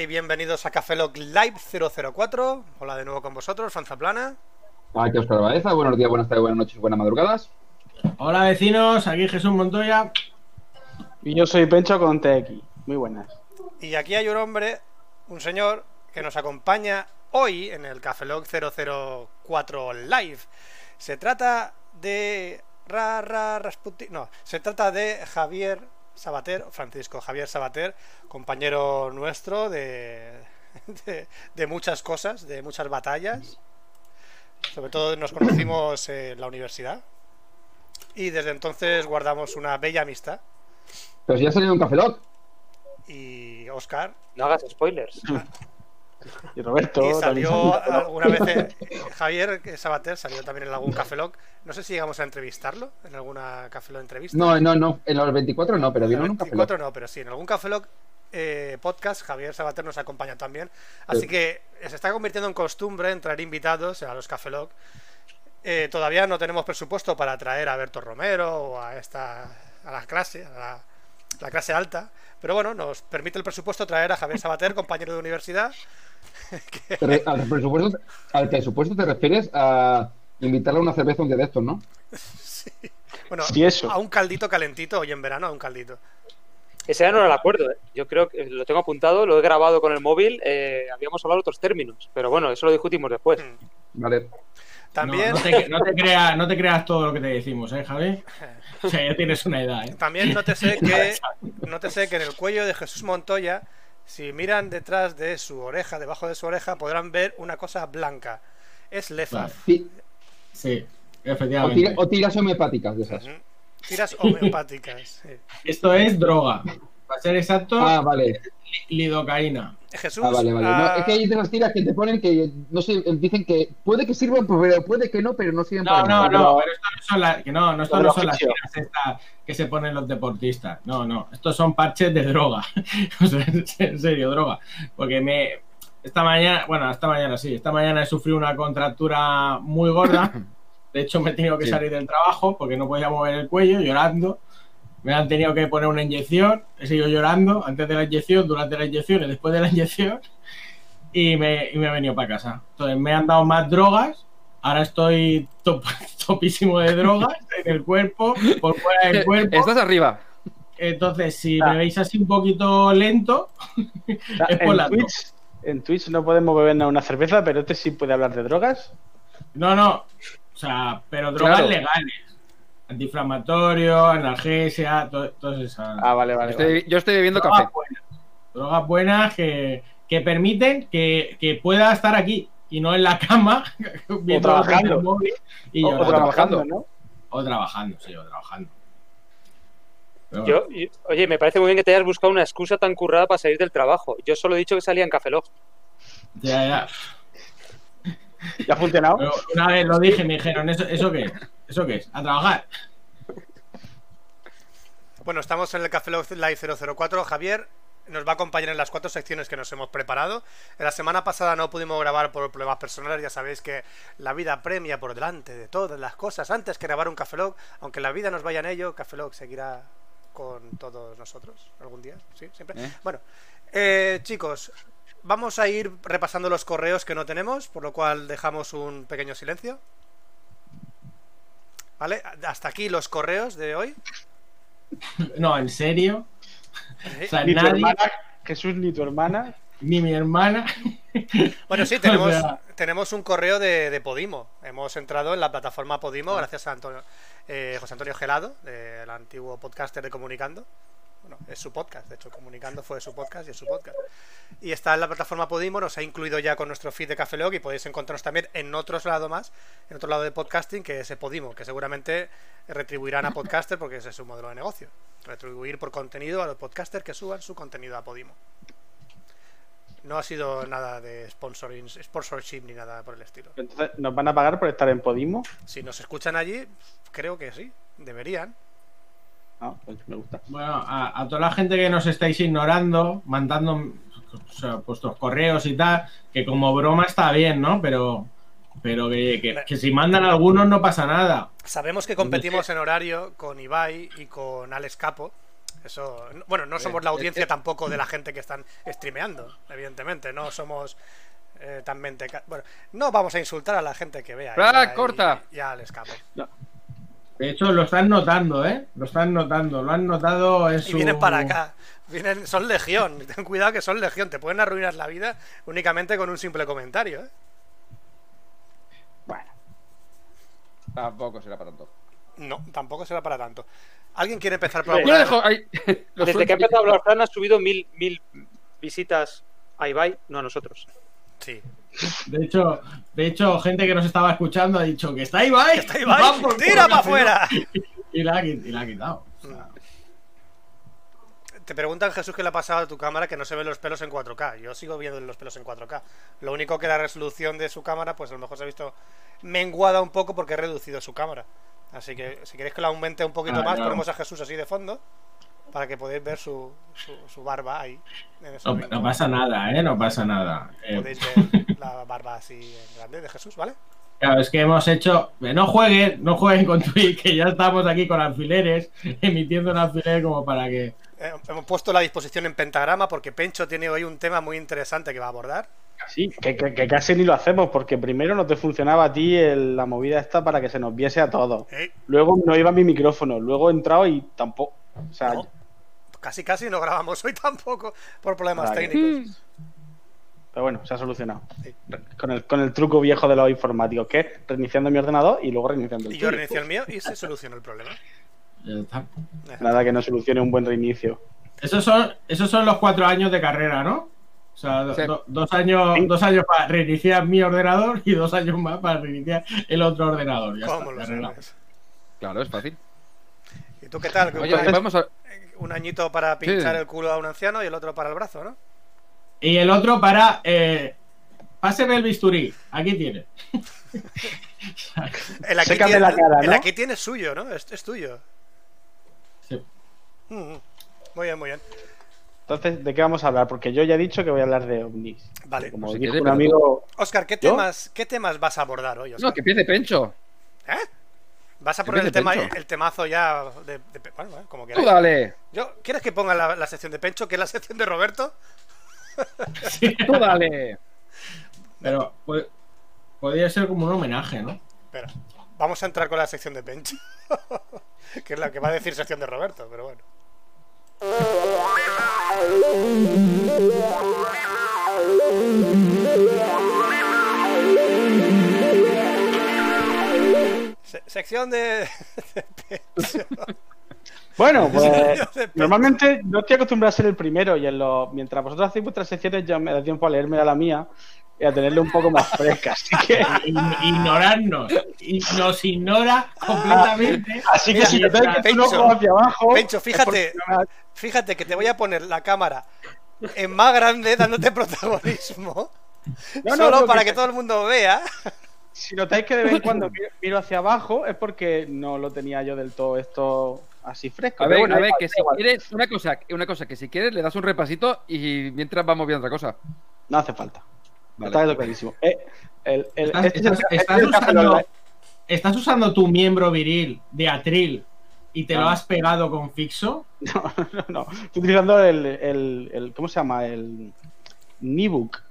Y bienvenidos a Café Lock Live 004. Hola de nuevo con vosotros, Franza Plana. Aquí Oscar Baeza, buenos días, buenas tardes, buenas noches, buenas madrugadas. Hola vecinos, aquí Jesús Montoya. Y yo soy Pencho con TX. Muy buenas. Y aquí hay un hombre, un señor, que nos acompaña hoy en el Café Lock 004 Live. Se trata de... Ra, ra, Rasputin. No, se trata de Javier Sabater, Francisco Javier Sabater, compañero nuestro de, de, de muchas cosas, de muchas batallas. Sobre todo nos conocimos en la universidad. Y desde entonces guardamos una bella amistad. Pero si ya ha salido un Café Lock. Y Oscar. No hagas spoilers. Y Roberto. Y salió alguna vez Javier Sabater salió también en algún Café Lock. No sé si llegamos a entrevistarlo en alguna Café Lock entrevista. No, no, no. En los 24 no, pero En vino el en un Café 24 Lock. no, pero sí, en algún Café Lock eh, podcast Javier Sabater nos acompaña también. Así Sí. que se está convirtiendo en costumbre en traer invitados a los Café Lock. Eh, todavía no tenemos presupuesto para traer a Berto Romero o a esta a la clase, a la, la clase alta. Pero bueno, nos permite el presupuesto traer a Javier Sabater, compañero de universidad. Te al, presupuesto, al presupuesto te refieres a invitarle a una cerveza un día de estos, ¿no? sí. Bueno, Sí, eso. a un caldito calentito hoy en verano, a un caldito. Ese ya no era el acuerdo. ¿eh? Yo creo que lo tengo apuntado, lo he grabado con el móvil. eh, habíamos hablado otros términos, pero bueno, eso lo discutimos después. Mm. Vale. También, No, no te, no te creas, no te creas todo lo que te decimos, ¿eh, Javi? O sea, ya tienes una edad, ¿eh? También nótese que, nótese que en el cuello de Jesús Montoya, si miran detrás de su oreja, debajo de su oreja, podrán ver una cosa blanca. Es lefaf. Ti- Sí, O, tira- efectivamente. o tiras homeopáticas de esas. Tiras homeopáticas. sí. Esto es droga. Para ser exacto, Ah, vale. Lidocaína. Jesús. Ah, vale, vale. No, ah, es que hay de esas tiras que te ponen que no sé, dicen que puede que sirvan, pero puede que no, pero no sirven No, para no, nada. no, pero esto no son las, que no, no, esto no son las tiras estas que se ponen los deportistas. No, no, estos son parches de droga. En serio, droga. Porque me. Esta mañana, bueno, esta mañana sí, esta mañana he sufrido una contractura muy gorda. De hecho, me he tenido que Sí. salir del trabajo porque no podía mover el cuello, llorando. Me han tenido que poner una inyección. He seguido llorando antes de la inyección, durante la inyección y después de la inyección. Y me, y me he venido para casa. Entonces, me han dado más drogas. Ahora estoy top- topísimo de drogas en el cuerpo, por fuera del cuerpo. Estás arriba. Entonces, si Ah. me veis así un poquito lento, es por en, las Twitch, en Twitch no podemos bebernos una cerveza, pero este sí puede hablar de drogas. no, no. O sea, pero drogas Claro. legales. Antiinflamatorio, analgesia, to- todas esas. Ah, vale, vale. Estoy- yo estoy bebiendo drogas café. buenas. Drogas buenas que, que permiten que, que pueda estar aquí y no en la cama viendo trabajando. el móvil y O, o trabajando, ¿no? O trabajando, sí, o trabajando. Yo, oye, me parece muy bien que te hayas buscado una excusa tan currada para salir del trabajo. Yo solo he dicho que salía en Café Lock. bueno, ya, ya. ¿Ya ha funcionado? Pero una vez lo dije, me dijeron, ¿eso, ¿eso qué es? ¿Eso qué es? A trabajar. Bueno, estamos en el Café Lock Live 004. Javier nos va a acompañar en las cuatro secciones que nos hemos preparado. En la semana pasada no pudimos grabar por problemas personales. Ya sabéis que la vida premia por delante de todas las cosas antes que grabar un Café Lock. Aunque la vida nos vaya en ello, Café Lock seguirá con todos nosotros algún día. Sí, siempre. ¿Eh? Bueno, eh, chicos, vamos a ir repasando los correos que no tenemos, por lo cual dejamos un pequeño silencio. ¿Vale? Hasta aquí los correos de hoy. No, en serio. ¿Eh? O sea, Ni tu nadie, hermana, Jesús, ni tu hermana. ni mi hermana. Bueno, sí, tenemos, O sea- tenemos un correo de, de Podimo. Hemos entrado en la plataforma Podimo gracias a Antonio, eh, José Antonio Gelado, del antiguo podcaster de Comunicando. Bueno, es su podcast, de hecho, Comunicando fue su podcast y es su podcast. Y está en la plataforma Podimo, nos ha incluido ya con nuestro feed de Café Lock y podéis encontrarnos también en otros lados más, en otro lado de podcasting, que es Podimo, que seguramente retribuirán a podcaster porque ese es su modelo de negocio. Retribuir por contenido a los podcasters que suban su contenido a Podimo. No ha sido nada de sponsoring, sponsorship ni nada por el estilo. Entonces, ¿nos van a pagar por estar en Podimo? Si nos escuchan allí, creo que sí, deberían. Ah, pues me gusta. Bueno, a, a toda la gente que nos estáis ignorando, mandando o sea, vuestros correos y tal, que como broma está bien, ¿no? Pero, pero que, que- que si mandan algunos no pasa nada. Sabemos que competimos en horario con Ibai y con Alex Capo, Eso, bueno, no somos Eh, la eh, audiencia eh. tampoco de la gente que están streameando, evidentemente. No somos eh, tan mente. Bueno, no vamos a insultar a la gente que vea. Y- corta. Ya les capo. De hecho, lo están notando, ¿eh? Lo están notando, lo han notado en Y su... vienen para acá. Vienen, son legión. Ten cuidado que son legión. Te pueden arruinar la vida únicamente con un simple comentario. ¿eh? Bueno, Tampoco será para tanto. No, tampoco será para tanto. ¿Alguien quiere empezar por Yo dejo ahí. Desde que ha y- empezado a hablar Fran ha subido mil, mil visitas a Ibai, no a nosotros. Sí. De hecho, de hecho, gente que nos estaba escuchando ha dicho que está Ibai. Está Ibai, va por ¡Tira para afuera! Y la, y la ha quitado. O sea, Te preguntan, Jesús, qué le ha pasado a tu cámara que no se ven los pelos en 4K. Yo sigo viendo los pelos en 4K. Lo único que la resolución de su cámara, pues a lo mejor se ha visto menguada un poco porque he reducido su cámara. Así que si queréis que la aumente un poquito Ah, más, claro. ponemos a Jesús así de fondo para que podáis ver su, su, su barba ahí. en ese no, pasa nada, ¿eh? No pasa nada. Eh, Podéis ver la barba así en grande de Jesús, ¿vale? Claro, es que hemos hecho. No jueguen, no jueguen con Twitch, que ya estamos aquí con alfileres, emitiendo un alfiler como para que. Eh, hemos puesto la disposición en pentagrama porque Pencho tiene hoy un tema muy interesante que va a abordar. sí, que, que- que casi ni lo hacemos, porque primero no te funcionaba a ti el- la movida esta para que se nos viese a todos. Eh, Luego no iba mi micrófono, luego he entrado y tampoco. O sea, No. Casi casi no grabamos hoy tampoco por problemas técnicos. pero bueno, se ha solucionado. Sí. Con el, con el truco viejo de los informáticos, que es reiniciando mi ordenador y luego reiniciando el Y yo tuyo. reinicié el mío y se solucionó el problema. Ya está. Nada que no solucione un buen reinicio. Esos son, esos son los cuatro años de carrera, ¿no? O sea, do- Sí. do- dos años, Sí. dos años para reiniciar mi ordenador y dos años más para reiniciar el otro ordenador. Ya ¿Cómo está, lo ya arreglado. sabes? Claro, es fácil. ¿Y tú qué tal? Oye, un, vamos a. un añito para pinchar Sí. el culo a un anciano y el otro para el brazo, ¿no? Y el otro para. Eh, páseme el bisturí. Aquí tiene. El aquí, Sécame tiene, la cara, el ¿no? aquí tiene suyo, ¿no? Es, es tuyo. Sí. Mm, mm. Muy bien, muy bien. Entonces, ¿de qué vamos a hablar? Porque yo ya he dicho que voy a hablar de ovnis. Vale. Como Pues si dijo un amigo, Oscar, ¿qué ¿Yo? temas, ¿qué temas vas a abordar hoy, Oscar? No, que empiece Pencho. ¿Eh? ¿Vas a poner el, tema, el temazo ya de, de- bueno, bueno, como Tú quieras. dale. Yo, ¿Quieres que ponga la, la sección de Pencho, que es la sección de Roberto? Sí. Tú dale. Pero pues, podría ser como un homenaje, ¿no? Espera, vamos a entrar con la sección de Pencho. que es la que va a decir sección de Roberto, pero bueno. Sección de. Bueno, pues normalmente no estoy acostumbrado a ser el primero y en los, mientras vosotros hacéis vuestras secciones ya me da tiempo a leerme a la mía y a tenerle un poco más fresca. Así que, Ign- Ignorarnos. Nos ignora completamente. así que Mira, si notáis que un ojo hacia abajo... Pencho, fíjate. porque Fíjate que te voy a poner la cámara en más grande dándote protagonismo. No, no, solo lo para que- que todo el mundo vea. Si notáis que de vez en cuando miro- hacia abajo es porque no lo tenía yo del todo esto así fresco. A ver, bueno, a ver, que si igual. quieres, una cosa, una cosa, que si quieres le das un repasito y mientras vamos viendo otra cosa. No hace falta. Vale. Está clarísimo. Eh, el- el- Estás, este estás- este estás usando, online. estás usando tu miembro viril de atril y te lo has pegado con fixo. No, no, no. Estoy utilizando el, el, el- ¿Cómo se llama? El Nibook.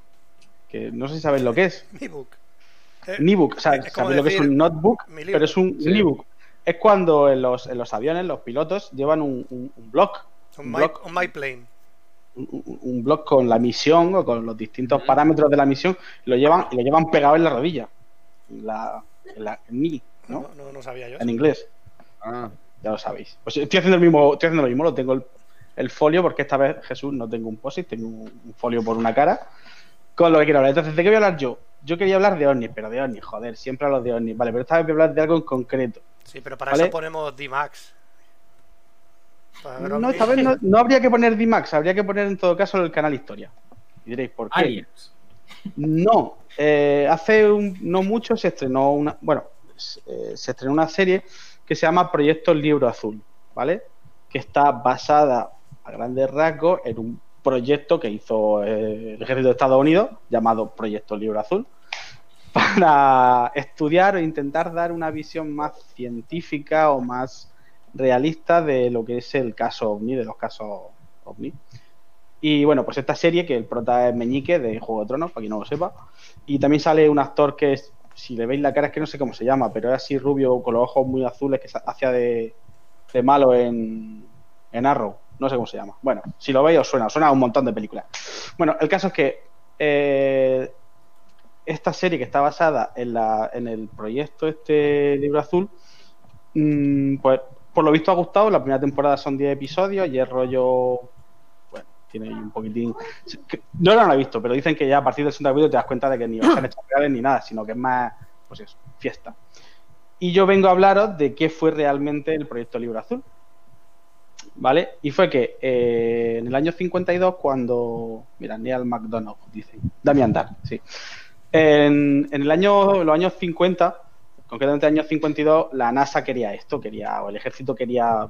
Que no sé si sabéis lo que es. Mi book. Eh, Nibook. O sea, sabéis lo que es un notebook, pero es un Sí. Nibook. Es cuando en los, en los aviones los pilotos llevan un, un, un blog. un, Un my, blog, un my plane. un, un- blog con la misión o con los distintos parámetros de la misión. Lo llevan, y lo llevan pegado en la rodilla. En la, en la knee, ¿no? No, no, no sabía yo. En inglés. Ah, Ya lo sabéis. Pues estoy haciendo el mismo, estoy haciendo lo mismo, lo tengo el, el folio, porque esta vez Jesús no tengo un post tengo un, un folio por una cara. Con lo que quiero hablar. Entonces, ¿de qué voy a hablar yo? Yo quería hablar de ovnis, pero de ovnis, joder, siempre hablo de ovnis. Vale, pero esta vez voy a hablar de algo en concreto. Sí, pero para ¿Vale? eso ponemos D-Max. No, esta vez no, no habría que poner D-Max, habría que poner en todo caso el canal Historia. Y diréis, ¿por qué? Aliens. No, eh, hace un- no mucho se estrenó una, bueno, se, eh, se estrenó una serie que se llama Proyecto Libro Azul, ¿vale? Que está basada a grandes rasgos en un proyecto que hizo eh, el ejército de Estados Unidos llamado Proyecto Libro Azul para estudiar o intentar dar una visión más científica o más realista de lo que es el caso OVNI, de los casos OVNI. Y bueno, pues esta serie, que el prota es Meñique de Juego de Tronos, para quien no lo sepa. Y también sale un actor que si le veis la cara es que no sé cómo se llama, pero es así rubio, con los ojos muy azules, que hacía de, de malo en, en Arrow. No sé cómo se llama. Bueno, si lo veis os suena, suena a un montón de películas. Bueno, el caso es que eh, esta serie que está basada en, la, en el proyecto este libro azul, mm, pues por lo visto ha gustado. La primera temporada son 10 episodios y es rollo. Bueno, tiene un poquitín. No lo han visto, pero dicen que ya a partir del segundo capítulo te das cuenta de que ni son hechos reales ni nada, sino que es más, pues eso, fiesta. Y yo vengo a hablaros de qué fue realmente el proyecto Libro Azul. ¿Vale? Y fue que eh, en el año 52, cuando. Mira, Neil McDonough, dicen. Damian Dark, sí. En, en el año, los años 50, concretamente en el año 52, la NASA quería esto, quería, o el ejército quería.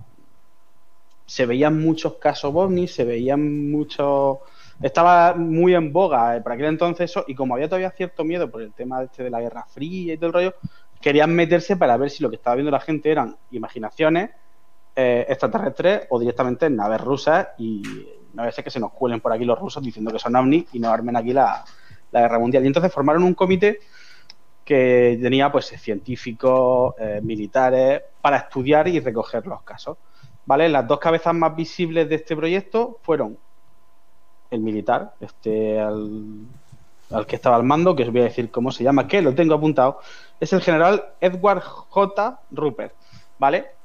Se veían muchos casos ovnis, se veían muchos. Estaba muy en boga eh, por aquel entonces eso, y como había todavía cierto miedo por el tema este de la Guerra Fría y todo el rollo, querían meterse para ver si lo que estaba viendo la gente eran imaginaciones eh, extraterrestres o directamente naves rusas y no ser que se nos cuelen por aquí los rusos diciendo que son ovnis y no armen aquí la, la guerra mundial. Y entonces formaron un comité que tenía pues científicos, eh, militares, para estudiar y recoger los casos. ¿Vale? Las dos cabezas más visibles de este proyecto fueron el militar, este al, al que estaba al mando, que os voy a decir cómo se llama, que lo tengo apuntado, es el general Edward J. Rupert, ¿vale?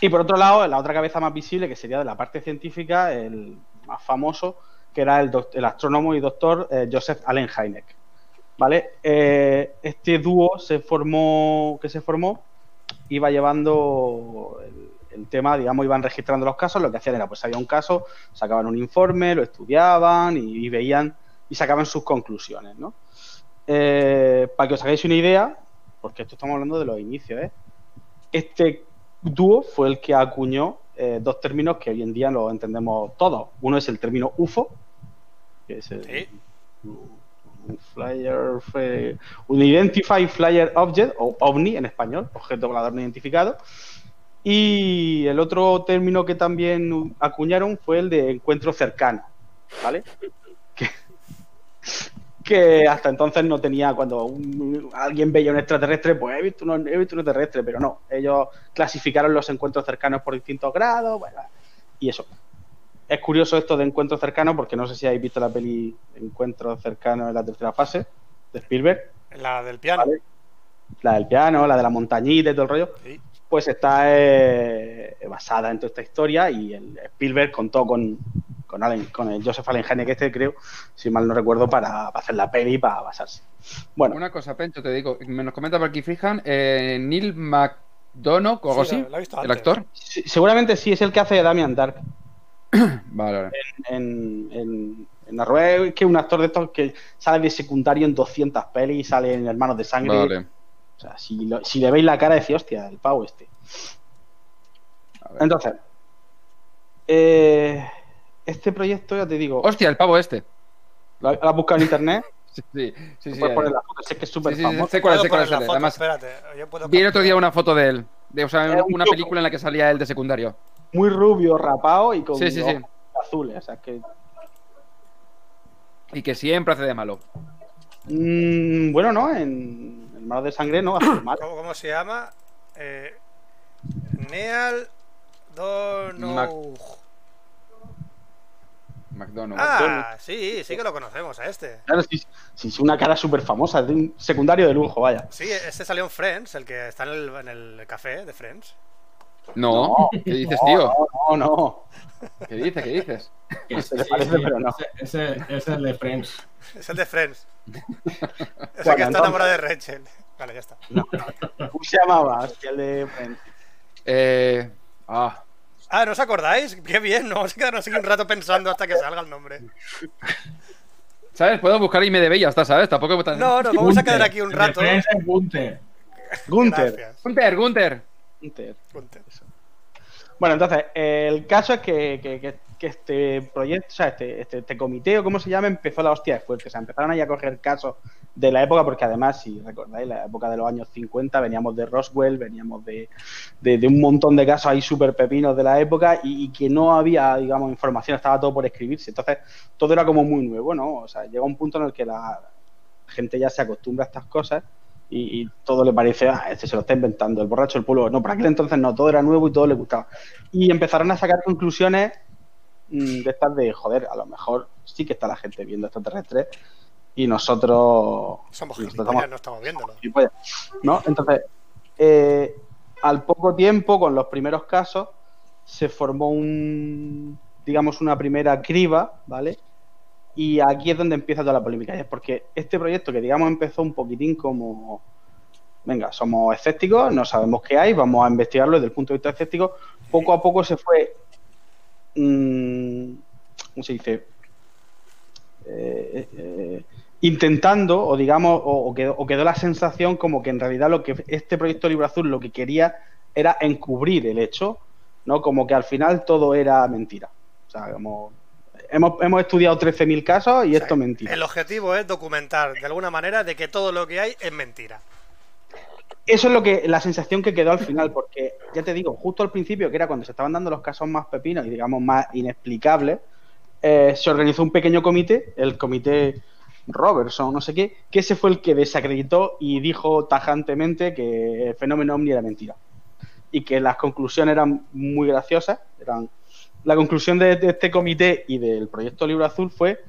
Y por otro lado, la otra cabeza más visible, que sería de la parte científica, el más famoso, que era el, el astrónomo y doctor eh, Joseph Allen Hynek. ¿Vale? Eh, este dúo se formó, que se formó, iba llevando el, tema, digamos, iban registrando los casos, lo que hacían era, pues había un caso, sacaban un informe, lo estudiaban y, y veían y sacaban sus conclusiones, ¿no? Eh, para que os hagáis una idea, porque esto estamos hablando de los inicios, ¿eh? Este dúo fue el que acuñó eh, dos términos que hoy en día lo entendemos todos. Uno es el término UFO, que es el, Sí. un flyer, un Flyer Object, o OVNI en español, objeto volador no identificado. Y el otro término que también acuñaron fue el de encuentro cercano, ¿vale? Que, que hasta entonces no tenía, cuando un- alguien veía un extraterrestre, pues he visto, un, he visto un extraterrestre, pero no, ellos clasificaron los encuentros cercanos por distintos grados, bueno, y eso. Es curioso esto de encuentros cercanos, porque no sé si habéis visto la peli Encuentros cercanos en la tercera fase de Spielberg, La del piano. Vale. la del piano, la de la montañita y todo el rollo Sí. pues está eh, basada en toda esta historia y el Spielberg contó con, con, Allen- con el Joseph Allen Hynek este creo, si mal no recuerdo, para, para hacer la peli para basarse. Bueno, Una cosa, Pencho, te digo, me nos comenta por aquí Frijan, eh, Neil McDonough o algo Sí, así, el antes. actor. sí, seguramente sí es el que hace Damian Dark Vale, vale. en, en, en Noruega, que es un actor de estos que sale de secundario en 200 pelis y sale en Hermanos de Sangre. Vale. O sea, si, lo- si le veis la cara, decís, hostia, el pavo este. A ver. Entonces, eh, este proyecto, ya te digo, Hostia, el pavo este. lo, lo has buscado en internet. Sí, sí, sí. poner la foto, sé que es súper Sí, sí, famoso. sé cuál es, sé cuál es. la Además, espérate. Yo puedo vi el otro día una foto de él. De, o sea, una película en la que salía él de secundario. Muy rubio, rapado y con Sí, sí, ojos azules. O sea, que, Y que siempre hace de malo. mm, bueno, no, en el mar de sangre no hace mal. ¿Cómo, cómo se llama? Eh, Neal Donough. McDonough. Ah, sí, sí que lo conocemos a este. Claro, sí, sí, sí, una cara súper famosa, de un secundario de lujo, vaya. Sí, este salió en Friends, el que está en el, en el café de Friends. No, No, ¿qué dices, No, tío? no, no. ¿Qué dices? ¿Qué dices? Parece, pero no. Ese, es el de Friends. Es el de Friends. Es el que Bueno, está enamorado de Rachel. Vale, ya está. ¿Cómo se llamaba? Hostia, el de Friends. Eh, ah, Ah, ¿no os acordáis? Qué bien, ¿no? Vamos a quedarnos aquí un rato pensando hasta que salga el nombre. ¿sabes? Puedo buscar y me debe y ya está, ¿sabes? Tampoco tan... No, nos vamos a quedar aquí un rato. Es. Gunther. Gracias. Gunter, Gunter. Gunther. Gunther. Bueno, entonces, eh, el caso es que, que- que- que este proyecto, o sea, este, este, este comité o como se llama, empezó la hostia de fuerte. O sea, empezaron ahí a coger casos de la época, porque además, si recordáis, la época de los años 50 veníamos de Roswell, veníamos de, de- un montón de casos ahí súper pepinos de la época y, y que no había, digamos, información, estaba todo por escribirse. Entonces, todo era como muy nuevo, ¿no? O sea, llega un punto en el que la gente ya se acostumbra a estas cosas y, y todo le parece, ah, este se lo está inventando, el borracho, el pueblo. No, para aquel entonces no, todo era nuevo y todo le gustaba. Y empezaron a sacar conclusiones mm, de estas de, joder, a lo mejor sí que está la gente viendo extraterrestres y nosotros Somos nosotros estamos no estamos viéndolo. ¿no? Entonces, eh, al poco tiempo, con los primeros casos, se formó un, digamos, una primera criba, ¿vale? Y aquí es donde empieza toda la polémica, y es porque este proyecto que, digamos, empezó un poquitín como, venga, somos escépticos, no sabemos qué hay, vamos a investigarlo desde el punto de vista escéptico, poco a poco se fue, mm, ¿cómo se dice? Eh, eh, intentando, o digamos, o, o quedó, o quedó la sensación como que en realidad lo que este proyecto Libro Azul lo que quería era encubrir el hecho, ¿no? Como que al final todo era mentira. O sea, como hemos, hemos estudiado 13.000 casos y O sea, esto es mentira. El objetivo es documentar de alguna manera de que todo lo que hay es mentira. Eso es lo que la sensación que quedó al final, porque ya te digo, justo al principio, que era cuando se estaban dando los casos más pepinos y digamos más inexplicables, eh, se organizó un pequeño comité, el comité Robertson, no sé qué, que ese fue el que desacreditó y dijo tajantemente que el fenómeno ovni era mentira. Y que las conclusiones eran muy graciosas. Eran... La conclusión de, de este comité y del proyecto Libro Azul fue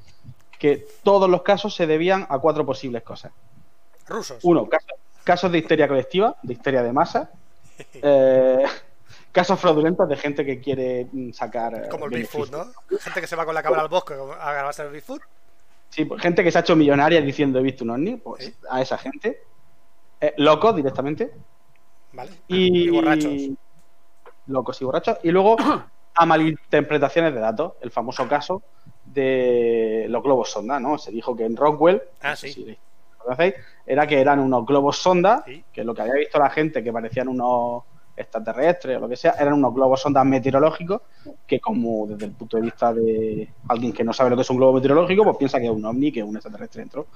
que todos los casos se debían a cuatro posibles cosas. Rusos. Uno, casos, casos de histeria colectiva, de histeria de masa. eh, casos fraudulentos de gente que quiere sacar. eh, Como el beneficio. Bigfoot, ¿no? Gente que se va con la cámara al bosque a grabarse el Bigfoot. Sí, pues, gente que se ha hecho millonaria diciendo he visto un ovni, pues Sí. a esa gente. Eh, locos directamente. ¿Vale? Y, Y borrachos. Locos y borrachos. Y luego a malinterpretaciones de datos. El famoso caso de los globos sonda, ¿no? Se dijo que en Rockwell, Ah, no sé sí. si lo conocéis, era que eran unos globos sonda, Sí. que lo que había visto la gente que parecían unos extraterrestres o lo que sea, eran unos globos sonda meteorológicos que como desde el punto de vista de alguien que no sabe lo que es un globo meteorológico, pues piensa que es un ovni, que es un extraterrestre dentro.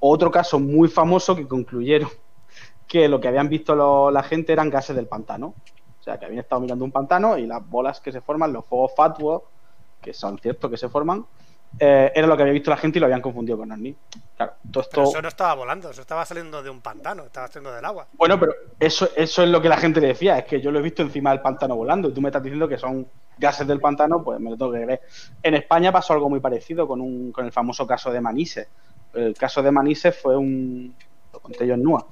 Otro caso muy famoso que concluyeron que lo que habían visto la gente eran gases del pantano. O sea, que habían estado mirando un pantano y las bolas que se forman, los fuegos fatuos, que son ciertos que se forman, eh, era lo que había visto la gente y lo habían confundido con ovni. Claro, todo esto... Pero eso no estaba volando, eso estaba saliendo de un pantano, estaba saliendo del agua. Bueno, pero eso, eso es lo que la gente le decía, es que yo lo he visto encima del pantano volando y tú me estás diciendo que son gases del pantano, pues me lo tengo que creer. En España pasó algo muy parecido con, un, con el famoso caso de Manises. El caso de Manises fue un, lo conté yo en NUA,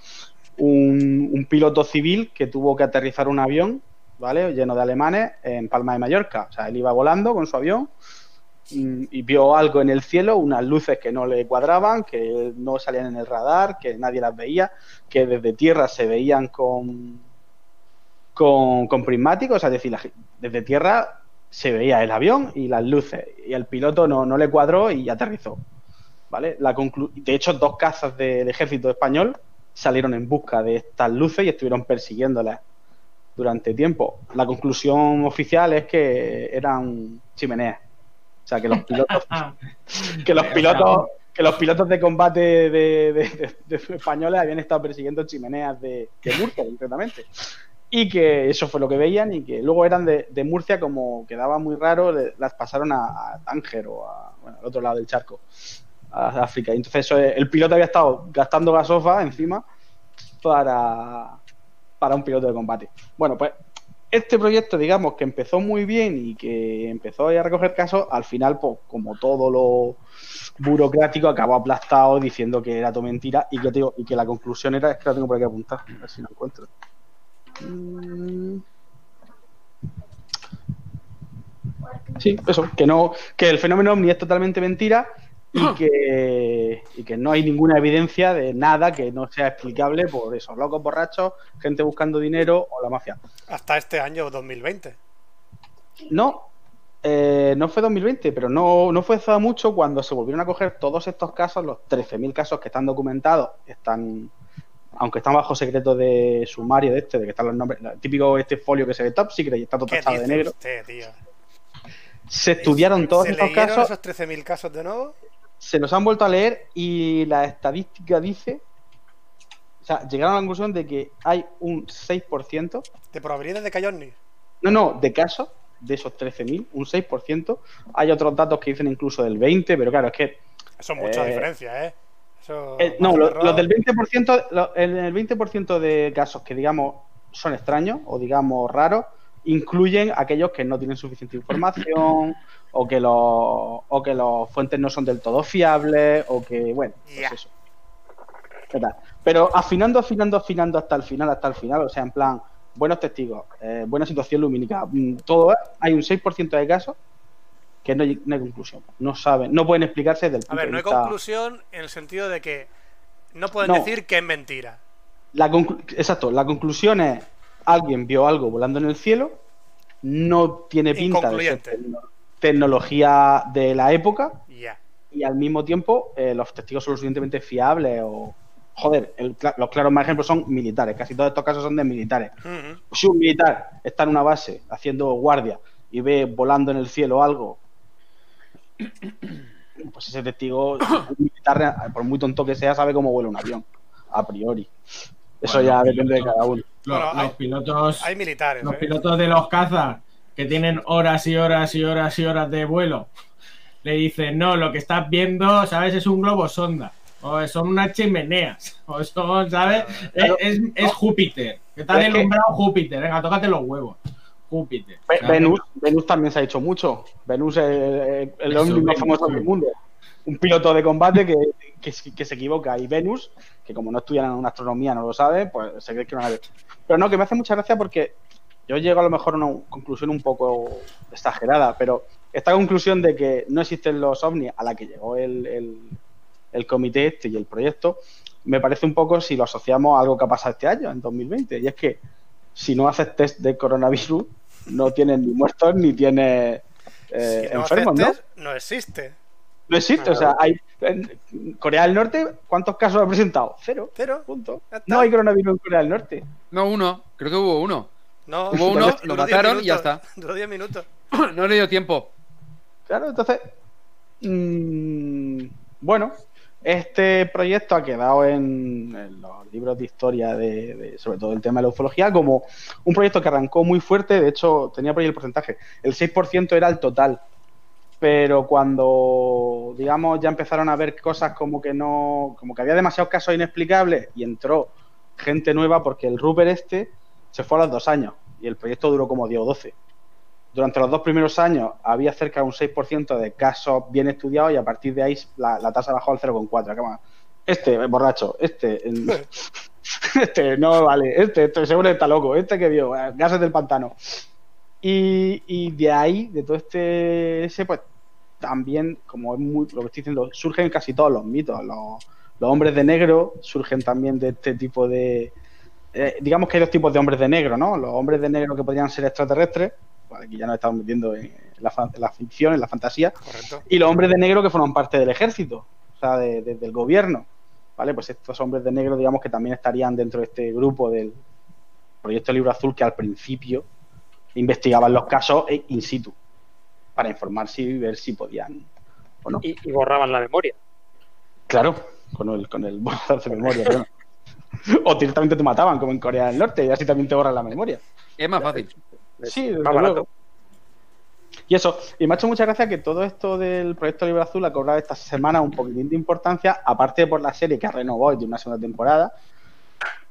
un, un piloto civil que tuvo que aterrizar un avión, ¿vale? Lleno de alemanes en Palma de Mallorca. O sea, él iba volando con su avión y vio algo en el cielo, unas luces que no le cuadraban, que no salían en el radar, que nadie las veía, que desde tierra se veían con, con, prismáticos, es decir, desde tierra se veía el avión y las luces, y el piloto no, no le cuadró y aterrizó. ¿Vale? La de hecho, dos cazas del ejército español salieron en busca de estas luces y estuvieron persiguiéndolas durante tiempo. La conclusión oficial es que eran chimeneas. O sea, que los pilotos que los pilotos que los pilotos de combate de, de- de- de españoles habían estado persiguiendo chimeneas de, Murcia, concretamente. Y que eso fue lo que veían y que luego eran de, Murcia, como quedaba muy raro, las pasaron a, a Tánger o a, bueno, al otro lado del charco, a África. Y entonces eso, el piloto había estado gastando gasofa encima para, para un piloto de combate. Bueno, pues este proyecto, digamos, que empezó muy bien y que empezó a recoger casos, al final, pues, como todo lo burocrático, acabó aplastado diciendo que era todo mentira y que, te digo, y que la conclusión era, es que la tengo por aquí apuntar, a ver si lo encuentro. Mm. Sí, eso, que no, que el fenómeno ovni es totalmente mentira y que, y que no hay ninguna evidencia de nada que no sea explicable por eso, locos borrachos, gente buscando dinero o la mafia. Hasta este año 2020. No, eh, no fue 2020, pero no, no fue hace mucho cuando se volvieron a coger todos estos casos, los 13.000 casos que están documentados, están, aunque están bajo secreto de sumario de este, de que están los nombres, el típico este folio que se ve top secret y está todo ¿Qué tachado de negro. usted, tío? Se estudiaron todos ¿Se estos casos, esos 13.000 casos de nuevo? Se los han vuelto a leer y la estadística dice. O sea, llegaron a la conclusión de que hay un 6%. ¿De probabilidad de Cayonni? No, no, de casos, de esos 13.000, un 6%. Hay otros datos que dicen incluso del 20%, pero claro, es que. Eso es mucha Eh, diferencia, ¿eh? Eso, eh, no, margen lo- de error. los del 20%, lo- en el 20% de casos que digamos son extraños o digamos raros, incluyen aquellos que no tienen suficiente información o que los o que los fuentes no son del todo fiables o que bueno, pues eso. Pero afinando, afinando, afinando hasta el final, hasta el final, o sea, en plan, buenos testigos, eh, buena situación lumínica, mm, todo, ¿eh? hay un 6% de casos que no hay, no hay conclusión, no saben, no pueden explicarse del A punto ver, de no hay vista- conclusión en el sentido de que no pueden No. decir que es mentira. La Exacto, la conclusión es alguien vio algo volando en el cielo, no tiene pinta de ser tecnología de la época. Y al mismo tiempo eh, los testigos son lo suficientemente fiables o... Joder, el los claros más ejemplos son militares, casi todos estos casos son de militares. Si un militar está en una base haciendo guardia y ve volando en el cielo algo, pues ese testigo, un militar, por muy tonto que sea, sabe cómo vuela un avión, a priori. Eso Bueno, ya depende de cada uno. Los, Bueno, los hay- pilotos, Hay militares. los ¿eh? pilotos de los cazas que tienen horas y horas y horas y horas de vuelo, le dicen, no, lo que estás viendo, ¿sabes? Es un globo sonda. O son unas chimeneas. O son, ¿sabes? Es, es- es Júpiter. Que te ha que- Júpiter. Venga, tócate los huevos. Júpiter. Venus, Venus también se ha dicho mucho. Venus es el, el Eso, hombre más famoso del mundo. Un piloto de combate que, que se equivoca. Y Venus, que como no estudian en astronomía, no lo sabe, pues se cree que una nave. Pero no, que me hace mucha gracia porque yo llego a lo mejor a una conclusión un poco exagerada, pero esta conclusión de que no existen los ovnis a la que llegó el, el, el comité este y el proyecto, me parece un poco si lo asociamos a algo que ha pasado este año, en 2020. Y es que si no haces test de coronavirus, no tienes ni muertos ni tienes eh, Si no enfermos, ¿no? aceptes, no existe. No existe. O sea, hay, en Corea del Norte, ¿cuántos casos ha presentado? Cero. Cero. Punto. No hay coronavirus en Corea del Norte. No, uno. Creo que hubo uno. No, Hubo uno, lo 10 mataron y ya está. Duró 10 minutos. no le dio tiempo. Claro, entonces. mm, bueno, este proyecto ha quedado en, en los libros de historia, de, de- sobre todo el tema de la ufología, como un proyecto que arrancó muy fuerte. De hecho, tenía por ahí el porcentaje. El 6% era el total. Pero cuando, digamos, ya empezaron a ver cosas como que no. como que había demasiados casos inexplicables y entró gente nueva, porque el Rupert este se fue a los dos años y el proyecto duró como 10 o 12 durante los dos primeros años había cerca de un 6% de casos bien estudiados y a partir de ahí la, la tasa bajó al 0,4. Acá, Este, borracho, este, este, no vale, este, este seguro está loco, este que vio, eh, gases del pantano. Y, y de ahí, de todo este, ese, pues también, como es muy, lo que estoy diciendo, surgen casi todos los mitos. Los, los hombres de negro surgen también de este tipo de. eh, digamos que hay dos tipos de hombres de negro, ¿no? Los hombres de negro que podrían ser extraterrestres, pues aquí ya nos estamos metiendo en la, fa- en la ficción, en la fantasía, Correcto. y los hombres de negro que forman parte del ejército, o sea, de- de- del gobierno. ¿Vale? Pues estos hombres de negro, digamos que también estarían dentro de este grupo del proyecto Libro Azul que al principio investigaban los casos e- in situ para informarse y ver si podían o no. Y, y borraban la memoria. Claro, con el, con el borrador de memoria. pero no. O directamente te mataban, como en Corea del Norte, y así también te borran la memoria. Es más fácil. Sí, desde más barato. luego. Y eso, y me ha hecho mucha gracia que todo esto del proyecto Libro Azul ha cobrado esta semana un poquitín de importancia, aparte de por la serie que ha renovado de una segunda temporada,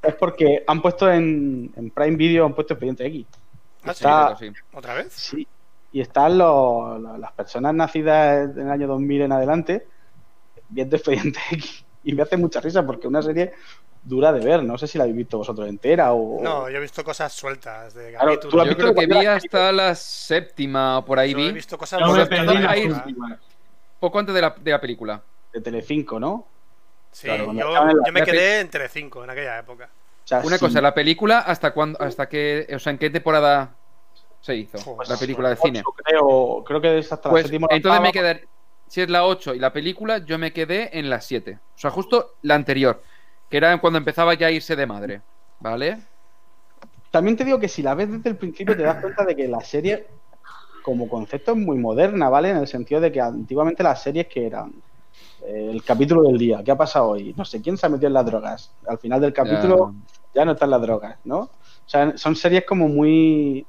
es porque han puesto en, en Prime Video, han puesto Expediente X. Ah, sí, Está- Sí. ¿Otra vez? Sí. Y están los- los- las personas nacidas en el año 2000 en adelante viendo Expediente X. Y me hace mucha risa porque es una serie dura de ver. No sé si la habéis visto vosotros entera o. No, yo he visto cosas sueltas de Claro, tú Yo creo que vi hasta la séptima o por ahí Yo he vi. visto cosas me perdí ahí- últimas. Poco antes de la, de la película. de Telecinco, ¿no? Sí, Claro, yo, la- me quedé en Telecinco en aquella época. O sea, Una sí, cosa, la película, ¿hasta cuándo? ¿Hasta qué? O sea, ¿en qué temporada se hizo? Joder, la película de ocho, cine. Creo, creo que es hasta Pues la séptima. entonces me quedé. Si es la 8 y la película, yo me quedé en la 7. O sea, justo la anterior. Que era cuando empezaba ya a irse de madre. ¿Vale? También te digo que si la ves desde el principio te das cuenta de que la serie, como concepto, es muy moderna, ¿vale? En el sentido de que antiguamente las series que eran eh, el capítulo del día, ¿qué ha pasado hoy? No sé, ¿quién se ha metido en las drogas? Al final del capítulo ya, no están las drogas, ¿no? O sea, son series como muy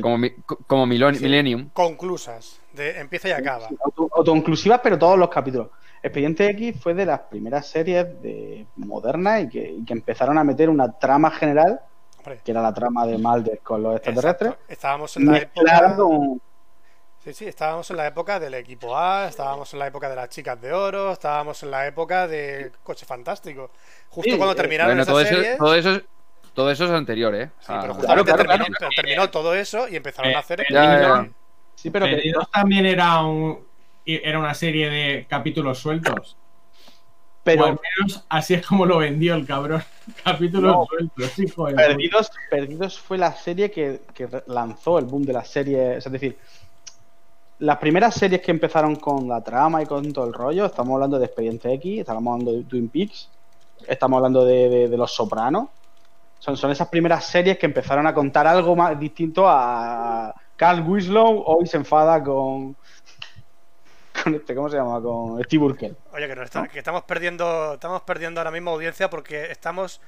Como, mi- como Milon- Sí. Millennium. Conclusas. De empieza y acaba. Auto- autoinclusivas, pero todos los capítulos. Expediente X fue de las primeras series de modernas y que, y que empezaron a meter una trama general, Hombre, que era la trama de Mulder con los extraterrestres, exacto. Estábamos en la época. con... Sí, sí, estábamos en la época del equipo A, estábamos en la época de las chicas de oro, estábamos en la época de Coche Fantástico. Justo Sí, cuando eh, terminaron Bueno, esas todo eso, series. todo, eso, todo eso es anterior, ¿eh? Sí, pero justamente claro, terminó, claro. pero terminó todo eso y empezaron a hacer. Ya, ya, ya. Sí, pero que- Perdidos también era un era una serie de capítulos sueltos. O pero al menos así es como lo vendió el cabrón. Capítulos No. sueltos, hijo de Perdidos, Perdidos fue la serie que, lanzó el boom de las series. Es decir, las primeras series que empezaron con la trama y con todo el rollo, estamos hablando de Expediente X, estamos hablando de Twin Peaks, estamos hablando de, de- de Los Sopranos. Son, son esas primeras series que empezaron a contar algo más distinto a Carl Winslow hoy se enfada con. con este, ¿cómo se llama? Con Steve Urkel. Oye, que, nos está- que estamos perdiendo estamos perdiendo ahora mismo audiencia porque estamos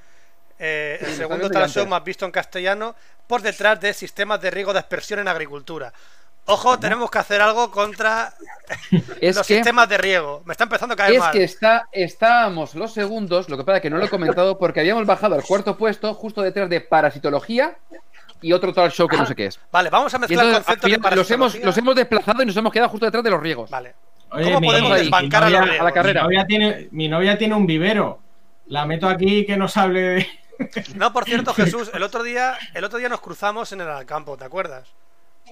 eh, el segundo viendo show más visto en castellano por detrás de sistemas de riego de aspersión en agricultura. Ojo, tenemos que hacer algo contra Es los que, sistemas de riego. Me está empezando a caer es mal. que está, estábamos los segundos, lo que pasa es que no lo he comentado porque habíamos bajado al cuarto puesto justo detrás de parasitología y otro tal show que no sé qué es. Vale, vamos a mezclar entonces conceptos de final los hemos, parasitología. los hemos desplazado y nos hemos quedado justo detrás de los riegos. Vale. Oye, ¿Cómo mi- podemos mi desbancar a los la carrera? Mi novia, tiene, mi novia tiene un vivero. La meto aquí que nos hable de. No, por cierto, Jesús, el otro día, el otro día nos cruzamos en el campo, ¿te acuerdas?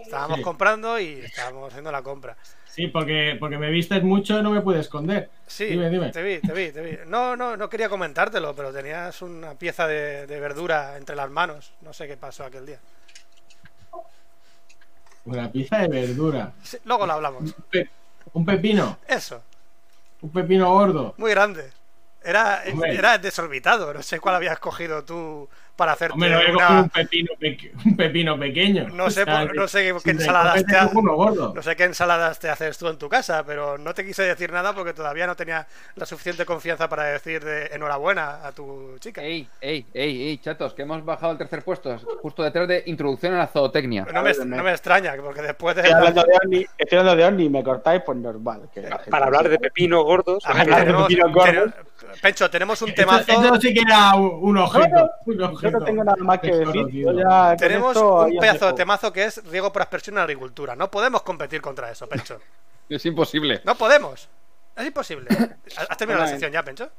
Estábamos Sí. comprando y estábamos haciendo la compra. Sí, porque, porque me vistes mucho y no me puedes esconder. Sí, Dime, dime. te vi, te vi, te vi. No, no, no quería comentártelo, pero tenías una pieza de, de verdura entre las manos. No sé qué pasó aquel día. Una pizza de verdura. Sí, luego lo hablamos. Pe- un pepino. Eso, Un pepino gordo. muy grande. Era, Hombre. era desorbitado. No sé cuál habías cogido tú para hacerte Hombre, no voy a una- coger un pepino, peque- un pepino pequeño. No sé, por- no sé qué, ensaladas te te ha- cojo uno gordo. No sé qué ensaladas te haces tú en tu casa, pero no te quise decir nada porque todavía no tenía la suficiente confianza para decir de enhorabuena a tu chica. Ey, ey, ey, ey, chatos, que hemos bajado al tercer puesto, justo detrás de introducción a la zootecnia. No me, no me extraña, porque después de... Estoy hablando de Orni, estoy hablando de Orni y me cortáis, pues normal. que Para hablar de pepinos gordos. Hablar de pepinos gordos. ten- Pencho, tenemos un Esto, temazo. esto sí que era un, objeto. No, un Yo no tengo nada más que decir. ya Tenemos esto un pedazo de temazo que es riego por aspersión en agricultura. No podemos competir contra eso, Pencho. Es imposible. No podemos. Es imposible. ¿Has terminado la sección ya, Pencho?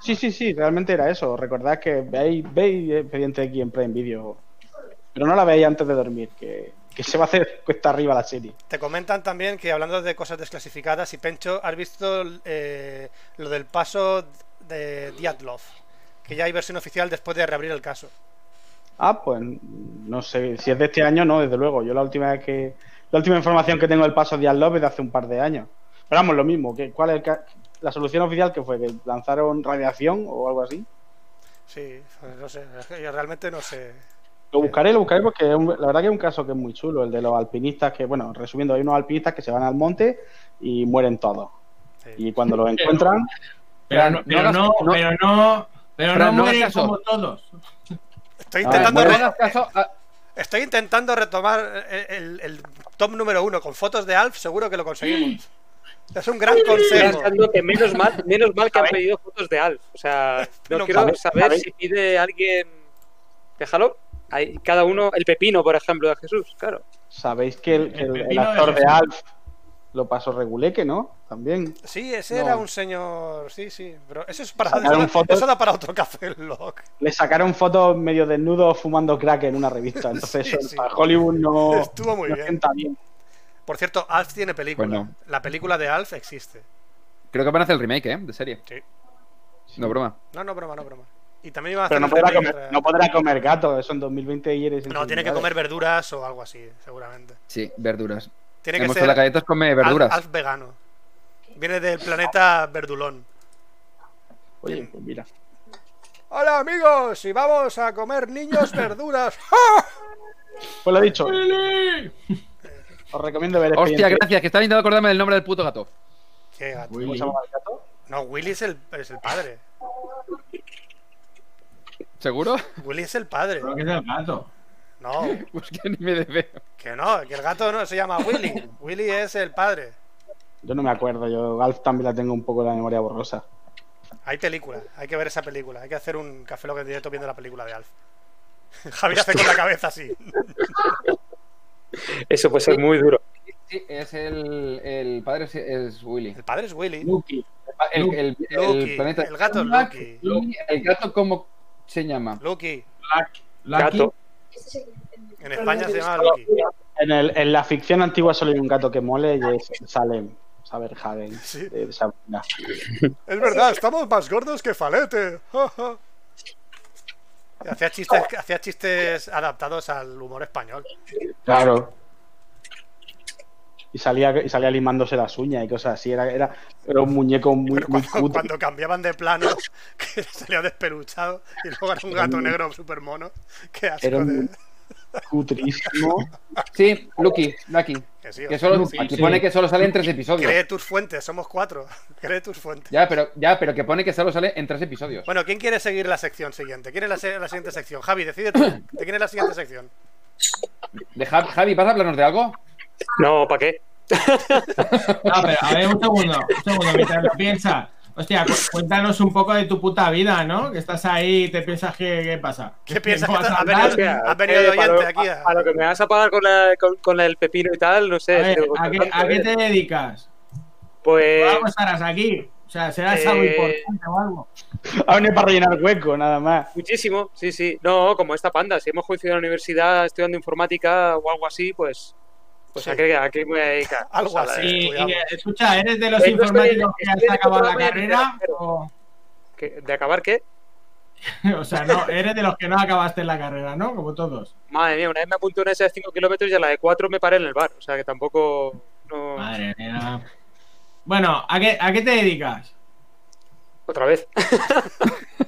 Sí, sí, sí, realmente era eso. Recordad que veis, veis Expediente aquí en Prime Video. Pero no la veis antes de dormir, que, que se va a hacer cuesta arriba la serie. Te comentan también que hablando de cosas desclasificadas, y Pencho, has visto eh, lo del paso de Diatlov. Que ya hay versión oficial después de reabrir el caso. Ah, pues no sé, si es de este año, no, desde luego. Yo la última vez que. La última información que tengo del paso de Díaz López de hace un par de años. Pero vamos, lo mismo. Que, ¿Cuál es el ca- la solución oficial que fue? ¿Que lanzaron radiación o algo así? Sí, no sé. es Yo realmente no sé. Lo buscaré, lo buscaré porque un- la verdad que es un caso que es muy chulo, el de los alpinistas que, bueno, resumiendo, hay unos alpinistas que se van al monte y mueren todos. Sí. Y cuando los encuentran, Pero no, No pero no, no- pero no, pero no no mueren como todos. Estoy Ah, intentando, bueno. caso a- estoy intentando retomar el, el- el top número uno con fotos de Alf. Seguro que lo conseguimos. Es un gran consejo. que menos mal, menos mal que han pedido fotos de Alf. O sea, no quiero ¿sabéis- saber si pide alguien. Déjalo. Hay, cada uno, el pepino, por ejemplo, de Jesús, claro. sabéis que el, El el- el pepino de actor de. Alf lo pasó reguleque, ¿no? También. Sí, ese No. era un señor. Sí, sí. Pero eso es para. Eso, da- fotos. eso da para otro café lock. Le sacaron fotos medio desnudos fumando crack en una revista. Entonces, Sí, eso sí. para Hollywood no, Estuvo muy no bien. Por cierto, Alf tiene película. Bueno. La película de Alf existe. Creo que van a hacer el remake, ¿eh? De serie. Sí. No, broma. No, no, broma, no, broma. Y también iba a hacer Pero no podrá, comer, real. no podrá comer gato, eso en 2020 y eres No, tiene que comer verduras o algo así, seguramente. Sí, verduras. Tiene que Hemos ser las galletas come verduras. Alf vegano. Viene del planeta Verdulón. Oye, pues mira. Hola amigos, y vamos a comer niños verduras. Pues lo he dicho. Os recomiendo ver Hostia, Expediente. gracias, que estaba intentando acordarme del nombre del puto gato. ¿Qué gato? ¿Cómo se llama el gato? No, Willy es el, es el padre. ¿Seguro? Willy es el padre. Creo que es el gato. No, Pues que ni me debe. que no, que el gato no se llama Willy. Willy es el padre. Yo no me acuerdo, yo Alf también la tengo un poco la memoria borrosa. Hay película, hay que ver esa película. Hay que hacer un café lo que directo viendo la película de Alf. Javi hace con la cabeza así. Eso puede ser muy duro. Sí, es el, el padre es, es Willy. El padre es Willy. Lucky. El, el, el, Lucky, planeta. el gato es Lucky. y el gato, ¿cómo se llama? Lucky. Lucky. Gato. En España se llama Lucky. En, el, en la ficción antigua solo hay un gato que mole y es Salem. Saberhagen. Sí. de Sabrina. Es verdad, estamos más gordos que Falete. Hacía chistes, hacía chistes adaptados al humor español. Claro. Y salía, y salía limándose las uñas y cosas así. Era, era, era un muñeco muy, Pero muy cuando, cutre. cuando cambiaban de plano, que salía despeluchado y luego era un gato negro super mono. Qué asco Era de. un cutrísimo. Sí, Lucky, Lucky. Que sí, Que solo, Lucky. aquí sí. pone que solo sale en tres episodios. Cree tus fuentes, somos cuatro. Cree tus fuentes. Ya, pero, ya, pero que pone que solo sale en tres episodios. Bueno, ¿quién quiere seguir la sección siguiente? ¿Quién es la, se- la siguiente sección? Javi, decide tú. ¿De quién es la siguiente sección? De Javi, Javi, ¿vas a hablarnos de algo? No, ¿para qué? No, pero a ver, un segundo, un segundo, mientras lo piensas. Hostia, cu- cuéntanos un poco de tu puta vida, ¿no? Que estás ahí y te piensas que qué pasa. ¿Qué piensas no que vas te- a ha hablar? venido- Hostia, has venido de eh, para oyente lo- aquí a- A, a lo que me vas a pagar con, la, con, con el pepino y tal, no sé. A, ver, tengo ¿a, qué, tanto, a qué eh. te dedicas? Pues. ¿Por algo estarás aquí? O sea, ¿serás algo Eh, importante o algo? Ha venido para rellenar hueco, nada más. Muchísimo, sí, sí. No, como esta panda, si hemos coincidido en la universidad estudiando informática o algo así, pues. Pues Sí. a, qué, a qué me voy a dedicar. Algo Pues así. Y, y, estudiamos. escucha, ¿eres de los Eh, informáticos que has acabado la carrera? entero. O, ¿Qué- ¿De acabar qué? o sea, no, eres de los que no acabaste la carrera, ¿no? Como todos. Madre mía, una vez me apunté una esa de 5 kilómetros y a la de 4 me paré en el bar. O sea que tampoco. No... Madre mía. Bueno, ¿a qué, ¿a qué te dedicas? Otra vez.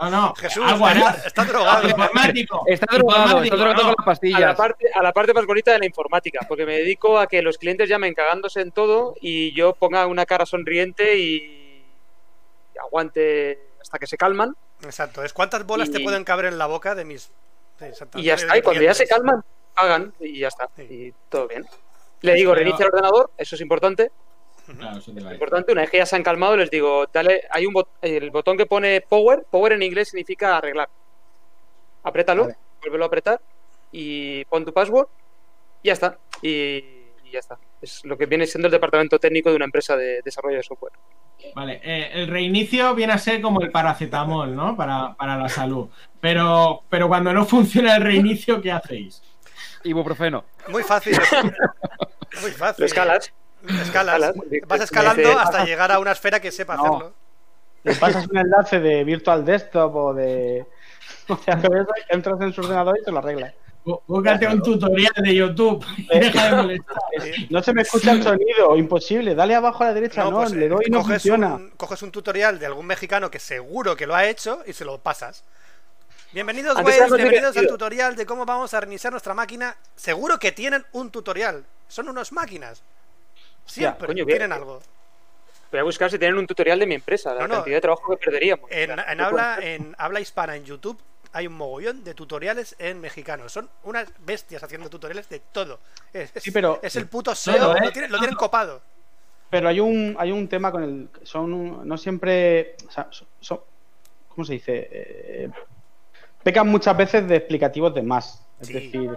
No, no, Jesús, está, está drogado. Informático. Está drogado, Informático, está drogado no. con las A la, pastillas. parte, a la parte más bonita de la informática, porque me dedico a que los clientes llamen cagándose en todo y yo ponga una cara sonriente y, y aguante hasta que se calman. Exacto, es cuántas bolas te Y- pueden caber en la boca de mis. Sí. Y ya está. Y cuando ya se calman, pagan y ya está. Sí. Y todo bien. Le digo, reinicia el ordenador, eso es importante. Claro, decir. Importante, una vez que ya se han calmado, les digo, dale, hay un bot- el botón que pone power, power en inglés significa arreglar. Apriétalo, Vale. vuélvelo a apretar y pon tu password y ya está. Y, y ya está. Es lo que viene siendo el departamento técnico de una empresa de desarrollo de software. Vale, eh, el reinicio viene a ser como el paracetamol, ¿no? Para, para la salud. Pero, pero cuando no funciona el reinicio, ¿qué hacéis? Ibuprofeno. Muy fácil. Muy fácil. Lo escalas. Escalas. escalas. Vas escalando hasta llegar a una esfera que sepa No. hacerlo. Le pasas un enlace de Virtual Desktop o de. O sea, entras en su ordenador y te lo arregla. Bú- Búscate un tutorial de YouTube y deja de molestar. No se me escucha el sonido, imposible. Dale abajo a la derecha, no, pues, le doy y no coges, funciona. un, coges un tutorial de algún mexicano que seguro que lo ha hecho y se lo pasas. Bienvenidos, más bienvenidos al tutorial de cómo vamos a reiniciar nuestra máquina. Seguro que tienen un tutorial. Son unos máquinas. Siempre coño, ¿qué- tienen algo. Voy a buscar si tienen un tutorial de mi empresa, la No, no. cantidad de trabajo que perderíamos. En, O sea, en no habla, en habla hispana en YouTube hay un mogollón de tutoriales en mexicano. Son unas bestias haciendo tutoriales de todo. Es, Sí, pero- es el puto SEO. ¿eh? Lo, tienen, lo tienen copado. Pero hay un, hay un tema con el. Son un- no siempre. o sea, son- ¿Cómo se dice? Eh, pecan muchas veces de explicativos de más. Es Sí. decir,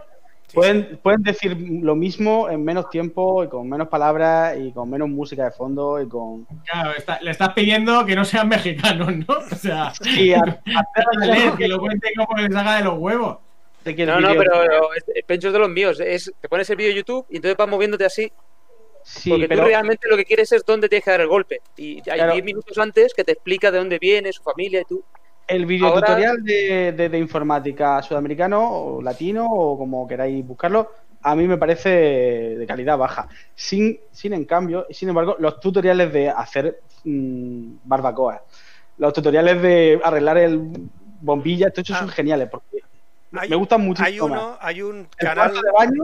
pueden, pueden decir lo mismo en menos tiempo y con menos palabras y con menos música de fondo y con. Claro, está- le estás pidiendo que no sean mexicanos, ¿no? O sea, Y a- dale, que lo cuente como les haga de los huevos. que No, no, pero es- es- Pencho es de los míos. Es, te pones el vídeo de YouTube y entonces vas moviéndote así. Sí, porque pero tú realmente lo que quieres es dónde tienes que dar el golpe. Y hay Claro. 10 minutos antes que te explica de dónde viene, su familia y tú. El videotutorial de, de, de informática sudamericano o latino o como queráis buscarlo, a mí me parece de calidad baja. Sin, sin en cambio, sin embargo, los tutoriales de hacer mm, barbacoa, los tutoriales de arreglar el bombilla, esos Ah. son geniales porque Hay- me gustan muchísimo. Hay más. uno, hay un canal. de baño,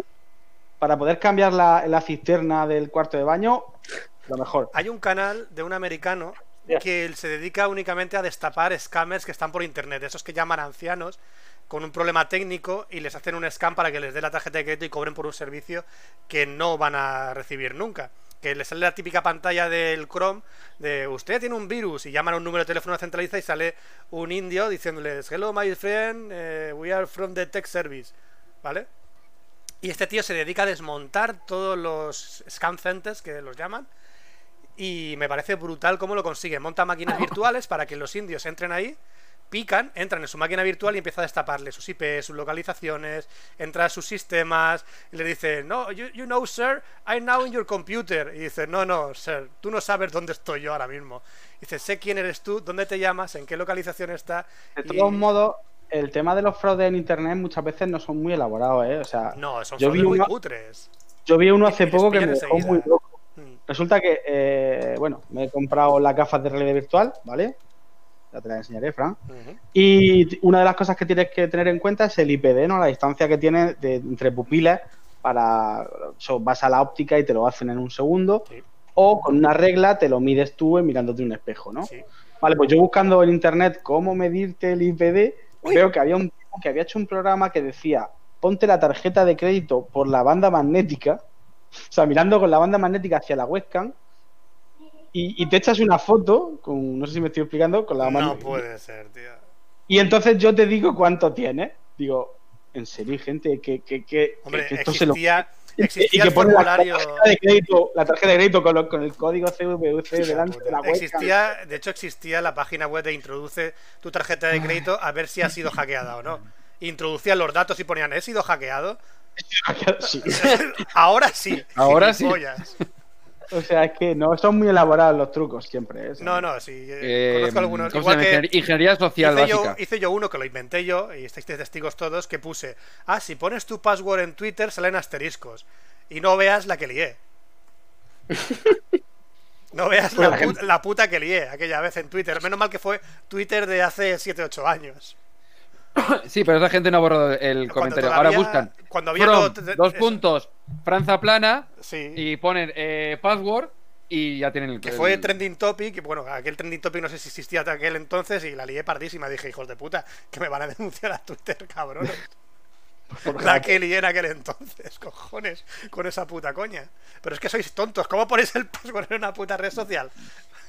para poder cambiar la, la cisterna del cuarto de baño, lo mejor. Hay un canal de un americano. Que se dedica únicamente a destapar scammers que están por internet, esos que llaman ancianos con un problema técnico y les hacen un scam para que les dé la tarjeta de crédito y cobren por un servicio que no van a recibir nunca. Que les sale la típica pantalla del Chrome de usted tiene un virus y llaman a un número de teléfono centralizado y sale un indio diciéndoles hello my friend, eh, we are from the tech service, ¿vale? Y este tío se dedica a desmontar todos los scam centers que los llaman y me parece brutal cómo lo consigue. Monta máquinas virtuales para que los indios entren ahí, pican, entran en su máquina virtual y empieza a destaparle sus IP, sus localizaciones, entra a sus sistemas y le dice, no, you, you know, sir, I'm now in your computer. Y dice, no, no, sir, tú no sabes dónde estoy yo ahora mismo. dice, sé quién eres tú, dónde te llamas, en qué localización está. De y- todos modos, el tema de los fraudes en internet muchas veces no son muy elaborados, ¿eh? O sea, No, son Yo vi muy una- cutres. yo vi uno hace poco que me dejó muy loco. Resulta que, eh, bueno, me he comprado las gafas de realidad virtual, ¿vale? Ya te las enseñaré, Fran. Y una de las cosas que tienes que tener en cuenta es el IPD, ¿no? La distancia que tiene de- entre pupilas para... Vas a la óptica y te lo hacen en un segundo. Sí. O con una regla te lo mides tú mirándote un espejo, ¿no? Sí. Vale, pues yo buscando en internet cómo medirte el IPD, Uy. veo que había un que había hecho un programa que decía, ponte la tarjeta de crédito por la banda magnética, o sea, mirando con la banda magnética hacia la webcam, y, y te echas una foto, con, no sé si me estoy explicando, con la No mano. puede ser, tío. Y entonces yo te digo cuánto tiene. Digo, en serio, gente que, que, que, Hombre, que esto se lo... existía, y existía que el pone la formulario... tarjeta de crédito, la tarjeta de crédito con, lo- con el código CVC delante de la webcam. Existía, de hecho existía la página web de introduce tu tarjeta de crédito a ver si ha sido hackeada o no. Introducían los datos y ponían, ¿he sido hackeado? Sí. Ahora sí. Ahora sí. O sea, es que no son muy elaborados los trucos siempre. ¿eh? No, no, sí. eh, Eh, conozco algunos. ¿cómo se Igual que Ingeniería- social hice yo, básica. hice yo uno que lo inventé yo, y estáis testigos todos, que puse, ah, si pones tu password en Twitter salen asteriscos. Y no veas la que lié. No veas Pues la, la puta, la puta que lié aquella vez en Twitter. Menos mal que fue Twitter de hace 7-8 años. Sí, pero esa gente no ha borrado el Cuando comentario. Ahora buscan. Cuando había From, todo- dos puntos, Franza plana, Sí. y ponen eh, password y ya tienen el Que el- fue trending topic, y bueno, aquel trending topic no sé si existía hasta aquel entonces y la lié pardísima. Dije, hijos de puta, que me van a denunciar a Twitter, cabrón. La lié en aquel entonces, cojones, con esa puta coña. Pero es que sois tontos, ¿cómo ponéis el password en una puta red social?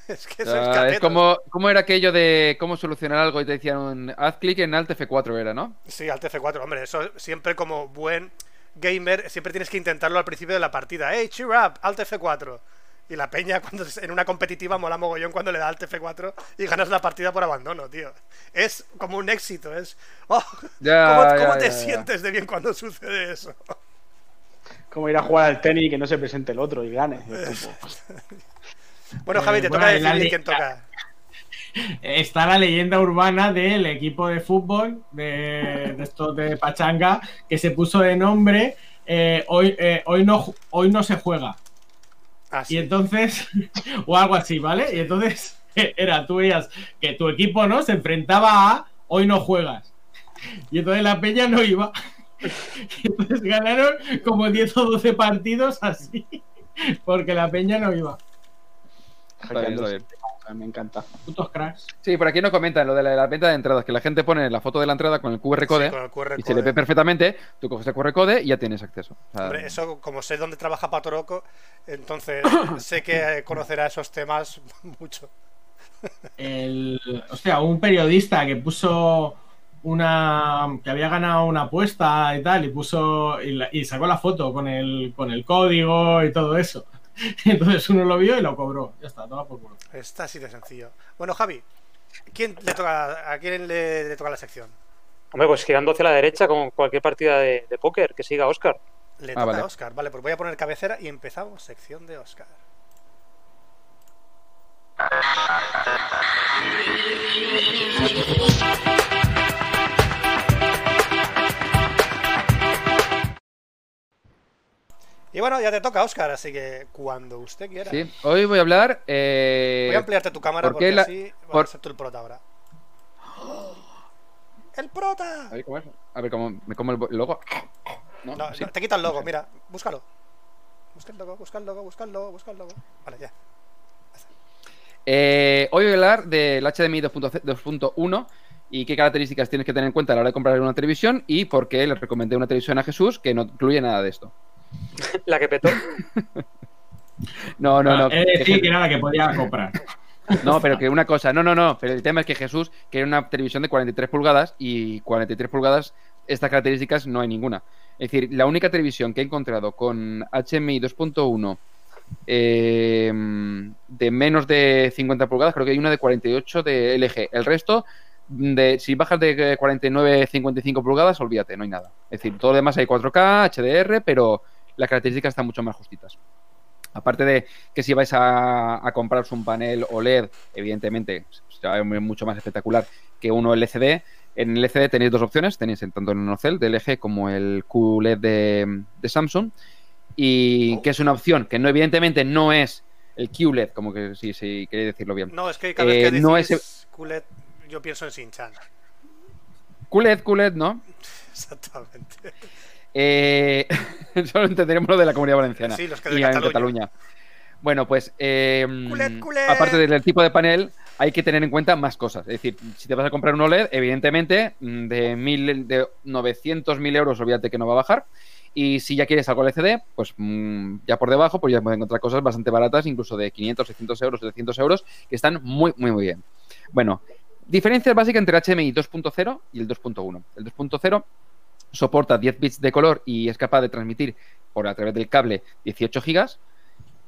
Es que sois Ah, es como, ¿Cómo era aquello de cómo solucionar algo y te decían haz clic en Alt F4 era, ¿no? Sí, al TF4, hombre, eso siempre como buen gamer, siempre tienes que intentarlo al principio de la partida. ¡Hey, cheer up! Alt F4. Y la peña cuando en una competitiva mola mogollón cuando le da Alt F4 y ganas la partida por abandono, tío. Es como un éxito, es... ¡Oh! Ya, ¿Cómo, ya, cómo te ya, ya. sientes de bien cuando sucede eso? Como ir a jugar al tenis y que no se presente el otro y gane. Pues, Bueno, Eh, Javi, te bueno, toca decidir li- quién toca. Está la leyenda urbana del equipo de fútbol de, de estos de Pachanga que se puso de nombre eh, hoy, eh, hoy, no, hoy no se juega. Ah, Y entonces, o algo así, ¿vale? Y entonces era, tú veías que tu equipo, ¿no? Se enfrentaba a hoy no juegas. Y entonces la peña no iba. Y entonces ganaron como 10 o 12 partidos así, porque la peña no iba. Está bien, está bien. Me encanta. Putos cracks. Sí, por aquí nos comentan lo de la, la venta de entradas, que la gente pone la foto de la entrada con el QR code Sí, con el QR y se le ve perfectamente, tú coges el QR code y ya tienes acceso. O sea, Hombre, eso, como sé dónde trabaja Patoroco, entonces sé que conocerá esos temas mucho. El, hostia, un periodista que puso una que había ganado una apuesta y tal y puso y, la- y sacó la foto con el con el código y todo eso. Entonces uno lo vio y lo cobró. Ya está, toma por culo. Está así de sencillo. Bueno, Javi, ¿quién le toca, ¿a quién le, le toca la sección? Hombre, pues girando hacia la derecha con cualquier partida de, de póker que siga Oscar. Le Ah, toca vale. a Oscar. Vale, pues voy a poner cabecera y empezamos sección de Oscar. Y bueno, ya te toca, Oscar, así que cuando usted quiera. sí. Hoy voy a hablar. eh, Voy a ampliarte tu cámara ¿por qué porque la- así vas por- a ser tú el prota ahora. ¡El prota! A ver cómo es. A ver cómo me como el logo. No, No, sí. no, te quita el logo, mira, búscalo. Busca el logo, busca el logo, busca el logo, busca el logo. Vale, ya. Eh, hoy voy a hablar del HDMI 2.0 2.1 y qué características tienes que tener en cuenta a la hora de comprar una televisión y por qué le recomendé una televisión a Jesús que no incluye nada de esto. La que petó. No, no, no. Es decir, que nada, que podía comprar. No, pero que una cosa, no, no, no, pero el tema es que Jesús quiere una televisión de 43 pulgadas y 43 pulgadas, estas características no hay ninguna. Es decir, la única televisión que he encontrado con HMI 2.1 eh, de menos de 50 pulgadas, creo que hay una de 48 de LG. El resto, de, si bajas de 49, 55 pulgadas, olvídate, no hay nada. Es decir, todo lo demás hay 4K, HDR, pero las características están mucho más justitas. Aparte de que si vais a, a compraros un panel OLED, evidentemente será mucho más espectacular que uno LCD. En el LCD tenéis dos opciones, tenéis en- tanto el Nocel de LG como el QLED de, de Samsung. Y que es una opción que no, evidentemente no es el QLED, como que si sí, queréis decirlo bien. No, es que cada vez que Eh, decís no es- Kulet, yo pienso en Shin-Chan. QLED, QLED, ¿no? Exactamente. Eh, solo entenderemos lo de la comunidad valenciana. Sí, los que de y en Cataluña. Bueno, pues eh, Culet, culet. aparte del tipo de panel, hay que tener en cuenta más cosas. Es decir, si te vas a comprar un OLED, evidentemente, mm, de, mil, de 900, 1000 euros, olvídate que no va a bajar. Y si ya quieres algo LCD, pues mm, ya por debajo, pues ya puedes encontrar cosas bastante baratas, incluso de 500, 600 euros, 700 euros, que están muy, muy, muy bien. Bueno, diferencias básicas entre HMI 2.0 y el 2.1. El 2.0 soporta 10 bits de color y es capaz de transmitir por a través del cable 18 gigas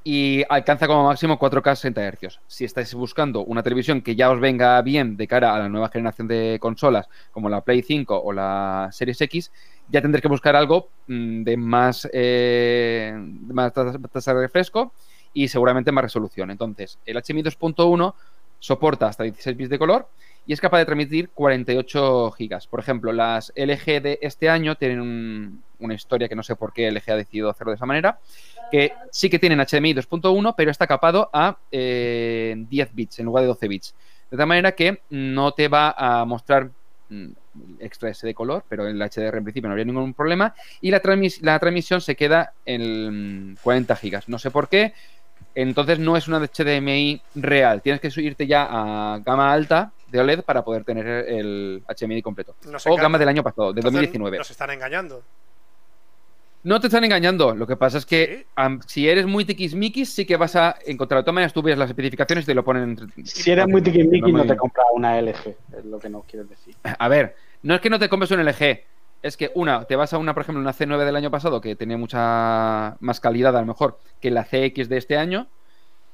y alcanza como máximo 4K 60 Hz. Si estáis buscando una televisión que ya os venga bien de cara a la nueva generación de consolas, como la Play 5 o la Series X, ya tendréis que buscar algo mm, de más, eh, más tasa de refresco y seguramente más resolución. Entonces, el HMI 2.1 soporta hasta 16 bits de color y es capaz de transmitir 48 gigas. Por ejemplo, las LG de este año tienen un- una historia que no sé por qué LG ha decidido hacerlo de esa manera, que sí que tienen HDMI 2.1, pero está capado a eh, 10 bits en lugar de 12 bits. De tal manera que no te va a mostrar mm, extra S de color, pero en el HDR en principio no habría ningún problema. Y la, la transmisión se queda en mm, 40 gigas. No sé por qué. Entonces no es una HDMI real. Tienes que subirte ya a gama alta de OLED para poder tener el HDMI completo. No sé, o claro. gama del año pasado, de Entonces, 2019. Nos están engañando. No te están engañando. Lo que pasa es que si eres muy tiquismiquis, sí que vas a encontrar. De todas maneras, tú ves las especificaciones y te lo ponen. entre- Si eres muy tiquismiqui, No no te compras una LG, es lo que nos quieres decir. A ver, no es que no te compres un LG. Es que una, te vas a una, por ejemplo, una C9 del año pasado que tenía mucha más calidad a lo mejor que la CX de este año,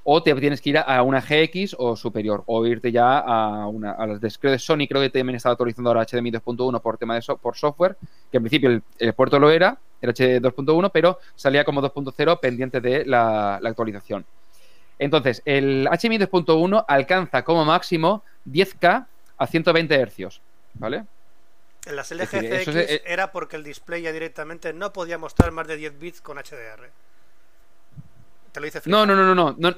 o te tienes que ir a una GX o superior, o irte ya a, una, a las de, creo de Sony, creo que también estaba actualizando ahora HDMI 2.1 por tema de so- por software, que en principio el, el puerto lo era, el H 2.1, pero salía como 2.0 pendiente de la, la actualización. Entonces, el HDMI 2.1 alcanza como máximo 10K a 120 Hz, ¿vale? En las decir, LG es- eh, era porque el display ya directamente no podía mostrar más de 10 bits con HDR. Te lo dice No, no, no, no, no.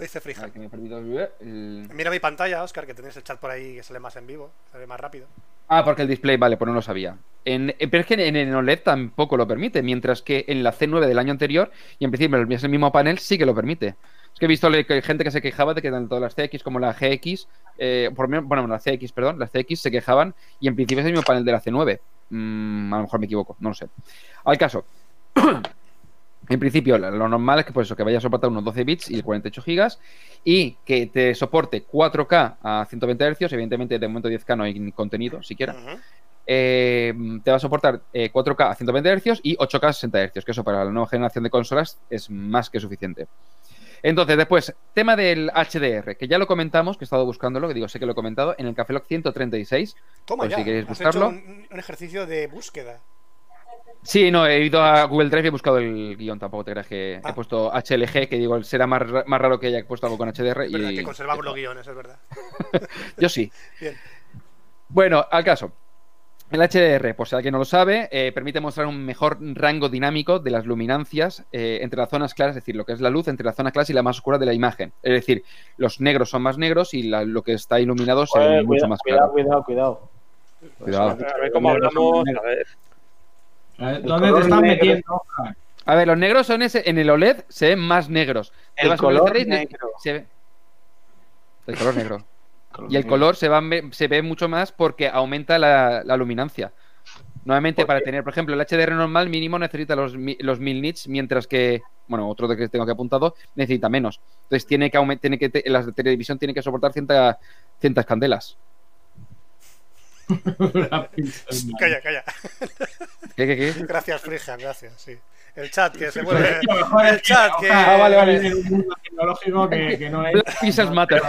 Dice Freehand. el- Mira mi pantalla, Oscar, que tenéis el chat por ahí que sale más en vivo, sale más rápido. Ah, porque el display, vale, pues no lo sabía. En, eh, pero es que en el OLED tampoco lo permite, mientras que en la C9 del año anterior, y en principio es el mismo panel, sí que lo permite. Es que he visto que hay gente que se quejaba de que tanto las CX como la GX, eh, por, bueno, la CX, perdón, las CX se quejaban y en principio es el mismo panel de la C9. Mm, a lo mejor me equivoco, no lo sé. Al caso. En principio, lo normal es que, pues, eso, que vaya a soportar unos 12 bits y 48 gigas y que te soporte 4K a 120 Hz. Evidentemente, de momento 10K no hay contenido siquiera. Eh, te va a soportar eh, 4K a 120 Hz y 8K a 60 Hz, que eso para la nueva generación de consolas es más que suficiente. Entonces, después, tema del HDR, que ya lo comentamos, que he estado buscándolo, que digo, sé que lo he comentado, en el Café Lock 136. Toma Pues ya. si queréis buscarlo. hecho un, un ejercicio de búsqueda. Sí, no, he ido a Google Drive y he buscado el guion, tampoco te creas que Ah. he puesto HLG, que digo, será más, más raro que haya puesto algo con HDR. Es verdad y que conservamos los guiones, es verdad. Yo sí. Bien. Bueno, al caso. El HDR, por si alguien no lo sabe, eh, permite mostrar un mejor rango dinámico de las luminancias eh, entre las zonas claras, es decir, lo que es la luz entre la zona clara y la más oscura de la imagen. Es decir, los negros son más negros y la- lo que está iluminado se ve mucho cuidado, más cuidado, claro. cuidado, cuidado. Cuidado. A ver cómo hablamos. A ver. ¿Dónde te negro. metiendo, Oscar? A ver, los negros son ese, en el OLED se ven más negros. El color negro. Se ve, El color negro. Y el color se, va, se ve mucho más porque aumenta la, la luminancia. Nuevamente, ¿Por para tener, por ejemplo, el HDR normal mínimo necesita los, los 1000 nits, mientras que, bueno, otro de que tengo que apuntado, necesita menos. Entonces, tiene que aumentar, tiene que, de televisión tienen que soportar cienta- cientas candelas. La pinza del mal. Calla, calla. ¿Qué, qué, qué? Gracias, Frijan, gracias. Sí. El chat que se vuelve. Es El chat que. Ah, vale, vale. en un mundo tecnológico que, que no es. Pizzas Matter.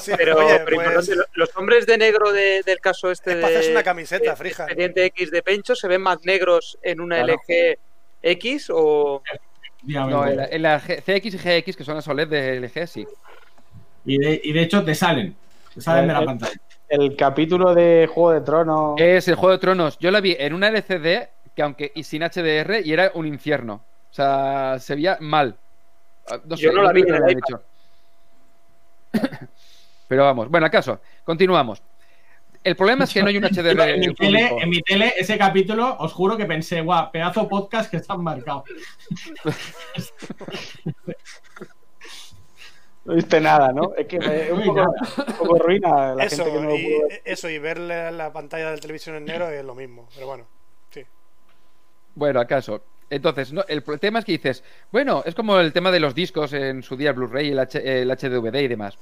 Sí, Pero, oye, pero pues, los hombres de negro de- del caso este Es de, una camiseta, Frijan. Expediente X de Pencho se ven más negros en una Claro. LG X o No, en la, en la CX y GX, que son las OLED de LG, sí. y, de, y de hecho te salen. Te salen de la Eh, pantalla. El capítulo de Juego de Tronos. Es el Juego de Tronos. Yo la vi en una LCD que aunque y sin HDR y era un infierno. O sea, se veía mal. Ah, Yo no la vi en el hecho. Pero vamos, bueno, acaso, continuamos. El problema es que no hay un HDR. en, mi tele, en mi tele, ese capítulo, os juro que pensé, guau, pedazo podcast que están marcados. No viste nada, ¿no? Es que es un poco, un poco ruina la Eso gente que no lo y, pudo ver. eso, y ver la, la pantalla del televisión en negro es lo mismo. Pero bueno, sí. Bueno, acaso. Entonces, no, el tema es que dices, bueno, es como el tema de los discos en su día, Blu-ray, el, H- el HDVD y demás.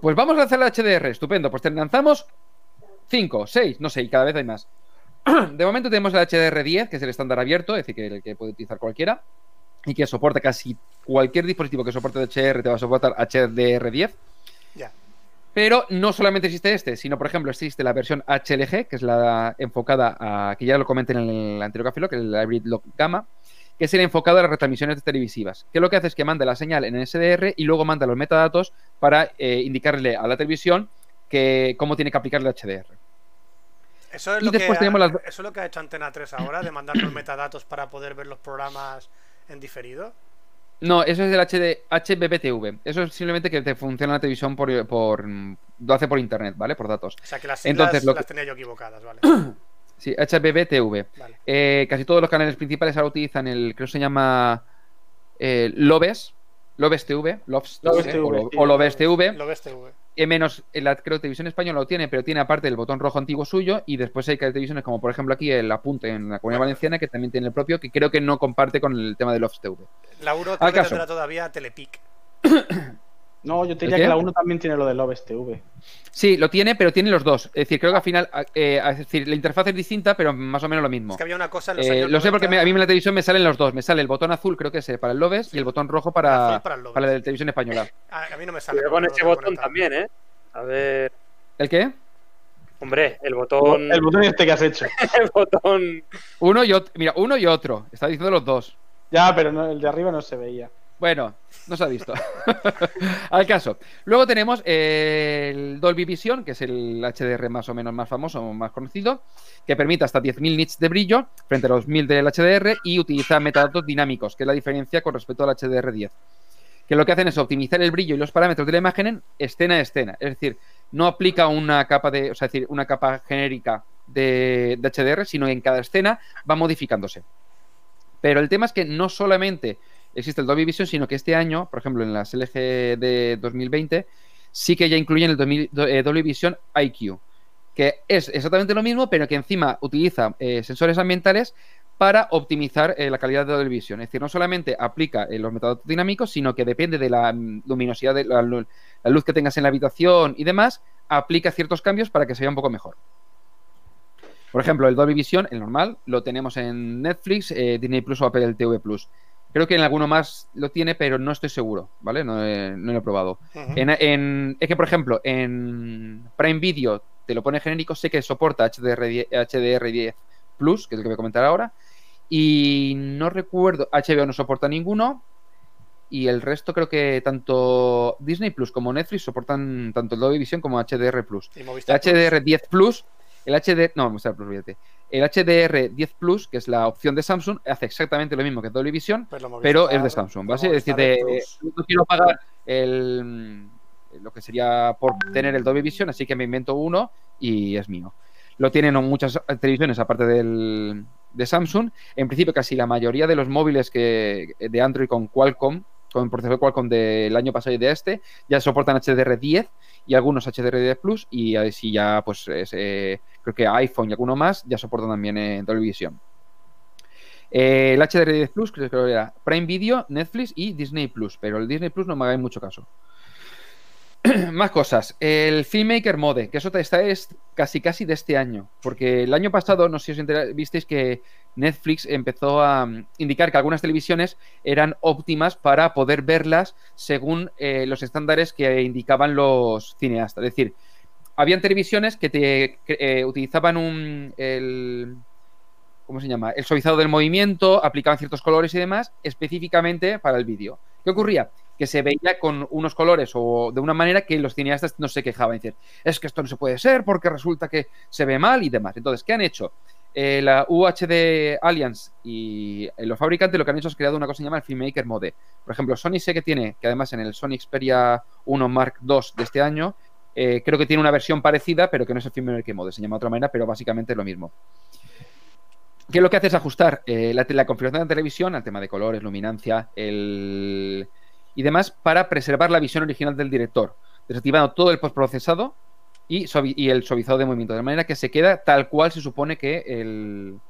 Pues vamos a lanzar el HDR, estupendo. Pues te lanzamos 5, 6, no sé, y cada vez hay más. De momento tenemos el HDR10, que es el estándar abierto, es decir, que el que puede utilizar cualquiera, y que soporta casi cualquier dispositivo que soporte HDR te va a soportar HDR10. Ya. Pero no solamente existe este, sino, por ejemplo, existe la versión HLG, que es la enfocada a, que ya lo comenté en el anterior capítulo, que es la Hybrid Lock Gamma, que es la enfocada a las retransmisiones televisivas. Que lo que hace es que manda la señal en SDR y luego manda los metadatos para eh, indicarle a la televisión que cómo tiene que aplicar el HDR. Eso es, Y lo después que ha, tenemos las- eso es lo que ha hecho Antena 3 ahora, de mandar los metadatos para poder ver los programas en diferido. No, eso es el HD, HBBTV. Eso es simplemente que te funciona la televisión por, por lo hace por internet, ¿vale? Por datos. O sea, que las siglas Entonces, lo las que- tenía yo equivocadas, ¿vale? Sí, HBBTV. vale. Eh, casi todos los canales principales ahora utilizan el, creo que se llama eh, Lobes, Lobes TV, Lobes Lobes TV, TV, o, sí, o Lobes TV, Lo ves TV. Eh, menos en la creo televisión española lo tiene, pero tiene aparte el botón rojo antiguo suyo y después hay televisiones como por ejemplo aquí el apunte en la Comunidad Valenciana que también tiene el propio que creo que no comparte con el tema de Lobes TV. Que ¿Acaso? tendrá todavía Telepic. No, yo te diría que la 1 también tiene lo de Lobes TV. Sí, lo tiene, pero tiene los dos. Es decir, creo que al final, eh, es decir, la interfaz es distinta, pero más o menos lo mismo. Es que había una cosa en los Eh, años lo sé porque 90, me- a mí en la televisión me salen los dos. Me sale el botón azul, creo que es eh, para el Lobes, y el botón rojo para, para para la televisión española. A, a mí no me sale. Cuidado con ese botón conectado. también, ¿eh? A ver, ¿El qué? hombre, el botón, El botón este que has hecho. el botón. Uno y otro. Mira, uno y otro. Está diciendo los dos. Ya, pero no, el de arriba no se veía. Bueno, no se ha visto. Al caso. Luego tenemos eh, el Dolby Vision, que es el HDR más o menos más famoso, más conocido, que permite hasta 10.000 nits de brillo frente a los 1.000 del HDR y utiliza metadatos dinámicos, que es la diferencia con respecto al HDR10. Que lo que hacen es optimizar el brillo y los parámetros de la imagen en escena a escena. Es decir, no aplica una capa de, o sea, decir, una capa genérica de, de HDR, sino que en cada escena va modificándose. Pero el tema es que no solamente existe el Dolby Vision, sino que este año, por ejemplo, en las LG de 2020, sí que ya incluyen el Dolby, eh, Vision IQ, que es exactamente lo mismo, pero que encima utiliza eh, sensores ambientales para optimizar eh, la calidad de Dolby Vision. Es decir, no solamente aplica los metadatos dinámicos, sino que depende de la luminosidad, de la, lu- la luz que tengas en la habitación y demás, aplica ciertos cambios para que se vea un poco mejor. Por ejemplo, el Dolby Vision, el normal, lo tenemos en Netflix, Disney Plus o Apple TV Plus. Creo que en alguno más lo tiene, pero no estoy seguro, ¿vale? No, he- no lo he probado. Ujú. En, en- es que, por ejemplo, en Prime Video te lo pone genérico, sé que soporta HDR10, HDR10 Plus, que es el que voy a comentar ahora, y no recuerdo, HBO no soporta ninguno, y el resto creo que tanto Disney Plus como Netflix soportan tanto el Dolby Vision como HDR Plus. El Movistar Plus. HDR10 Plus, el HD, no, Movistar Plus, olvídate. El HDR10 Plus, que es la opción de Samsung, hace exactamente lo mismo que Dolby Vision, Pues lo Movistar- pero es de Samsung, ¿vale? Es decir, de- no quiero pagar el, mm, lo que sería por tener el Dolby Vision, así que me invento uno y es mío. Lo tienen muchas televisiones aparte del, de Samsung. En principio, casi la mayoría de los móviles que, de Android con Qualcomm, con procesador Qualcomm del año pasado y de este, ya soportan HDR10 y algunos HDR10 Plus y así ya pues es, eh, creo que iPhone y alguno más ya soportan también en Dolby Vision. Eh, el HDR10 Plus creo que era Prime Video, Netflix y Disney Plus, pero el Disney Plus no me hagáis mucho caso. Más cosas. El Filmmaker Mode, que eso esta es casi casi de este año. Porque el año pasado, no sé si visteis que Netflix empezó a mm, indicar que algunas televisiones eran óptimas para poder verlas según eh, los estándares que indicaban los cineastas. Es decir, habían televisiones que te eh, utilizaban un el ¿cómo se llama? El suavizado del movimiento, aplicaban ciertos colores y demás específicamente para el vídeo. ¿Qué ocurría? Que se veía con unos colores o de una manera que los cineastas no se quejaban. Decir, es que esto no se puede ser porque resulta que se ve mal y demás. Entonces, ¿qué han hecho? Eh, la UHD Alliance y eh, los fabricantes lo que han hecho es creado una cosa que se llama el Filmmaker Mode. Por ejemplo, Sony sé que tiene, que además en el Sony Xperia 1 Mark II de este año, eh, creo que tiene una versión parecida, pero que no es el Filmmaker Mode, se llama de otra manera, pero básicamente es lo mismo. ¿Qué es lo que hace es ajustar la, la configuración de la televisión al tema de colores, luminancia el... y demás para preservar la visión original del director, desactivando todo el postprocesado y, y el suavizado de movimiento, de manera que se queda tal cual se supone que el,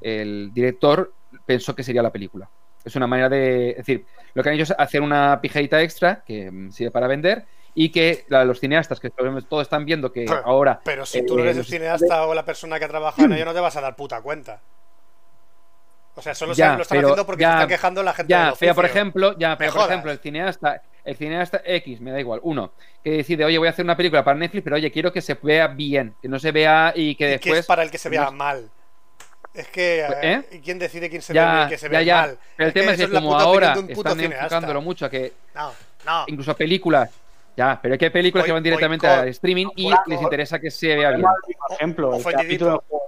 el director pensó que sería la película. Es una manera de. Es decir, lo que han hecho es hacer una pijadita extra que mm, sirve para vender y que la- los cineastas que todos están viendo que ahora. Pero si eh, tú no eres el cineasta o la persona que trabaja en ello, no te vas a dar puta cuenta. O sea, solo se- lo están pero haciendo porque ya- se está quejando la gente Ya, del fea, por ejemplo, ya, pero por ejemplo, el cineasta, el cineasta X, me da igual, uno, que decide, oye, voy a hacer una película para Netflix, pero oye, quiero que se vea bien, que no se vea y que Y después. que es para el que se vea no- mal. Es que. Pues, eh, ¿eh? ¿Y quién decide quién se ya, ve bien que se ya, ve ya. mal? Pero el tema es que como ahora de un puto están enfocándolo mucho a que No, no. incluso películas, ya, pero hay que películas que van directamente al streaming y les interesa que se vea bien. Por ejemplo, el Ofendidito. capítulo, del juego,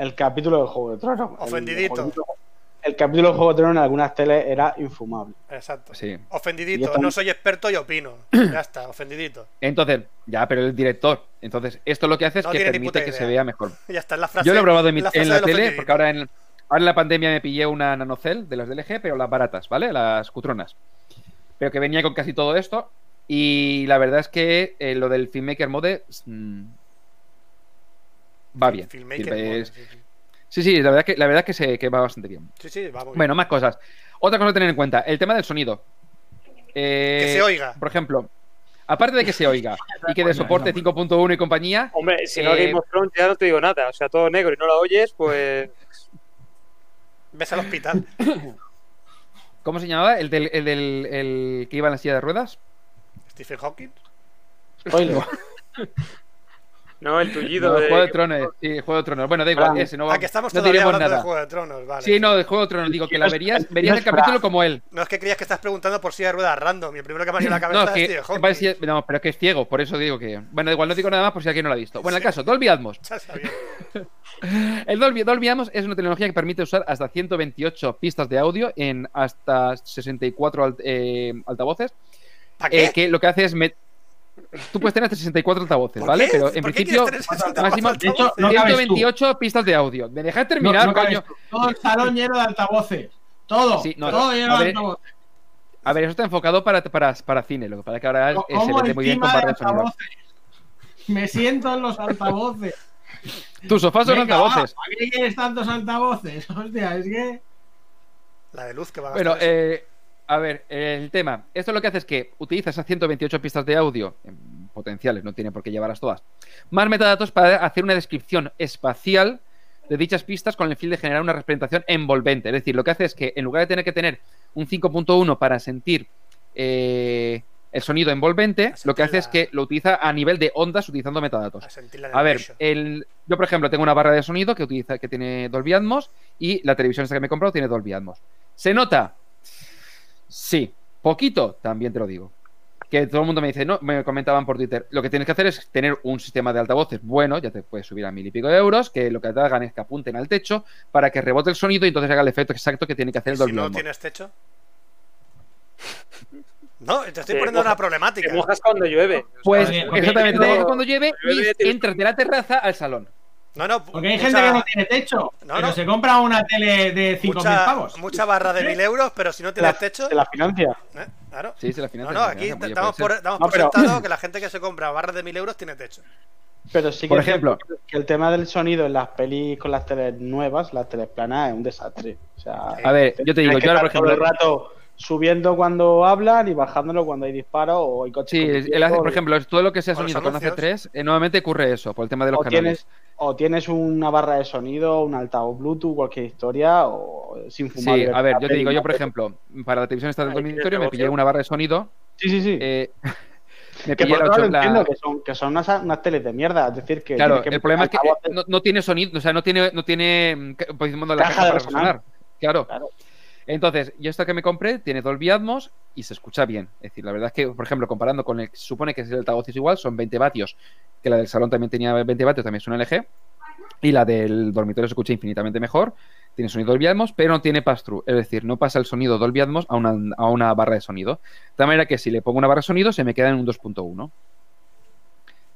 el capítulo del Juego de Tronos. Ofendidito. El, el capítulo del Juego de Tronos en algunas teles era infumable. Exacto. Sí. Ofendidito. No soy experto y opino. Ya está, ofendidito. Entonces, ya, pero el director. Entonces, esto lo que hace es No que permite que idea. se vea mejor. Ya está, es la frase. Yo lo he probado en, mi- la en la tele, porque ahora en, ahora en la pandemia me pillé una nanocell de las de LG, pero las baratas, ¿vale? Las cutronas. Pero que venía con casi todo esto. Y la verdad es que eh, lo del Filmmaker Mode mm, va bien. Filmmaker, Es decir, bueno, es- sí, sí. Sí, sí, la verdad que, la verdad que, se, que va bastante bien. Sí, sí, va muy bien. Bueno, más cosas. Otra cosa a tener en cuenta, el tema del sonido. Eh, Que se oiga. Por ejemplo, aparte de que se oiga y que de soporte 5.1 y compañía, Hombre, si no Eh, Game of Thrones ya no te digo nada. O sea, todo negro y no la oyes, pues. Ves al hospital. ¿cómo se llamaba? El del, el del el que iba en la silla de ruedas. Stephen Hawking. Spoiler. No, el tullido No, el de. Juego de Tronos, sí, el Juego de Tronos. Bueno, da igual, ese no va- Ah, que estamos no todavía hablando de nada. Juego de Tronos, vale. Sí, no, del Juego de Tronos, digo que la verías, verías el capítulo como él. No es que creías que estás preguntando por silla de ruedas random. Y el primero que me ha a la No, cabeza es es que, parecía- no, pero es que es ciego, por eso digo que. Bueno, da igual, no digo nada más por si alguien no lo ha visto. Bueno, el caso, Dolby Atmos. Ya sabía. El Dolby, Dolby Atmos es una tecnología que permite usar hasta 128 pistas de audio en hasta 64 alt- eh, altavoces. ¿Para qué? eh, que lo que hace es. met- Tú puedes tener hasta 64 altavoces, ¿Por ¿vale? qué? Pero en ¿Por qué principio, quieres tener 64 máximo De hecho, altavoces? no cabes tú. 128 pistas de audio. ¿Me dejas terminar, No, no coño? Todo el salón lleno de altavoces. Todo. Sí, no, todo a lleno de ver, altavoces. A ver, eso está enfocado para, para, para cine. Lo que pasa que ahora se ¿Cómo vende muy bien con barra de sonido. altavoces? Me siento en los altavoces. Tus sofás son Venga, altavoces. ¿Para qué quieres tantos altavoces? Hostia, es que. La de luz que va a Bueno, eh, a ver, el tema. Esto lo que hace es que utiliza esas 128 pistas de audio em, potenciales, no tiene por qué llevarlas todas, más metadatos para hacer una descripción espacial de dichas pistas con el fin de generar una representación envolvente. Es decir, lo que hace es que en lugar de tener que tener un 5.1 para sentir eh, el sonido envolvente, lo que hace es que lo utiliza a nivel de ondas utilizando metadatos. A ver, el, yo por ejemplo tengo una barra de sonido que utiliza que tiene Dolby Atmos y la televisión esta que me he comprado tiene Dolby Atmos. ¿Se nota? Sí. Poquito, también te lo digo. Que todo el mundo me dice, no, me comentaban por Twitter, lo que tienes que hacer es tener un sistema de altavoces bueno, ya te puedes subir a mil y pico de euros, que lo que te hagan es que apunten al techo para que rebote el sonido y entonces haga el efecto exacto que tiene que hacer ¿Y el si Dolby no tienes techo? No, te estoy Te poniendo mojas- una problemática. Te mojas cuando llueve. Pues exactamente, te mojas cuando llueve Llueve, y entras de la terraza al salón. No, no. Porque hay mucha- gente que no tiene techo, No, pero no. se compra una tele de 5.000 mucha, pavos. mucha barra de 1000 euros, pero si no Se tienes techo. se la financia. ¿eh? Claro. Sí, sí, la No, financia. no, la aquí financia, puede por, damos No, por pero- sentado que la gente que se compra barras de 1000 euros tiene techo. Pero sí que Por ejemplo. que el tema del sonido en las pelis con las teles nuevas, las teles planas, es un desastre. O sea, A ver, yo te digo, yo ahora, por todo ejemplo, el rato subiendo cuando hablan y bajándolo cuando hay disparos o hay coches. Sí, el- conduciendo, el- por ejemplo, es todo lo que sea sonido con anuncios. AC3, eh, nuevamente ocurre eso, por el tema de los o canales. tienes, o tienes una barra de sonido, un altavoz Bluetooth, cualquier historia, o sin fumar. Sí, a ver, yo te digo, yo por ejemplo, para la televisión esta del dormitorio me pillé una barra de sonido. Sí, sí, sí. eh, me que pillé por la, ocho- la- entiendo que son, que son unas, unas teles de mierda. Es decir, que. Claro, que el problema es que no, no tiene sonido, o sea, no tiene, no tiene pues, la Caja caja de para resonar. resonar. Claro. Claro. Entonces, yo esta que me compré tiene Dolby Atmos y se escucha bien. Es decir, la verdad es que, por ejemplo, comparando con el que se supone que es el altavoz es igual, son 20 vatios, que la del salón también tenía 20 vatios, también es una LG, y la del dormitorio se escucha infinitamente mejor. Tiene sonido Dolby Atmos, pero no tiene pass-through, es decir, no pasa el sonido Dolby Atmos a una, a una barra de sonido. De tal manera que si le pongo una barra de sonido, se me queda en un 2.1.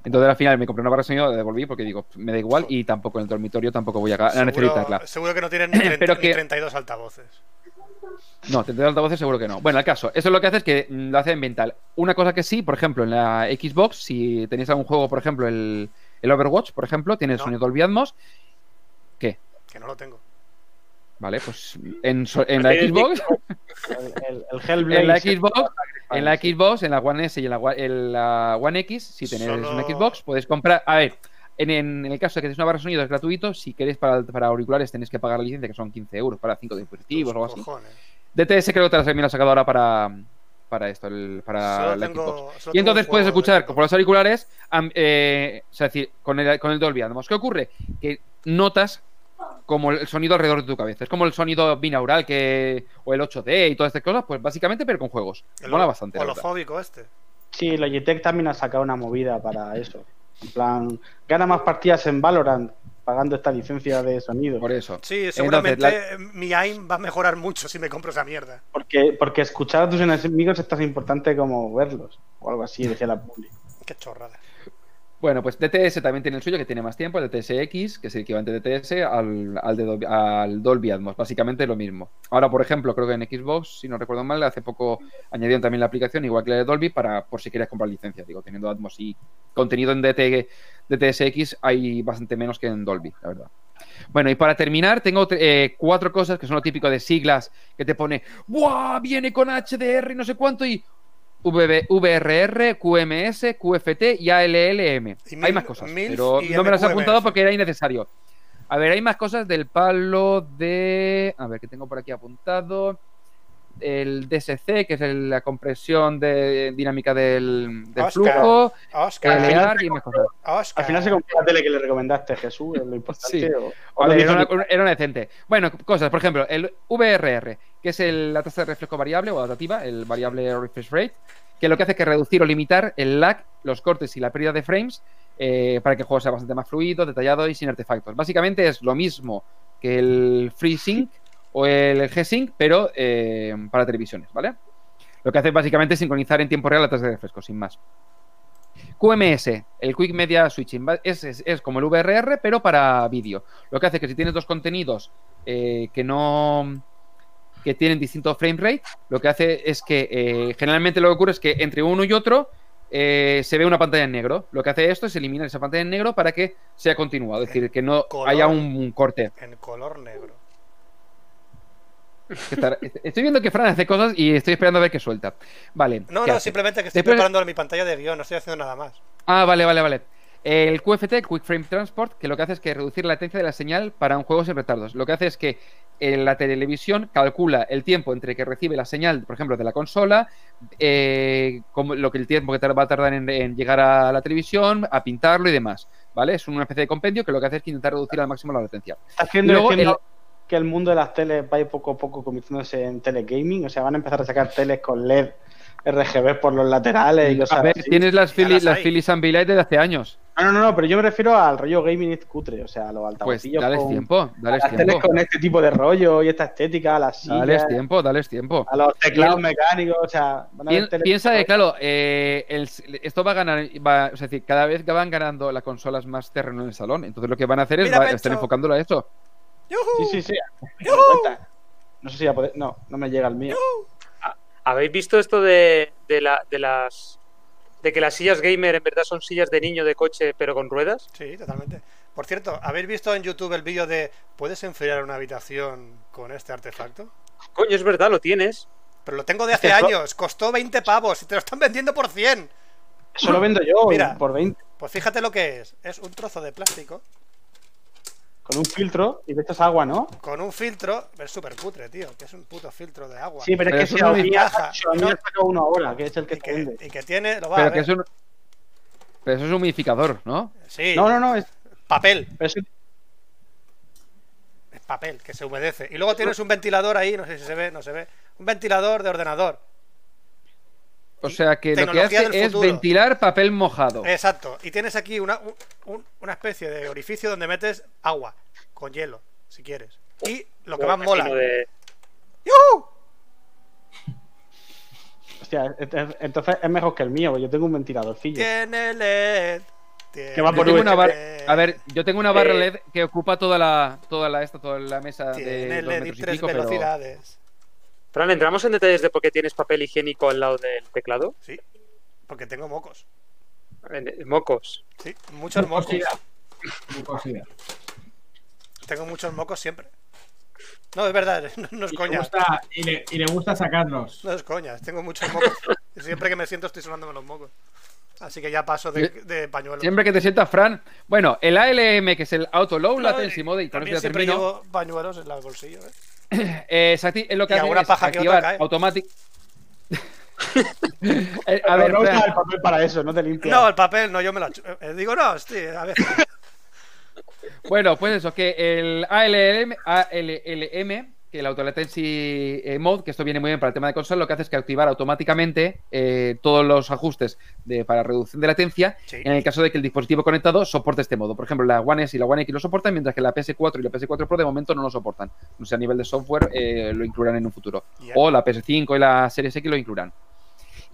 Entonces al final me compré una barra de sonido, la devolví porque digo, me da igual y tampoco en el dormitorio tampoco voy a, a necesitarla. Seguro, seguro que no tienen ni, 30 Pero ni que- 32 altavoces. No, 32 altavoces seguro que no. Bueno, el caso, eso lo que hace es que mm, lo hace ambiental. Una cosa que sí, por ejemplo, en la Xbox, si tenéis algún juego, por ejemplo, el, el Overwatch, por ejemplo, tiene el No. sonido Dolby Atmos. ¿Qué? Que no lo tengo. Vale, pues en, so- en la Xbox, El, el, el Hellblade. en la Xbox, en la Xbox, en la One S y en la, One- en la One X, si tenéis Solo- una Xbox, podéis comprar. A ver, en, en el caso de que tenéis una barra de sonido es gratuito, si queréis para, para auriculares tenéis que pagar la licencia, que son 15 euros para 5 dispositivos o algo así. Cojones. DTS creo que también lo ha sacado ahora para, para esto, el- para la tengo- Xbox. solo Y entonces puedes escuchar por los auriculares, am- eh, o sea, es decir, con el, con el Dolby Atmos. ¿Qué ocurre? Que notas como el sonido alrededor de tu cabeza. Es como el sonido binaural que, o el 8D y todas estas cosas, pues básicamente, pero con juegos. El Mola bastante. la. Holofóbico este. Sí, Logitech también ha sacado una movida para eso. En plan, gana más partidas en Valorant pagando esta licencia de sonido. Por eso. Sí, Entonces, seguramente la- mi aim va a mejorar mucho si me compro esa mierda. Porque, porque escuchar a tus enemigos es tan importante como verlos. O algo así, decía la publi. Qué chorrada. Bueno, pues DTS también tiene el suyo, que tiene más tiempo, el DTS-X, que es el equivalente de DTS al, al, Dolby Atmos. Básicamente lo mismo. Ahora, por ejemplo, creo que en Xbox, si no recuerdo mal, hace poco añadieron también la aplicación, igual que la de Dolby, para por si querías comprar licencia. Digo, teniendo Atmos y contenido en DT, DTS-X hay bastante menos que en Dolby, la verdad. Bueno, y para terminar, tengo eh, cuatro cosas que son lo típico de siglas que te pone ¡Buah! Viene con HDR y no sé cuánto y VB VRR, QMS, QFT y ALLM. Y hay más cosas, pero no me las he apuntado porque era innecesario. A ver, hay más cosas del palo de. A ver, que tengo por aquí apuntado. El DSC, que es el- la compresión de dinámica del, del Oscar. flujo. Oscar, LEAR y más cosas. Oscar. Al final se compró la tele que le recomendaste, Jesús, es lo importante. Sí. o- ver, era, una, era una decente. Bueno, cosas, por ejemplo, el VRR, que es el- la tasa de reflejo variable o adaptativa, el variable refresh rate, que lo que hace es que reducir o limitar el lag, los cortes y la pérdida de frames eh, para que el juego sea bastante más fluido, detallado y sin artefactos. Básicamente es lo mismo que el FreeSync o el G-Sync, pero eh, para televisiones, ¿vale? Lo que hace básicamente es sincronizar en tiempo real la tasa de refresco, sin más. QMS, el Quick Media Switching, es, es- es como el VRR, pero para vídeo. Lo que hace es que si tienes dos contenidos eh, que no que tienen distinto frame rate, lo que hace es que eh, generalmente lo que ocurre es que entre uno y otro eh, se ve una pantalla en negro. Lo que hace esto es eliminar esa pantalla en negro para que sea continuado, es decir, que no Color. haya un, un corte. En color negro. Estar- Estoy viendo que Fran hace cosas y estoy esperando a ver qué suelta. Vale. No, ¿qué no, hace? simplemente que estoy Después- preparando mi pantalla de guion, no estoy haciendo nada más. Ah, vale, vale, vale. El QFT, Quick Frame Transport, que lo que hace es que reducir la latencia de la señal para un juego sin retardos. Lo que hace es que eh, la televisión calcula el tiempo entre que recibe la señal, por ejemplo, de la consola, eh, como lo que el tiempo que va a tardar en, en llegar a la televisión, a pintarlo y demás. ¿Vale? Es una especie de compendio que lo que hace es que intentar reducir al máximo la latencia. ¿Estás queriendo Luego, decirnos el- que el mundo de las teles va a ir poco a poco convirtiéndose en telegaming? O sea, van a empezar a sacar teles con LED RGB por los laterales y cosas A ver, así. tienes las Philly, las las. Phillies Ambilight desde hace años. No, no, no, no, pero yo me refiero al rollo gaming cutre, o sea, a los Pues altavocillos dales con tiempo, dales las teles tiempo. con este tipo de rollo y esta estética, a las sillas, Dales tiempo, dales tiempo. a los teclados mecánicos, o sea, van a Pien- teles- piensa que, claro, eh, el- esto va a ganar, va, es decir, cada vez que van ganando las consolas más terreno en el salón, entonces lo que van a hacer es Mira, va- Pencho. estar enfocándolo a eso. ¡Yujú! Sí, sí, sí. cuenta. No sé si ya poder... No, no me llega el mío. ¿Habéis visto esto de, de, la, de las de que las sillas gamer en verdad son sillas de niño de coche pero con ruedas? Sí, totalmente. Por cierto, ¿habéis visto en YouTube el vídeo de ¿puedes enfriar una habitación con este artefacto? Coño, es verdad, lo tienes. Pero lo tengo de hace años, costó 20 pavos y te lo están vendiendo por 100. Eso lo vendo yo Mira. por 20, Pues fíjate lo que es. Es un trozo de plástico con un filtro y de esto es agua, ¿no? con un filtro. Es súper putre, tío, que es un puto filtro de agua. Sí, pero, Pero es que Xiaomi. Xiaomi sacado uno ahora, que es el que y, que, vende. y que tiene. Lo va a Pero que ver. es un. Pero eso es un humidificador, ¿no? Sí, No, no, no, es, papel. pero es- Es papel, que se humedece. Y luego tienes un ventilador ahí, no sé si se ve, no se ve. Un ventilador de ordenador. O sea que lo que hace es ventilar papel mojado. Exacto. Y tienes aquí una, un- un- una especie de orificio donde metes agua con hielo, si quieres. Y lo que más mola. de- ¡Yujú! hostia, es- es- entonces es mejor que el mío, porque yo tengo un ventiladorcillo. Tiene LED. Que va por una bar- A ver, yo tengo una barra Eh, LED que ocupa toda la, toda la esta, toda la mesa de Tiene dos LED y metros y tres pico, pero velocidades. Fran, ¿entramos en detalles de por qué tienes papel higiénico al lado del teclado? Sí. Porque tengo mocos. Mocos. Sí, muchos mocos. Mucosidad. Mucosidad. Tengo muchos mocos siempre. No, es verdad, no, no es Y le, coña. gusta, y, le, y le gusta sacarlos. No es coña, tengo muchos mocos. Siempre que me siento estoy sonándome los mocos. Así que ya paso de, de pañuelo. siempre que te sientas, Fran. Bueno, el ALM, que es el Auto Low No, Latency y Mode, y también siempre termino. llevo pañuelos en el bolsillo. ¿eh? Eh, es lo que hace alguna es paja activar automático. Eh, a A ver, no usas el papel para eso, no te limpias. No, el papel no, yo me lo chu- eh, Digo, no, hostia, a ver. Bueno, pues eso, que el ALM, ALLM, que el Auto Latency eh, Mode, que esto viene muy bien para el tema de consola, lo que hace es que activar automáticamente eh, todos los ajustes de, para reducción de latencia Sí. en el caso de que el dispositivo conectado soporte este modo. Por ejemplo, la One S y la One X lo soportan, mientras que la PS4 y la PS4 Pro de momento no lo soportan. No sé, a nivel de software eh, lo incluirán en un futuro. O la PS5 y la Series X lo incluirán.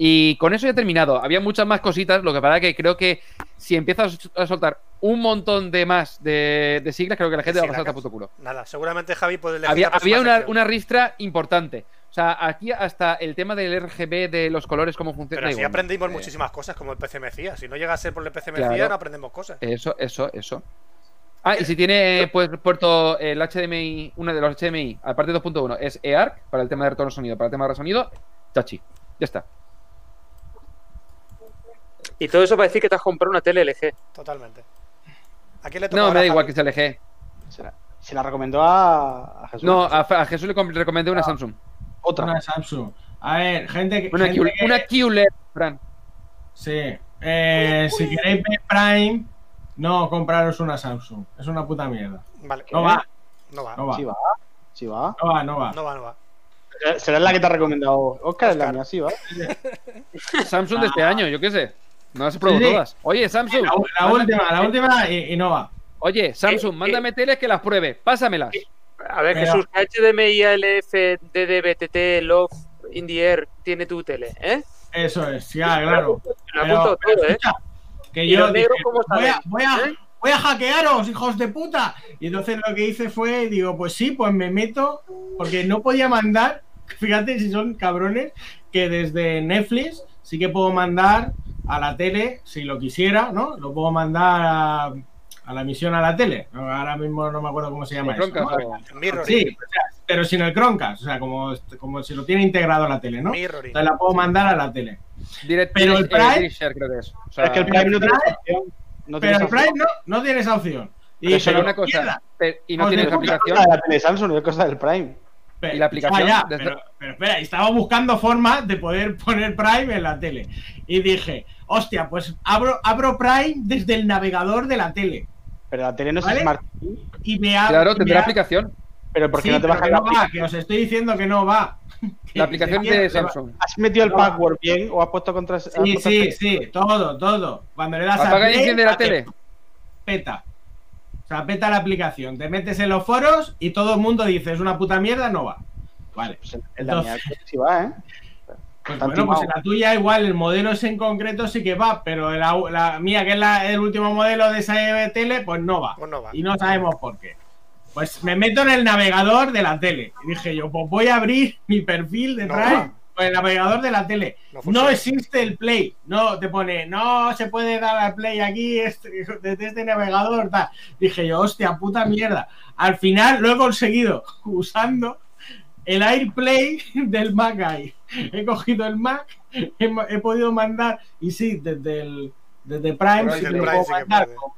Y con eso ya he terminado. Había muchas más cositas, lo que pasa que creo que si empiezas a soltar un montón de más de, de siglas, creo que la gente va a pasar hasta puto culo. Nada, seguramente Javi puede elegir Había, había una, una ristra importante. O sea, aquí hasta el tema del RGB de los colores, cómo funciona. Pero así aprendimos Eh, muchísimas cosas, como el PC Mecía. Si no llega a ser por el PC Claro. No aprendemos cosas. Eso, eso, eso. Ah, y si tiene pues puerto el HDMI, uno de los HDMI, aparte de 2.1, es eARC para el tema de retorno sonido, para el tema de sonido, chachi. Ya está. Y todo eso para decir que te has comprado una tele LG. Totalmente. ¿A quién le toca No, me da igual que sea LG. Se la, se la recomendó a, a Jesús. No, a, a Jesús le com- recomendé una Samsung. Otra. Una Samsung. A ver, gente que. Una, gente Q, que- una QLED, Fran. Sí. Eh, si queréis ver Prime, no compraros una Samsung. Es una puta mierda. Vale. No va, No va. no va. Sí va, sí va. No va, no va. No va, no va. Será la que te ha recomendado Oscar, es la Oscar. mía, sí va. Samsung de este año, yo qué sé. No las he probado Sí, sí. todas. Oye, Samsung. La, la mándame- última, la última y, y no va. Oye, Samsung, Eh, mándame teles que las pruebe. Pásamelas. A ver, Jesús, HDMI, ALF, DD, BTT, Love, Indie tiene tu tele, ¿eh? Eso es, ya, claro. Me lo apunto pero todo, ¿eh? escucha, Que ¿Y yo dije, cómo voy a, salen? voy, a, ¿Eh? voy a hackearos, hijos de puta. Y entonces lo que hice fue, digo, pues sí, pues me meto, porque no podía mandar, fíjate si son cabrones, que desde Netflix sí que puedo mandar a la tele, si lo quisiera, ¿no? Lo puedo mandar a, a la emisión a la tele. Ahora mismo no me acuerdo cómo se llama eso. Chromecast ¿no? o- Mirroring. Sí, o sea, pero sin el Chromecast, o sea, como, como si lo tiene integrado a la tele, ¿no? Mirroring. Entonces la puedo mandar a la tele. Direct, Pero el eh, Prime- DirectShare creo que es. O sea, es que el Prime no tiene esa opción. No tiene Pero esa el Prime no, no tiene esa opción. Y pero solo una "No, cosa. mierda". pero- y no la una aplicación. cosa de la tele Samsung, es cosa del Prime. Pero- ¿Y la aplicación? ya, ya, Desde- pero, pero espera, estaba buscando formas de poder poner Prime en la tele. Y dije, hostia, pues abro, abro Prime desde el navegador de la tele. Pero la tele no es ¿Vale? Smart TV. Y me abre. Claro, y me tendrá abre- aplicación. Pero ¿por qué Sí, no te bajas que la no va, que os estoy diciendo que no va. La aplicación de Samsung. ¿Has metido el No. password bien o has puesto contra Sí, puesto sí, el- sí, todo, todo. Cuando le das a Apaga y play, enciende la tele. Peta. O sea, peta la aplicación. Te metes en los foros y todo el mundo dice, es una puta mierda, no va. Vale. Pues en- en la mía sí va, ¿eh? Pues bueno, pues en la tuya igual el modelo ese en concreto sí que va, pero la, la mía, que es la- el último modelo de esa tele, pues no va. Pues no va. Y no sabemos por qué. Pues me meto en el navegador de la tele. Y dije yo, pues voy a abrir mi perfil de No con el navegador de la tele. No existe el Play. No, te pone, no se puede dar al Play aquí este- desde este navegador. Tal. Dije yo, hostia, puta mierda. Al final lo he conseguido usando el AirPlay del Mac. He cogido el Mac, he, he podido mandar, y sí, desde el desde Prime, Desde sí el que lo Prime puedo sí que mandar puede. con,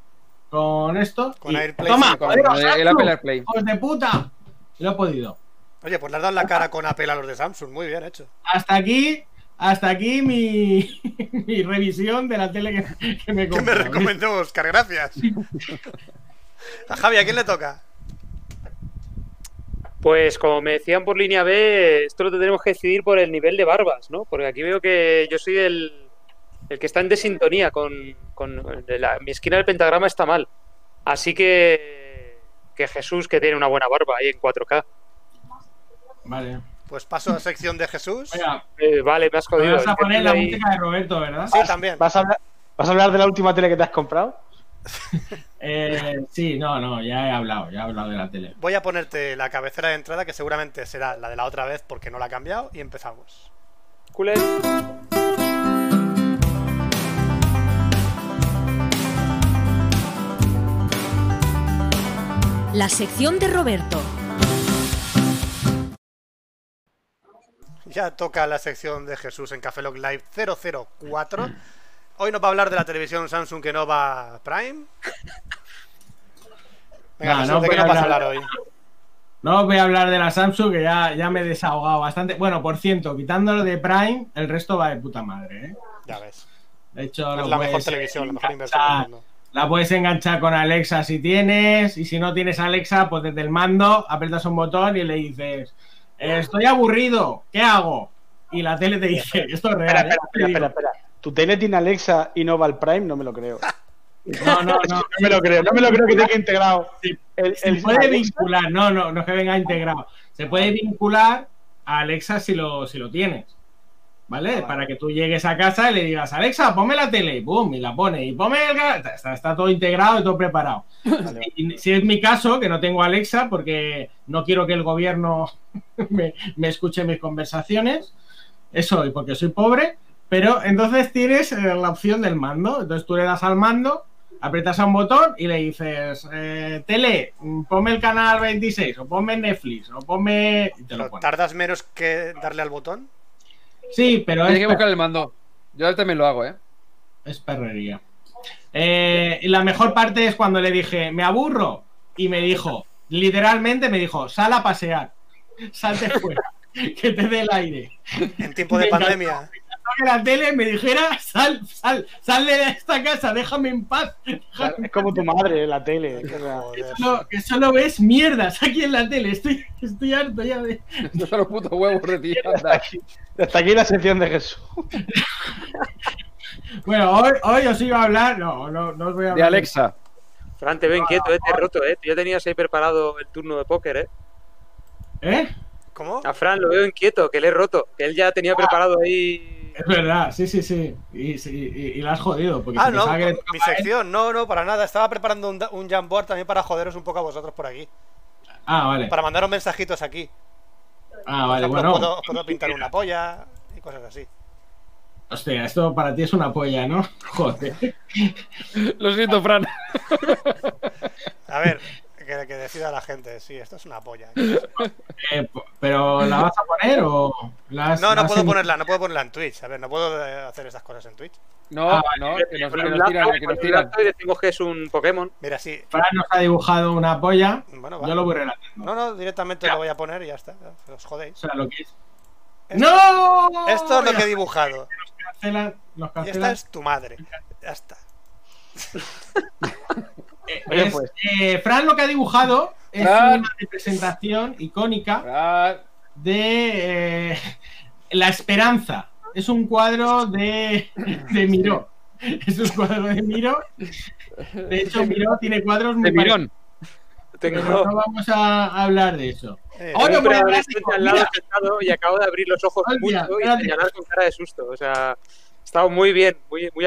con esto. Con y- AirPlay Toma, Con joder, el, Apple AirPlay. hijos de puta. Lo he podido. Oye, pues le has dado la cara con Apple a los de Samsung. Muy bien hecho. Hasta aquí, hasta aquí mi, mi revisión de la tele que, que me Que me recomendó Oscar, gracias. A Javi, ¿a quién le toca? Pues como me decían por línea B, esto lo tendremos que decidir por el nivel de barbas, ¿no? Porque aquí veo que yo soy el, el que está en desintonía con, con la- mi esquina del pentagrama está mal. Así que que Jesús que tiene una buena barba ahí en 4K. Vale. Pues paso a sección de Jesús. Eh, vale, me has jodido. vas a poner la ahí- música de Roberto, ¿verdad? Sí, también. ¿Vas a, hablar, ¿Vas a hablar de la última tele que te has comprado? Eh, sí, no, no, ya he hablado, ya he hablado de la tele. Voy a ponerte la cabecera de entrada, que seguramente será la de la otra vez porque no la ha cambiado, y empezamos. Culé. La sección de Roberto. Ya toca la sección de Jesús en Café Lock Live 004. Hoy nos va a hablar de la televisión Samsung que no va Prime. Venga, No, Jesús, no ¿de qué voy nos a vas a hablar- hablar hoy? No os voy a hablar de la Samsung, que ya, ya me he desahogado bastante. Bueno, por cierto, quitándolo de Prime, el resto va de puta madre, ¿eh? Ya ves. De hecho, Es la mejor televisión, la mejor inversión del mundo. La puedes enganchar con Alexa si tienes, y si no tienes Alexa, pues desde el mando aprietas un botón y le dices, estoy aburrido, ¿qué hago? Y la tele te dice, esto es real. Espera, ¿eh? espera, espera, espera, espera. ¿Tu tele tiene Alexa y no va al Prime? No me lo creo. No, no, no. No me lo creo, no me lo creo que tenga integrado. El, Se el- puede Alexa. vincular, no, no, no es que venga integrado. Se puede vincular a Alexa si lo, si lo tienes. ¿Vale? vale. Para que tú llegues a casa y le digas, Alexa, ponme la tele, y boom, y la pone, y ponme el ga-". está, está todo integrado y todo preparado. Vale, Y si es mi caso, que no tengo Alexa, porque no quiero que el gobierno me, me escuche mis conversaciones, eso, y porque soy pobre, pero entonces tienes eh, la opción del mando. Entonces tú le das al mando, aprietas a un botón y le dices, eh, tele, ponme el canal 26, o ponme Netflix, o ponme... y te lo Pero pone. ¿Tardas menos que darle al botón? Sí, pero Tienes es, que buscar el mando. Yo también lo hago, ¿eh? es perrería. Eh, y la mejor parte es cuando le dije, me aburro, y me dijo, literalmente me dijo, sal a pasear, salte fuera, que te dé el aire. En tiempo de pandemia. Que la tele me dijera, sal, sal, sal de esta casa, déjame en paz. Es como tu madre, la tele. que. No, que solo ves mierdas aquí en la tele. Estoy, estoy harto ya de. Estos son los putos huevos de anda. aquí, hasta aquí la sección de Jesús. Bueno, hoy, hoy os iba a hablar. No, no, no os voy a hablar. De Alexa. Fran, te veo inquieto, eh, te he roto, eh. Ya tenías ahí preparado el turno de póker, eh. ¿Eh? ¿Cómo? A Fran lo veo inquieto, que le he roto, que él ya tenía preparado ahí. Es verdad, sí, sí, sí. Y, sí, y, y la has jodido. Porque Ah, no, que mi él- sección. No, no, para nada. Estaba preparando un, un Jamboard también para joderos un poco a vosotros por aquí. Ah, vale. Para mandaros mensajitos aquí. Ah, vale, ejemplo, bueno. puedo, puedo pintar una polla y cosas así. Hostia, esto para ti es una polla, ¿no? Joder. Lo siento, Fran. A ver, que, que decida la gente. Sí, esto es una polla. Eh, ¿Pero la vas a poner o.? la has- No, no puedo en- ponerla, no puedo ponerla en Twitch. A ver, no puedo eh, hacer estas cosas en Twitch. No, Ah, no, que nos, que el nos tiran, que nos y decimos que es un Pokémon. Mira, sí. Fran nos ha dibujado una polla. Bueno, va. Yo lo voy relatando. No, no, directamente Ya. lo voy a poner y ya está. Os O jodéis. sea, lo que es. Esto- ¡No! Esto es lo que he dibujado. Nos cancelan. Nos Y esta es tu madre. Ya está. Eh, Oye, es, pues. eh, Fran lo que ha dibujado es Fran. una representación icónica Fran, de eh, La Esperanza. Es un cuadro de, de Miró. Es un cuadro de Miró. De hecho, Miró tiene cuadros muy de mirón. parecidos, Tengo pero no vamos a hablar de eso. Eh, al lado sentado y acabo de abrir los ojos Olvida, mucho y señalar con cara de susto. O sea, he estado muy bien, muy, muy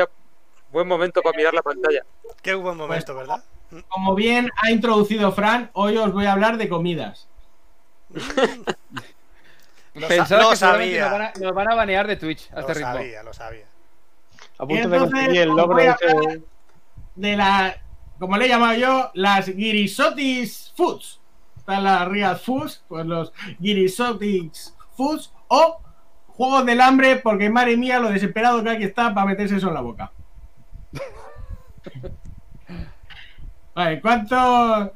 buen momento para mirar la pantalla. Qué buen momento, ¿verdad? Como bien ha introducido Fran, hoy os voy a hablar de comidas. Lo, Pensaba lo que sabía. nos van, a, nos van a banear de Twitch a Lo este ritmo. sabía, lo sabía. A punto de Entonces, conseguir el logro De la, como le he llamado yo, las Girisotis Foods. Están las Real Foods, pues los Girisotis Foods o Juegos del Hambre, porque madre mía, lo desesperado que hay que estar para meterse eso en la boca. Vale, ¿cuánto?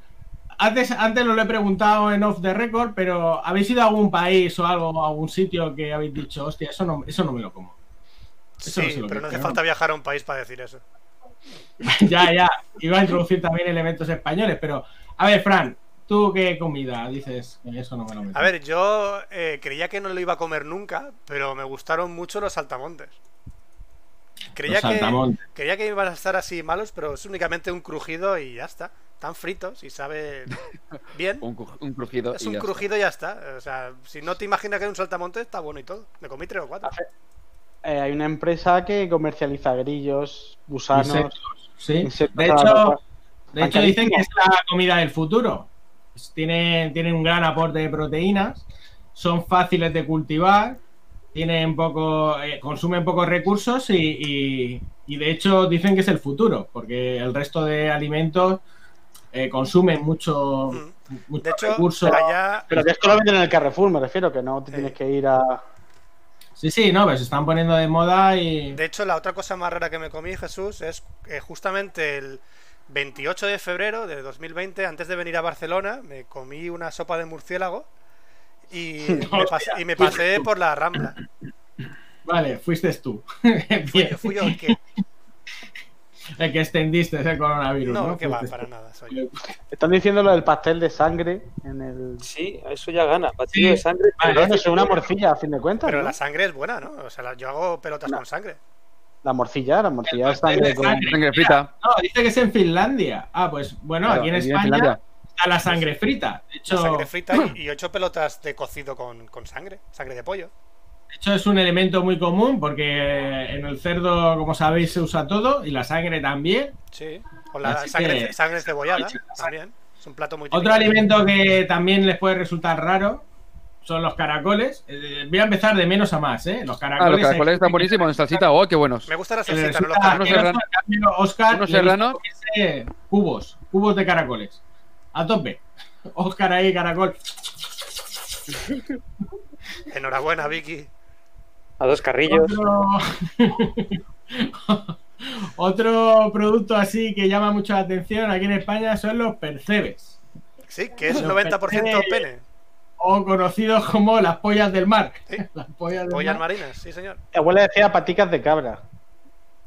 Antes, antes lo he preguntado en off the record, pero ¿habéis ido a algún país o algo, a algún sitio que habéis dicho, hostia, eso no, eso no me lo como? Eso no Sí, se lo pero no hace falta viajar a un país para decir eso. ya, ya. Iba a introducir también elementos españoles, pero. A ver, Fran, ¿tú qué comida dices? Eso no me lo meto. A ver, yo eh, creía que no lo iba a comer nunca, pero me gustaron mucho los saltamontes. Creía que, creía que iban a estar así malos, pero es únicamente un crujido y ya está. Están fritos y saben bien. Un, un crujido. Es y un ya está. crujido y ya está. O sea, si no te imaginas que es un saltamontes, está bueno y todo. Me comí tres o cuatro. Eh, hay una empresa que comercializa grillos, gusanos. Insectos, Sí. insectos De hecho, de hecho dicen que es la comida del futuro. Tienen, tienen un gran aporte de proteínas, son fáciles de cultivar, tienen poco, eh, consumen pocos recursos y, y- y de hecho dicen que es el futuro, porque el resto de alimentos eh, consumen mucho, Mm. mucho De hecho, recurso. allá, Pero que esto lo venden en el Carrefour, me refiero, que no te Sí. tienes que ir a. Sí, sí, no, pero se están poniendo de moda y. De hecho, la otra cosa más rara que me comí, Jesús, es eh, justamente el 28 de febrero de 2020, antes de venir a Barcelona, me comí una sopa de murciélago y me, pas- y me pasé por la Rambla. Vale, fuiste tú. Fui, yo el que... El que extendiste ese coronavirus, ¿no? No, que va, para nada, soy yo. Están diciendo lo del pastel de sangre en el. Sí, eso ya gana. Sí. de sangre. Pero eso es una morcilla, a fin de cuentas. Pero ¿no? la sangre es buena, ¿no? O sea, la- yo hago pelotas No. con sangre. La morcilla, la morcilla es pastel sangre de con. sangre. Sangre frita. No, dice que es en Finlandia. Ah, pues bueno, Claro, aquí en en Está la sangre frita. De hecho, La sangre frita y, hecho pelotas de cocido con, con sangre, sangre de pollo. de hecho, es un elemento muy común porque en el cerdo, como sabéis, se usa todo y la sangre también. Sí. O la Así sangre, que- sangre cebollada también. Es un plato muy Otro típico. alimento que también les puede resultar raro son los caracoles. Eh, voy a empezar de menos a más, ¿eh? Los caracoles. Ah, los caracoles están buenísimos en salsita. Oh, qué buenos. Me gusta la salsita, no los Unos caracoles. serranos. Oscar Unos serranos. cubos, cubos de caracoles. A tope. Oscar ahí, caracol. Enhorabuena, Vicky. A dos carrillos. Otro... Otro producto así que llama mucho la atención aquí en España son los percebes, Sí, que es Los 90% percebes. pene. o conocidos como las pollas del mar. Sí. Las pollas del Pollas mar. marinas, sí, señor. Mi abuela decía paticas de cabra.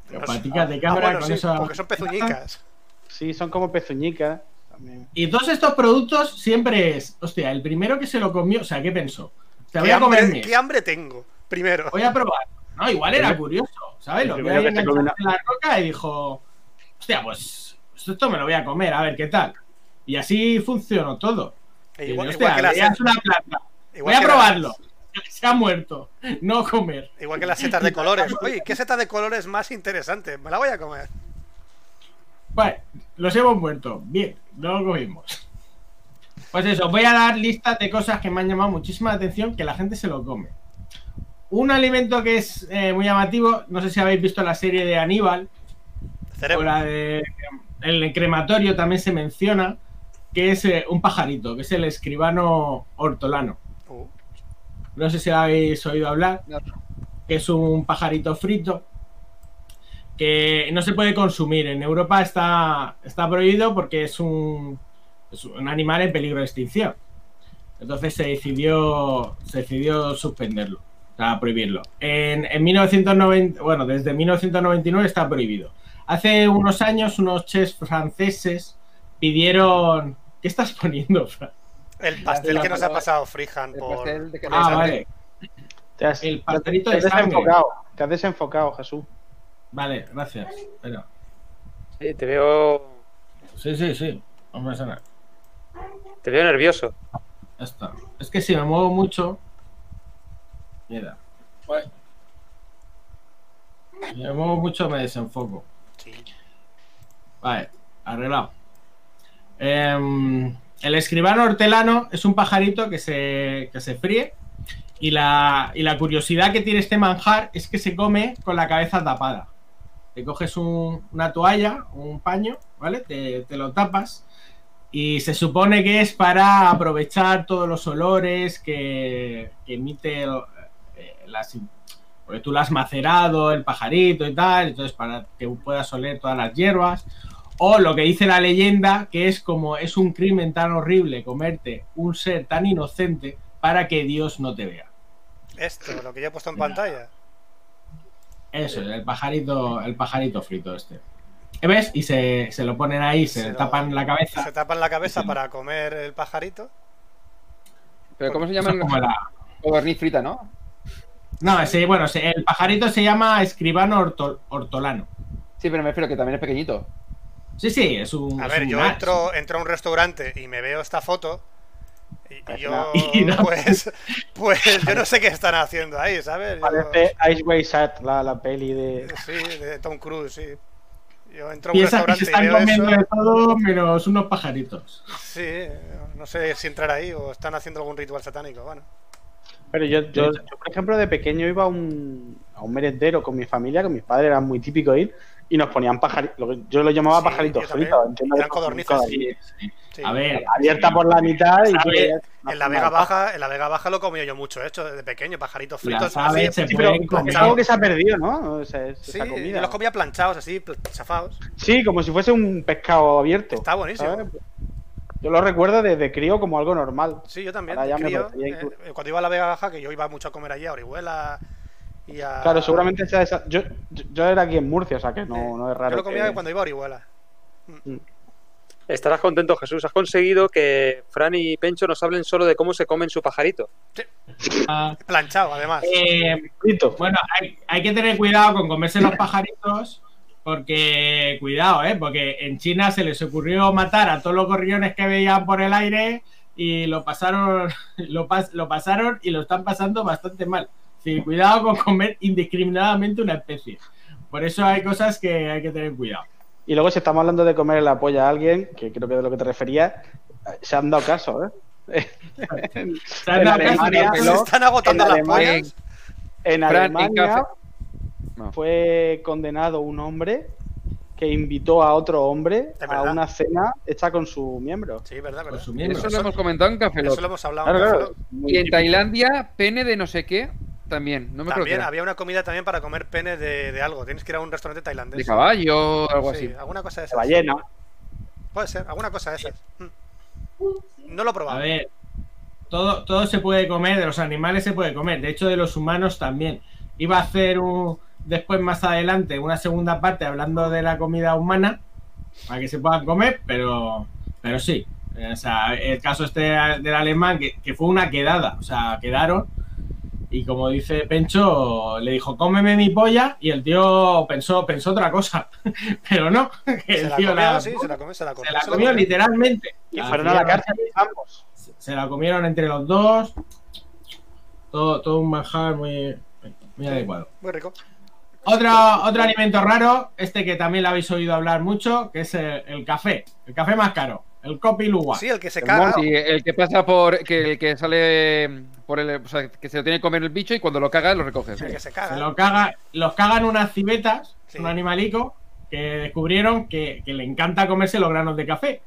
Pero No sé. paticas de Ah, cabra bueno, con sí, esa- porque son pezuñicas. Sí, son como pezuñicas. También. Y todos estos productos siempre es, hostia, el primero que se lo comió, o sea, ¿qué pensó? Te voy ¿Qué a comer hambre, qué hambre tengo? Primero. voy a probar. No, igual era curioso, ¿sabes? Lo que primero ahí que se enganchado comió en la roca y dijo, hostia, pues esto me lo voy a comer, a ver qué tal. Y así funcionó todo. E Y, Igual, hostia, igual que las, veías una planta, igual voy a probarlo. Se ha muerto, no comer. igual que las setas de colores. Oye, ¿qué seta de colores más interesante? Me la voy a comer. Vale, los hemos muerto. Bien, no lo comimos. Pues eso, voy a dar listas de cosas que me han llamado muchísima atención que la gente se lo come. Un alimento que es eh, muy llamativo, no sé si habéis visto la serie de Aníbal, o la de el crematorio también se menciona, que es eh, un pajarito, que es el escribano hortolano. Uh, No sé si habéis oído hablar, que es un pajarito frito que no se puede consumir. En Europa está, está prohibido porque es un, es un animal en peligro de extinción. Entonces se decidió, se decidió suspenderlo, o sea, prohibirlo. En, en 1990, bueno, desde 1999 está prohibido. Hace unos años unos chefs franceses pidieron ¿Qué estás poniendo, Fran? El pastel que nos ha pasado El por. Ah, vale. Te has, El te pastelito has de desenfocado. Te has desenfocado, Jesús. Vale, gracias. Espera. Sí, te veo. Sí, sí, sí. No pasa nada. Te veo nervioso. Ya está. Es que si me muevo mucho. Mira. Si me muevo mucho me desenfoco. Sí. Vale, arreglado. Em, el escribano hortelano es un pajarito que se, que se fríe. Y la, y la curiosidad que tiene este manjar es que se come con la cabeza tapada. Te coges un- una toalla, un paño, ¿vale? Te, lo tapas. Y se supone que es para aprovechar todos los olores que, emite eh, las, porque tú lo has macerado, el pajarito y tal, entonces para que puedas oler todas las hierbas. O lo que dice la leyenda, que es como es un crimen tan horrible comerte un ser tan inocente para que Dios no te vea. Esto, lo que yo he puesto en pantalla. Eso, el pajarito, el pajarito frito este. ¿Ves? Y se, se lo ponen ahí, se, Se lo- tapan la cabeza. Se tapan la cabeza Sí. para comer el pajarito. Pero ¿cómo se llama? como la- Codorniz frita, ¿no? No, ese, bueno, el pajarito se llama escribano orto- hortolano. Sí, pero me refiero que también es pequeñito. Sí, sí, es un. A es ver, un yo entro a un restaurante y me veo esta foto. Y, y yo, Y no. pues, pues, yo no sé qué están haciendo ahí, ¿sabes? Yo- Parece Ice Way Sat, la, la peli de. sí, de Tom Cruise, sí. Yo entro a un Piensas que se restaurante y están veo comiendo eso. de todo menos unos pajaritos. Sí, no sé si entrar ahí o están haciendo algún ritual satánico. Bueno, Pero yo, yo, yo, por ejemplo, de pequeño iba a un, a un merendero con mi familia, con mis padres, era muy típico ir, y nos ponían pajaritos. Yo lo llamaba Sí, pajaritos fritos. entiendo Eran codornices, sí. A ver, Abierta por la mitad y En la Vega. Baja, en la Vega Baja lo comía yo mucho, hecho, desde pequeño, pajaritos fritos. aves así, se Sí, pero pueden es algo que se ha perdido, ¿no? O sea, es- Sí, esa yo comida. los comía planchados, así, chafados. Sí, como si fuese un pescado abierto. Está buenísimo. ¿sabes? Yo lo recuerdo desde crío como algo normal. Sí, yo también. Crío, eh, cuando iba a la Vega Baja, que yo iba mucho a comer allí a Orihuela y a. Claro, seguramente sea esa. Yo, yo, yo era aquí en Murcia, o sea que no, Sí. no es raro. Yo lo comía que- cuando iba a Orihuela. Estarás contento, Jesús. Has conseguido que Fran y Pencho nos hablen solo de cómo se comen su pajarito. Ah, Planchado, además. eh, bueno, hay, hay que tener cuidado con comerse los pajaritos. Porque, cuidado, ¿eh? Porque en China se les ocurrió matar a todos los gorriones que veían por el aire y lo pasaron, lo, pas- lo pasaron y lo están pasando bastante mal. Sí, cuidado con comer indiscriminadamente una especie. Por eso hay cosas que hay que tener cuidado. Y luego, si estamos hablando de comer la polla a alguien, que creo que es de lo que te referías, se han dado caso, ¿eh? Se han En dado caso Alemania, que- Se están agotando en las Alemania- pollas. En Alemania No. fue condenado un hombre que invitó a otro hombre a una cena hecha con su miembro. Sí, verdad, con verdad. su miembro. Eso lo hemos comentado en Café Lock. Eso lo hemos hablado. Claro, en Café. Lock. Y en. Tailandia, pene de no sé qué, también. No me había una comida también para comer pene de, de algo. Tienes que ir a un restaurante tailandés. De caballo o algo Sí, así. alguna cosa de esas. ballena. Puede ser, alguna cosa de esas. Mm. No lo he probado. A ver, todo, todo se puede comer, de los animales se puede comer, de hecho de los humanos también. Iba a hacer un, después más adelante una segunda parte hablando de la comida humana, para que se puedan comer, pero, pero sí. O sea, el caso este del alemán, que, que fue una quedada, o sea, quedaron. Y como dice Pencho, le dijo, cómeme mi polla, y el tío pensó, pensó otra cosa. Pero no, Se el la tío comió, la- sí, se la comió, se la comió. se la se comió literalmente. Y fueron a la cárcel ambos. Se la comieron entre los dos. Todo, todo un manjar muy, muy adecuado. Muy rico. Otro, otro alimento raro, este que también lo habéis oído hablar mucho, que es el, el café. El café más caro, el Luwak. Sí, el que se El caga. Sí, el que pasa por. Que, el que sale por el. O sea, que se lo tiene que comer el bicho y cuando lo caga lo recoge. El que se Se caga. lo caga, los cagan unas civetas, Sí. un animalico, que descubrieron que, que le encanta comerse los granos de café.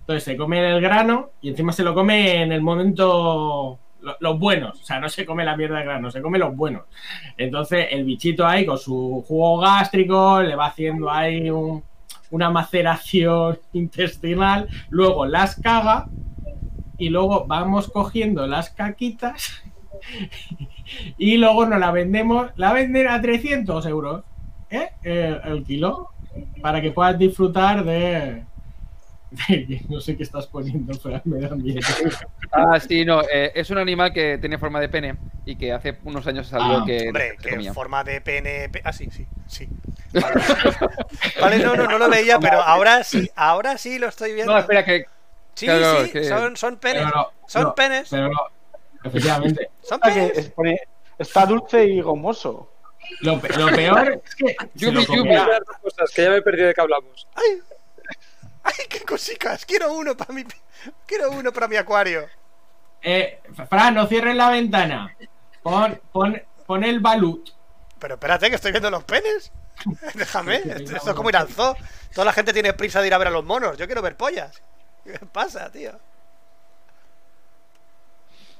Entonces se come el grano y encima se lo come en el momento lo- los buenos. O sea, no se come la mierda de grano, se come los buenos. Entonces el bichito ahí con su jugo gástrico le va haciendo ahí un- una maceración intestinal, luego las caga y luego vamos cogiendo las caquitas y luego nos la vendemos, la venden a 300 euros ¿eh? El kilo para que puedas disfrutar de, no sé qué estás poniendo, pero me da miedo. Ah, sí, no. eh, es un animal que tiene forma de pene y que hace unos años salió Ah, que. Hombre, se que comía. forma de pene. pe- Ah, sí, sí, sí. Vale. Vale, no, no, no lo veía, pero ahora sí, ahora sí lo estoy viendo. No, espera, que. Sí, claro, sí, que- son, son penes. No, son no, penes. Pero no, efectivamente. Son penes. es- pone- está dulce y gomoso. Lo, pe- lo peor es que. dos cosas, que ya me he perdido de qué hablamos. ¡Ay! ¡Ay, qué cosicas! Quiero uno para mi. Quiero uno para mi acuario. Eh, Fran, no cierres la ventana. Pon, pon, pon el balut. Pero espérate, que estoy viendo los penes. Déjame, esto es como ir al zoo. Toda la gente tiene prisa de ir a ver a los monos. Yo quiero ver pollas. ¿Qué pasa, tío?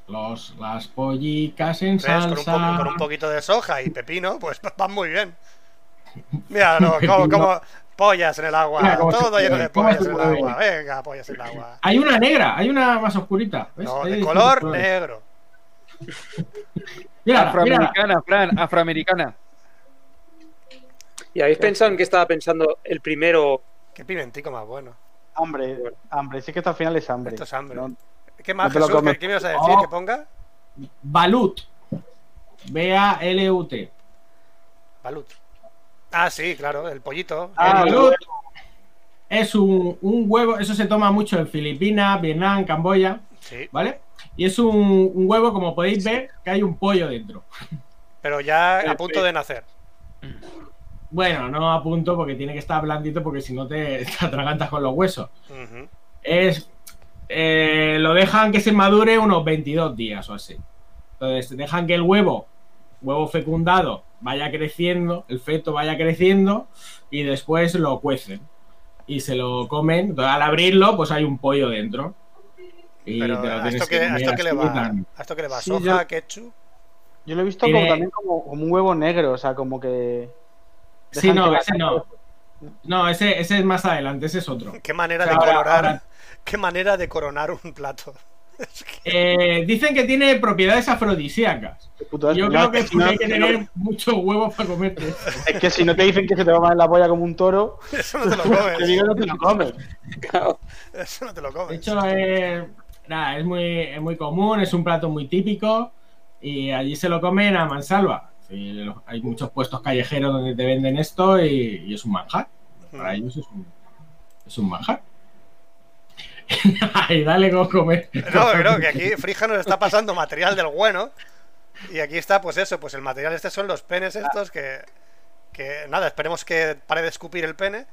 Los, las pollicas en ¿Ves? Con un, salsa. con un poquito de soja y pepino, pues van muy bien. Míralo, Pepino. como, como pollas en el agua. Mira Todo lleno de pollas en el agua. Venga, pollas en el agua. Hay una negra, hay una más oscurita. ¿ves? No, de color colores. negro. Mira, mira. Afroamericana, Fran, afroamericana. ¿Y habéis pensado en qué estaba pensando el primero? Qué pimentico más bueno. Hambre, hambre. Sí que esto al final es hambre. Esto es hambre. No- ¿Qué más, no Jesús? ¿Qué, qué me ibas a decir? Oh. ¿Que ponga? Balut. B-A-L-U-T. Balut. Ah, sí, claro, el pollito. Ah, el El- balut es un, un huevo, eso se toma mucho en Filipinas, Vietnam, Camboya, Sí, ¿vale? Y es un, un huevo, como podéis ver, que hay un pollo dentro. pero ya a punto de nacer. Bueno, no a punto porque tiene que estar blandito porque si no te, te atragantas con los huesos. Es. eh, lo dejan que se madure unos 22 días o así. Entonces, dejan que el huevo, huevo fecundado, vaya creciendo, el feto vaya creciendo y después lo cuecen. Y se lo comen. Entonces, al abrirlo, pues hay un pollo dentro. Y Pero te lo ¿a esto, que a esto qué le va? ¿A esto qué le va? Sí, ¿Soja, yo- ketchup? Yo lo he visto como, también como, como un huevo negro, o sea, como que. Sí, no, ese no. No, ese, ese es más adelante, ese es otro. ¿Qué manera O sea, de ahora- coronar? ahora- ¿Qué manera de coronar un plato? Eh, dicen que tiene propiedades afrodisíacas. Yo creo que si no, hay que tener muchos huevos para comerte. es que si no te dicen que se te va a poner la polla como un toro, Eso no te lo te comes. digo no te lo comes. Eso no te lo De comes. hecho, es, nada, es, muy, es muy común, es un plato muy típico y allí se lo comen a mansalva. Hay muchos puestos callejeros donde te venden esto y, y es un manjar. Para ellos es un, es un manjar. y dale con comer. No, creo que aquí Frija nos está pasando material del bueno. Y aquí está, pues eso, pues el material este son los penes estos que. Que nada, esperemos que pare de escupir el pene.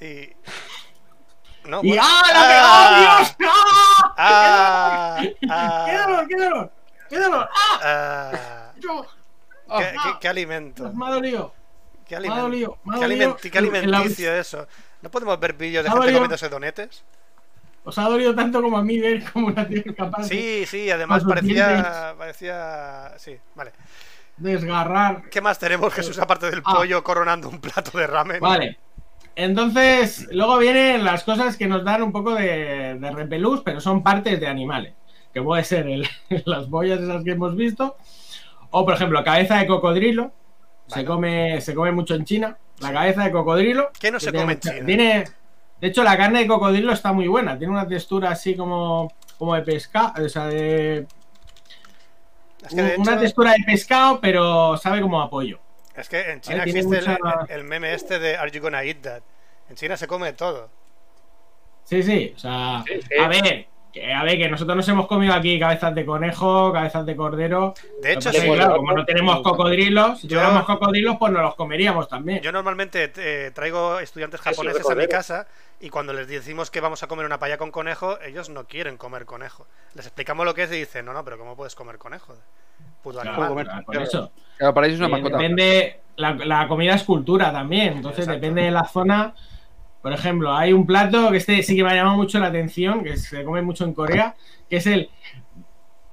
Y. No, Y bueno. ¡ah, la. ¡Ah! ¡Ah! ¡Qué ¡Ah! dolor, qué dolor! ¡Qué dolor! ¡Ah! ah. ¿Qué, qué- qué alimento? Me ha dolido. ¿Qué, Me ha aliment- qué dolido alimenti- qué en- en la- alimenticio eso? ¿No podemos ver vídeos de gente comiéndose donetes? Os ha dolido tanto como a mí ver cómo una tía capaz Sí, sí, además parecía. Parecía. Sí, vale. desgarrar. ¿Qué más tenemos, Jesús, aparte del Ah. pollo coronando un plato de ramen? Vale. Entonces, luego vienen las cosas que nos dan un poco de, de repelús, pero son partes de animales. Que puede ser el- las boyas esas que hemos visto. O, por ejemplo, cabeza de cocodrilo. Se, come, se come mucho en China. La cabeza de cocodrilo. ¿Qué no que se tiene come en China? tiene- de hecho, la carne de cocodrilo está muy buena. Tiene una textura así como, como de pescado. O sea, de, Es que, de una hecho, textura de pescado, pero sabe como a pollo. es que en China Vale, existe el, meme este de Are you gonna eat that? En China se come todo. Sí, sí, o sea, Sí, sí. a ver, que, a ver, que nosotros nos hemos comido aquí cabezas de conejo, cabezas de cordero. De hecho, sí, claro, como no tenemos cocodrilos, si Yo- tuviéramos cocodrilos, pues nos los comeríamos también. yo normalmente eh, traigo estudiantes japoneses a mi casa y cuando les decimos que vamos a comer una paella con conejo, ellos no quieren comer conejo. Les explicamos lo que es y dicen, no, no, pero ¿cómo puedes comer conejo? Puto Claro, animal. comer- claro, con eso. Claro, para ellos es una Eh, mascota. depende, la, la comida es cultura también, entonces Exacto. depende de la zona. Por ejemplo, hay un plato que este sí que me ha llamado mucho la atención, que se come mucho en Corea, que es el,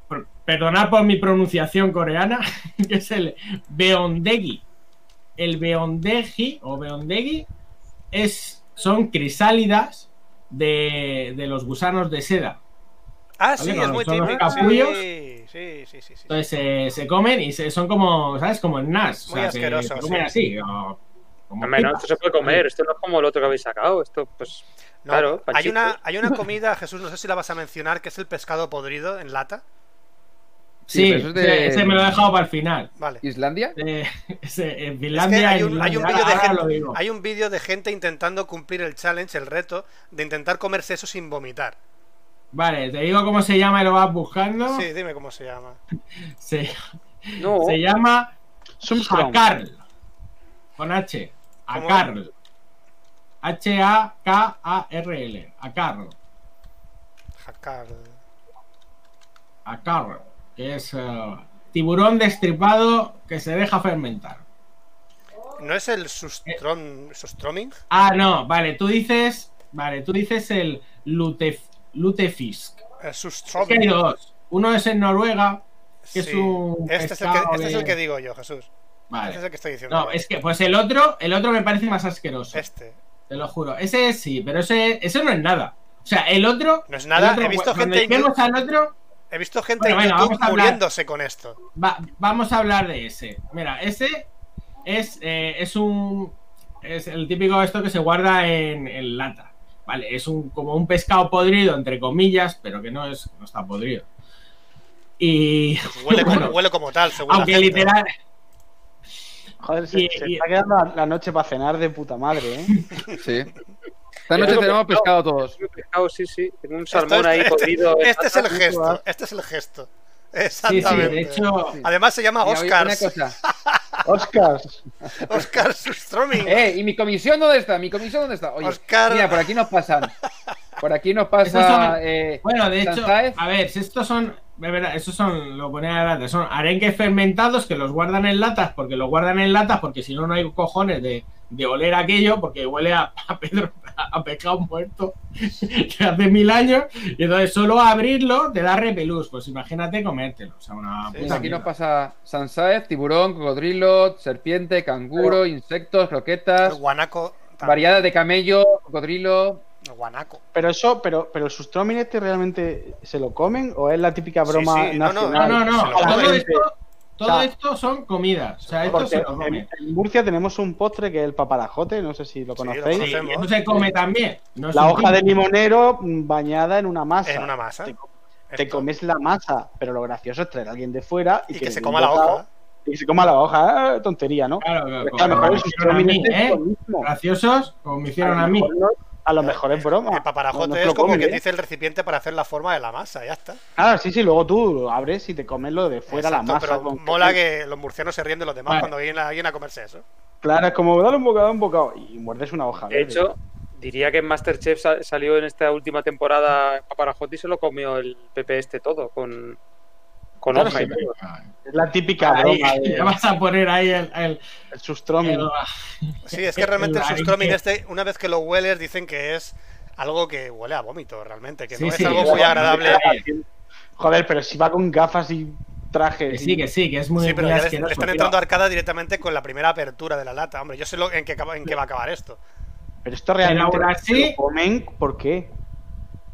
per- perdonad por mi pronunciación coreana, que es el beondegi. El beondegi o beondegi es, son crisálidas de, de los gusanos de seda. Ah, Vale, sí, con es muy típico. capullos. Sí, sí, sí, sí, sí. Entonces eh, se comen y se- son como, ¿sabes? Como en NAS. Muy se- asqueroso, se comen sí. así. o- como Hombre, no, pipas. esto se puede comer, esto no es como el otro que habéis sacado, esto pues... No, Claro, hay una, hay una comida, Jesús, no sé si la vas a mencionar, que es el pescado podrido en lata. Sí, es de- ese, me lo he dejado para el final. Vale. ¿Islandia? Eh, ese, en Es Finlandia. que hay un, hay un Islandia, vídeo de gente, digo. hay un vídeo de gente intentando cumplir el challenge, el reto, de intentar comerse eso sin vomitar. Vale, te digo cómo se llama y lo vas buscando. Sí, dime cómo se llama. Se, No, se llama. Hakarl. Con H. ¿Cómo? Hakarl. H-A-K-A-R-L. Hakarl. Jacar. Hakarl. Que es eh, tiburón destripado que se deja fermentar. ¿No es el sustrom, sustroming? Ah, no, vale, tú dices. Vale, tú dices el lutef, lutefisk. El Es que hay sustroming. dos. Uno es en Noruega. que es Sí. un Este, es el que, este es el de- que digo yo, Jesús. Vale. Es el que estoy diciendo. No, es que, pues el otro, el otro me parece más asqueroso. Este. Te lo juro. Ese sí, pero ese, ese no es nada. O sea, el otro. No es nada, otro, he visto gente en al otro, He visto gente Bueno, en YouTube hablar. muriéndose con esto. va- vamos a hablar de ese. Mira, ese es, eh, es un. Es el típico esto que se guarda en, en lata. Vale, es un como un pescado podrido, entre comillas, pero que no es, no está podrido. Y. Huele, bueno, como, huele como tal, según la aunque gente. literal. Joder, se, Y- se y- está quedando la, la noche para cenar de puta madre, ¿eh? Sí. Esta noche tenemos pescado. pescado todos. pescado, sí, sí, tengo un salmón es- ahí este, en este es el gesto. Este es el gesto. Sí, sí, Exactamente. de hecho. Además se llama Oscars. Oscars. Oscar Sustroming. Eh, ¿y mi comisión dónde está? ¿Mi comisión dónde está? Oye, Oscar. mira, por aquí nos pasan. Por aquí nos pasa. son- eh, Bueno, de hecho, Sanzaez. a ver, si estos son, de verdad, estos son, lo ponía adelante, son arenques fermentados que los guardan en latas, porque los guardan en latas, porque si no, no hay cojones de, de oler aquello, porque huele a, a Pedro, a pescado muerto que hace mil años, y entonces solo abrirlo te da repelús, pues imagínate comértelo, o sea, una Sí, puta Mira, aquí nos pasa Sansaez, tiburón, cocodrilo, serpiente, canguro, insectos, croquetas, Guanaco. variedades de camello, cocodrilo. Guanaco. Pero eso, pero, pero el sustroming este realmente se lo comen o es la típica broma sí, no, no, nacional. No, no, no, la todo esto, todo O sea, esto son comidas, o sea, esto se lo en, comen. en Murcia tenemos un postre que es el paparajote, no sé si lo conocéis. Sí, se come también. no la hoja de limonero bañada en una masa. En una masa. Te, comes la masa, pero lo gracioso es traer a alguien de fuera y, Y que se coma la hoja. Y se coma la hoja, eh, tontería, ¿no? Claro, me a mí, es ¿eh? Graciosos, como me hicieron A a mí. mejor no- A lo mejor es broma. El paparajote no es como que ¿eh? dice el recipiente para hacer la forma de la masa, ya está. Claro, sí, sí, luego tú lo abres y te comes lo de fuera Exacto, la masa. pero con mola que los murcianos se ríen de los demás Vale. cuando viene alguien a comerse eso. Claro, es como dale un bocado, un bocado. Y muerdes una hoja. De verde. hecho, diría que en Masterchef sa- salió en esta última temporada Paparajote y se lo comió el Pepe este todo, con, con Claro, hoja sí. y todo. es la típica Ahí, broma ya de, vas a poner ahí el. el- el Sí, es que realmente el El sustroming arenque. este, una vez que lo hueles, dicen que es algo que huele a vómito, realmente, que Sí, no sí, es algo muy agradable. Joder, pero si va con gafas y trajes. que sí, que sí, que es muy, Sí, pero muy ya le, asqueroso. le están entrando arcada directamente con la primera apertura de la lata. Hombre, yo sé lo- en, qué, acaba- en qué va a acabar esto. Pero esto realmente así- lo comen, ¿por qué?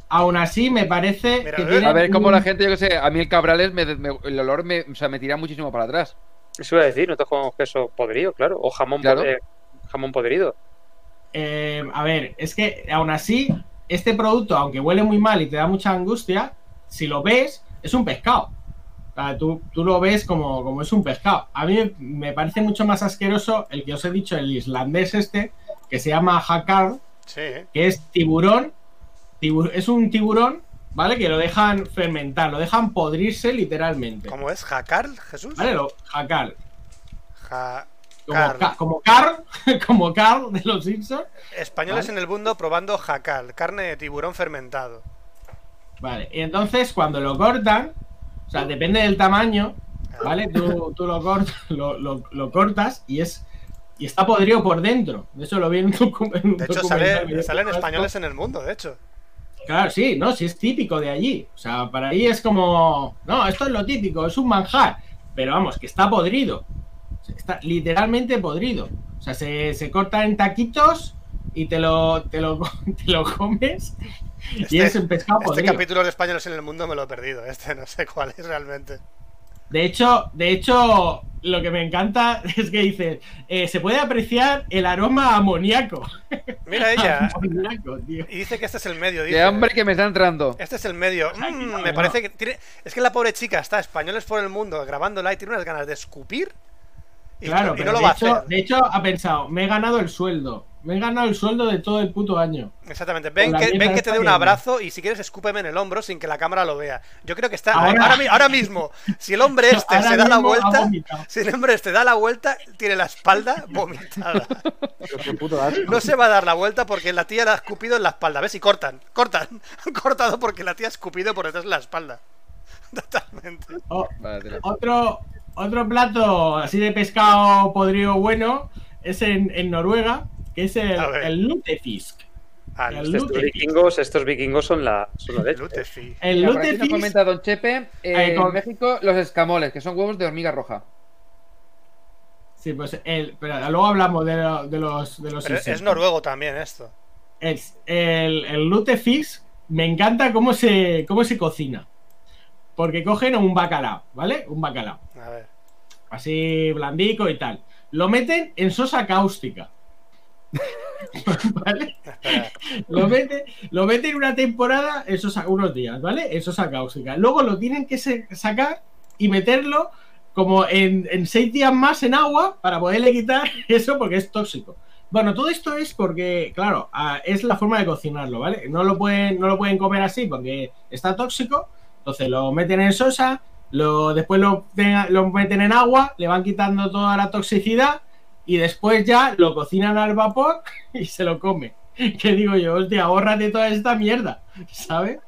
Aún así, me parece Mira, que a ver. tiene A ver cómo un- la gente, yo qué sé, a mí el cabrales, me, me- el olor me, o sea, me tira muchísimo para atrás. Eso iba a decir, nosotros comemos queso podrido, claro, o jamón, Claro. pod- eh, jamón podrido. Eh, a ver, es que aún así, este producto, aunque huele muy mal y te da mucha angustia, si lo ves, es un pescado. O sea, tú, tú lo ves como, como es un pescado. A mí me parece mucho más asqueroso el que os he dicho, el islandés este, que se llama Hakar, Sí, que es tiburón. Es un tiburón, ¿vale? Que lo dejan fermentar, lo dejan podrirse literalmente. ¿cómo es? ¿Jacar, Jesús? ¿Vale? Lo. Ja- Como, Carl. Ca- como Carl, como Carl de los Simpsons. Españoles Vale. en el mundo probando jacal, carne de tiburón fermentado. Vale, y entonces cuando lo cortan, o sea, depende del tamaño, ¿vale? Tú, tú lo, cort- lo, lo- lo cortas y es y está podrido por dentro. De eso lo vi en un, en un De hecho, sale, salen españoles en el mundo, de hecho. Claro, sí, no, sí es típico de allí. O sea, para ahí es como, no, esto es lo típico, es un manjar. Pero vamos, que está podrido. Está literalmente podrido. O sea, se, se corta en taquitos y te lo, te lo, te lo comes. y Este- es un pescado Este podrido. capítulo de españoles en el mundo me lo he perdido. Este no sé cuál es realmente. De hecho, de hecho, lo que me encanta es que dice, eh, se puede apreciar el aroma amoníaco. Mira ella. Amoníaco, tío. Y dice que este es el medio. Qué Dice. hambre que me está entrando. Este es el medio. Mm, no, me no. parece que tiene. Es que la pobre chica está españoles por el mundo grabándola y tiene unas ganas de escupir. Y, Claro, y pero no lo de, va a hacer. de hecho ha pensado, me he ganado el sueldo. Me he ganado el sueldo de todo el puto año. Exactamente. Ven que, ven te dé un abrazo y si quieres escúpeme en el hombro sin que la cámara lo vea. Yo creo que está. Ahora- Ahora, mi- ahora mismo, si el hombre este Ahora se da la vuelta. Si el hombre este da la vuelta, tiene la espalda vomitada. No se va a dar la vuelta porque la tía la ha escupido en la espalda. ¿Ves? Y cortan, cortan. Han cortado porque la tía ha escupido por detrás de la espalda. Totalmente. Otro, otro plato así de pescado podrido bueno es en, en Noruega, que es el, lutefisk. Ah, El. Estos Lutefisk. vikingos, estos vikingos son la, son la leche. Lutefi. El Mira, por aquí nos lutefisk comenta Don Chepe, eh, con- en México, los escamoles, que son huevos de hormiga roja. Sí, pues el, pero luego hablamos de, lo- de los de los Pero es noruego también esto. Es- el, el lutefisk me encanta cómo se cómo se cocina. Porque cogen un bacalao, ¿vale? Un bacalao. A ver. Así blandico y tal. Lo meten en sosa cáustica. ¿Vale? Lo meten, lo meten una temporada, en sosa- unos días, ¿vale? En sosa cáustica. Luego lo tienen que sacar y meterlo como en, en seis días más en agua para poderle quitar eso porque es tóxico. Bueno, todo esto es porque, claro, es la forma de cocinarlo, ¿vale? No lo pueden, no lo pueden comer así porque está tóxico. Entonces lo meten en sosa, lo, después lo meten en agua, le van quitando toda la toxicidad y después ya lo cocinan al vapor y se lo come. Que digo yo, hostia, ahórrate toda esta mierda, ¿sabes?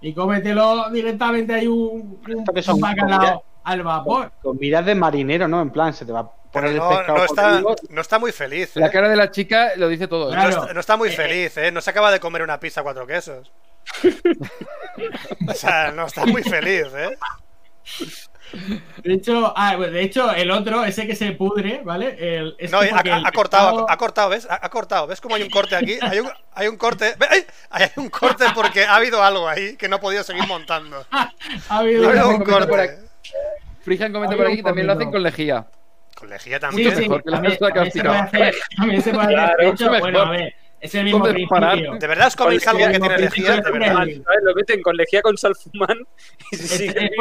Y cómetelo directamente ahí un, un, son un bacalao al vapor. Con miras de marinero, ¿no? En plan, se te va a Pero poner el no, pescado no está, no está muy feliz. La ¿eh? cara de la chica lo dice todo. ¿eh? No, está, no está muy Eh, feliz, ¿eh? No se acaba de comer una pizza cuatro quesos. o sea, no está muy feliz, ¿eh? De hecho, ah, de hecho, el otro, ese que se pudre, ¿vale? El, es No, ha, el cortado, pescado- ha, ha cortado, ¿ves? Ha, ha cortado. ¿Ves cómo hay un corte aquí? Hay un, hay un corte. Hay un corte porque ha habido algo ahí que no ha podido seguir montando. Ha habido Ha habido una- un comenta por corte. Frigian comenta por aquí que también lo hacen con lejía. Con lejía Sí, también. sí, mejor que la también, nuestra también se puede castigada. hacer, también se puede hacer. Claro, de hecho, bueno, a ver, es el mismo principio. ¿De verdad os coméis algo que tiene lejía? ¿De verdad? Lo meten con lejía con salfumán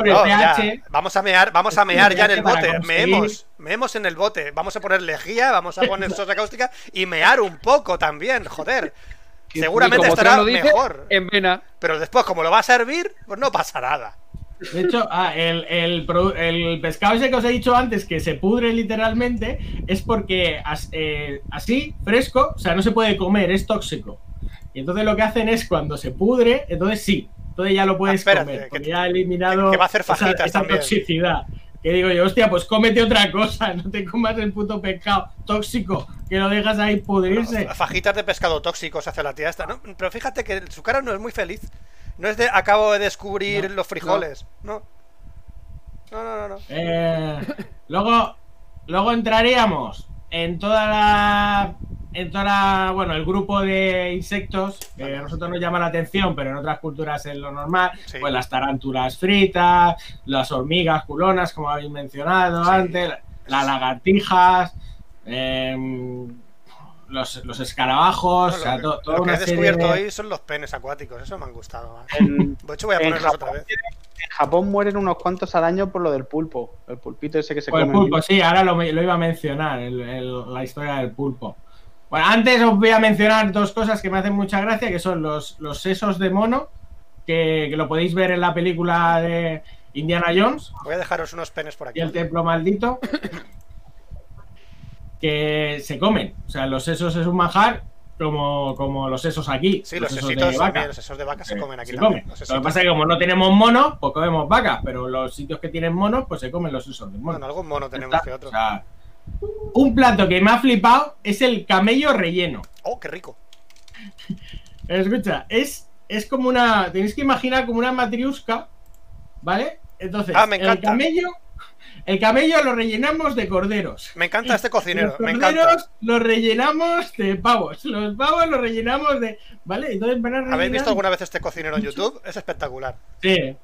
pH. Vamos a mear, vamos a mear ya en el bote. conseguir- Meemos, meemos en el bote. Vamos a poner lejía, vamos a poner sosa cáustica y mear un poco también, joder. Seguramente estará Tran lo dice, mejor. En vena. Pero después, como lo va a servir, pues no pasa nada. De hecho, ah, el, el produ- el pescado ese que os he dicho antes, que se pudre literalmente, es porque as- eh, así, fresco, o sea, no se puede comer, es tóxico. Y entonces lo que hacen es cuando se pudre, entonces sí, entonces ya lo puedes Ah, espérate, comer, que- porque ya ha eliminado que va a hacer esa- toxicidad. Que digo yo, hostia, pues cómete otra cosa, no te comas el puto pescado tóxico, que lo dejas ahí pudrirse. Fajitas de pescado tóxico se hace la tía esta, ¿no? Pero fíjate que su cara no es muy feliz. No es de acabo de descubrir No, los frijoles. No. No, no, no, no. Eh, luego, luego entraríamos en toda la. En toda la- Bueno, el grupo de insectos que a nosotros nos llama la atención, pero en otras culturas es lo normal. Sí. Pues las tarántulas fritas, las hormigas culonas, como habéis mencionado Sí. antes, las lagartijas, em, los, los escarabajos, No, o sea, lo, to- que- toda lo que he descubierto de- hoy son los penes acuáticos. Eso me han gustado. En, De hecho, voy a ponerlos otra Japón, vez. en Japón mueren unos cuantos al año por lo del pulpo. El pulpito ese que se Pues el come. pulpo, sí, ahora lo, lo iba a mencionar, el- el- la historia del pulpo. Bueno, antes os voy a mencionar dos cosas que me hacen mucha gracia, que son los, los sesos de mono, que, que lo podéis ver en la película de Indiana Jones Voy a dejaros unos penes por aquí. y el templo maldito, que se comen. O sea, los sesos es un manjar como, como los sesos aquí. Sí, los sesos sesitos de vaca. también. Los sesos de vaca se Eh, comen aquí se también. comen. Los Lo que pasa es que como no tenemos monos, pues comemos vacas, pero los sitios que tienen monos, pues se comen los sesos de mono. Bueno, algún mono tenemos Está- que otro. o sea, un plato que me ha flipado es el camello relleno. Oh, qué rico. Escucha, es, es como una. Tenéis que imaginar como una matriusca, ¿vale? Entonces, Ah, me el camello. El camello lo rellenamos de corderos. Me encanta este cocinero. Los Me corderos encanta. los rellenamos de pavos. Los pavos los rellenamos de. ¿Vale? Entonces van a rellenar. ¿Habéis visto alguna vez este cocinero en YouTube? Es espectacular. Sí.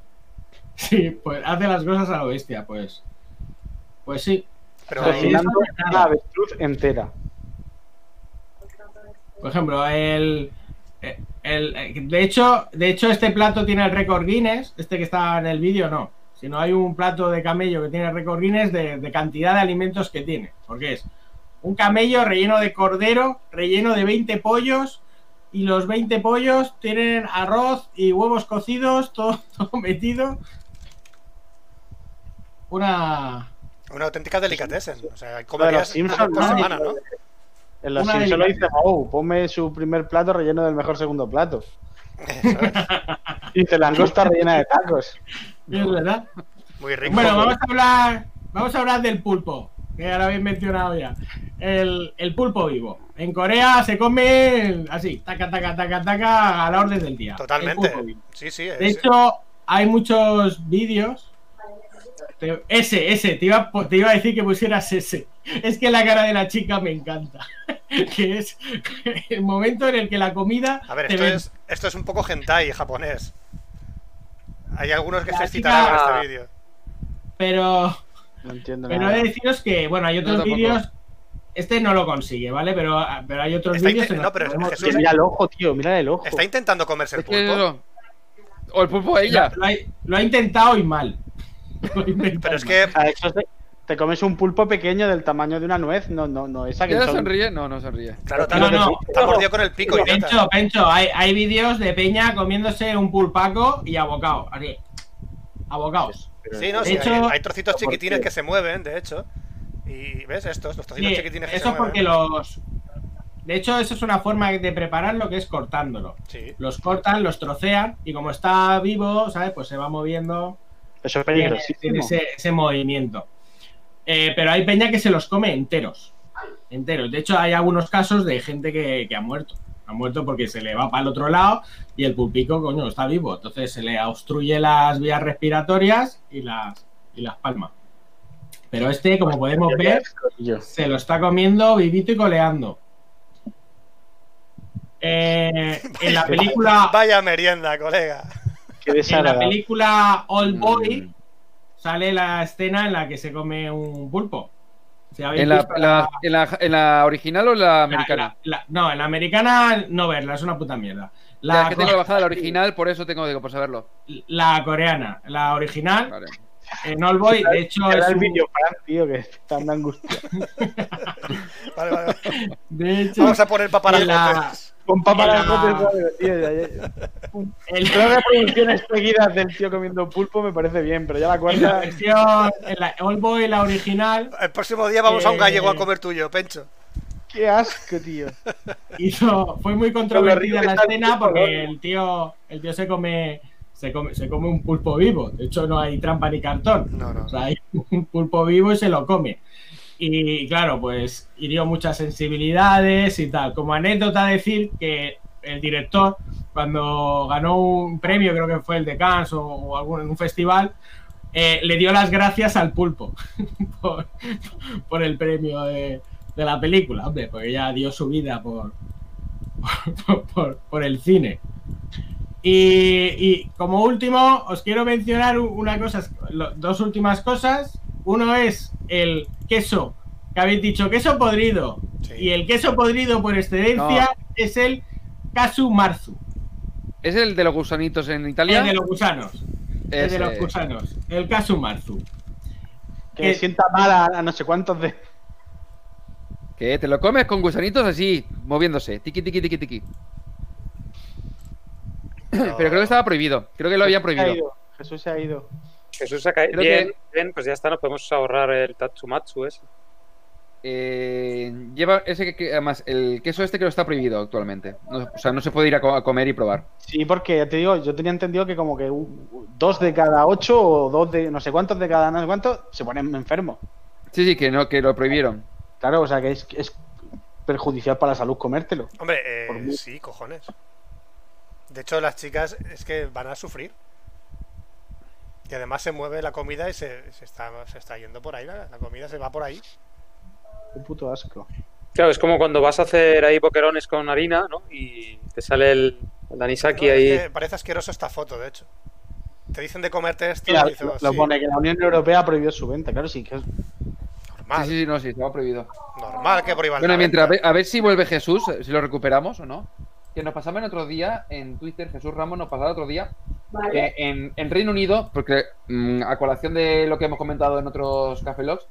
Sí, pues hace las cosas a lo bestia, pues. Pues sí. Pero está. una avestruz entera. Por ejemplo, el, el- de hecho, de hecho este plato tiene el récord Guinness, este que está en el vídeo no, sino hay un plato de camello que tiene Guinness de, de cantidad de alimentos que tiene, porque es un camello relleno de cordero, relleno de 20 pollos y los 20 pollos tienen arroz y huevos cocidos, todo, todo metido. Una una auténtica delicatessen. O sea, comerías los Simpsons, por ¿no? semana, ¿no? En los Simpsons lo dice. Moe, ponme su primer plato relleno del mejor segundo plato. Eso es. Y dice langosta rellena de tacos. Es verdad. Muy rico. Bueno, vamos a hablar, vamos a hablar del pulpo, que ya lo habéis mencionado ya. El, el pulpo vivo. En Corea se come así, taca, taca, taca, taca, a la orden del día. Totalmente. Sí, sí. De hecho, hay muchos vídeos. Ese, ese, te iba, te iba a decir que pusieras ese. Es que la cara de la chica me encanta. Que es el momento en el que la comida. A ver, esto es, esto es un poco hentai japonés. Hay algunos que La se excitarán chica- con este vídeo. Pero No entiendo Pero nada. he de deciros que, bueno, hay otros vídeos. Este no lo consigue, ¿vale? Pero, pero hay otros Está vídeos. en no, pero podemos- Jesús- Que mira el ojo, tío, mira el ojo. Está intentando comerse el Es que pulpo. O el pulpo a ella. lo, ha, lo ha intentado y mal. Lo ha intentado Pero es mal. que Te comes un pulpo pequeño del tamaño de una nuez, no, no, no, esa que ¿Ella son- sonríe? No, no sonríe. Claro, te, No, no. ha mordido con el pico, idiota. Pencho, Pencho, hay, hay vídeos de Peña comiéndose un pulpaco y abocado. Así. Abocados. Sí, no, De sí, hecho- hay, hay trocitos ¿Por chiquitines que se mueven, de hecho. Y ves estos, los trocitos Sí, chiquitines que eso se porque mueven. los. De hecho, eso es una forma de prepararlo que es cortándolo. Sí. Los cortan, los trocean y como está vivo, ¿sabes? Pues se va moviendo Eso es peligrosísimo. tiene ese, ese movimiento. Eh, pero hay peña que se los come enteros. Enteros. De hecho, hay algunos casos de gente que, que ha muerto. Ha muerto porque se le va para el otro lado y el pulpico, coño, está vivo. Entonces se le obstruye las vías respiratorias y las, y las palma. Pero este, como podemos ver, se lo está comiendo vivito y coleando. Eh, en la película Vaya merienda, colega. En la película Old Boy Mm. Sale la escena en la que se come un pulpo. Si ¿En la, la- en, la, en la original o la la- americana? la- la- no, en la americana no verla, es una puta mierda. Ya, La, es que tengo co- bajada la original, por eso tengo digo, por saberlo. la coreana, la original, Vale. en Old Boy, de hecho Era es el un- vídeo, Fran, tío, que está en angustia. Vale, vale, de hecho, Vamos a poner la... Con papas ya- el- Creo que producciones seguidas del tío comiendo pulpo me parece bien, pero ya la en la cuarta. versión, en la Old Boy, la original, El próximo día vamos a un Eh, gallego a comer tuyo, Pencho. Qué asco, tío. hizo, fue muy controvertida la escena porque el tío, el tío se come, se come, se come un pulpo vivo. De hecho, no hay trampa ni cartón. No, no. O sea, hay un pulpo vivo y se lo come. Y claro, pues hirió muchas sensibilidades y tal. Como anécdota decir que el director, cuando ganó un premio, creo que fue el de Cannes o, algún, en un festival, eh, le dio las gracias al pulpo por, el premio de, la película, hombre, porque ella dio su vida por, por, el cine. Y, y como último, os quiero mencionar una cosa, dos últimas cosas. Uno es el queso, que habéis dicho queso podrido. Sí. Y el queso podrido por excelencia es el casu marzu, ¿Es el de los gusanitos en el Italia? de los gusanos. El de los gusanos, el casu marzu. Que Eh, sienta mal a, a no sé cuántos de. Que te lo comes con gusanitos así, moviéndose. Tiki, tiki, tiki, tiki. Pero creo que estaba prohibido. Creo que lo habían Jesús se ha prohibido. ido, Jesús se ha ido. Jesús se cae. Creo Bien, que- bien, pues ya está, nos podemos ahorrar el Tatsumatsu ese. Eh, lleva ese que, que- además, el queso este que está prohibido actualmente. No- o sea, no se puede ir a, co- a comer y probar. Sí, porque ya te digo, yo tenía entendido que como que un- dos de cada ocho o dos de no sé cuántos de cada no sé cuántos se ponen enfermos. Sí, sí, que no, que lo prohibieron. Claro, o sea que es, es perjudicial para la salud comértelo. Hombre, eh, sí, cojones. De hecho, las chicas es que van a sufrir. Y además se mueve la comida y se, se está, se está yendo por ahí. La, la comida se va por ahí. Qué puto asco. Claro, es como cuando vas a hacer ahí boquerones con harina, ¿no? Y te sale el, el anisaki No, es ahí. que parece asqueroso esta foto, de hecho. te dicen de comerte esto, Mira, y dices, lo, "Oh, lo sí, pone que la Unión Europea prohibió su venta. Claro, sí, que es normal, Sí, sí, sí, no, sí, estaba prohibido. normal que prohíban Bueno, la mientras, a venta. ver, a ver si vuelve Jesús, eh, si lo recuperamos o no. Que nos pasaban otro día en Twitter, Jesús Ramos nos pasaba otro día que en, en Reino Unido, porque mm, a colación de lo que hemos comentado en otros Café Logs,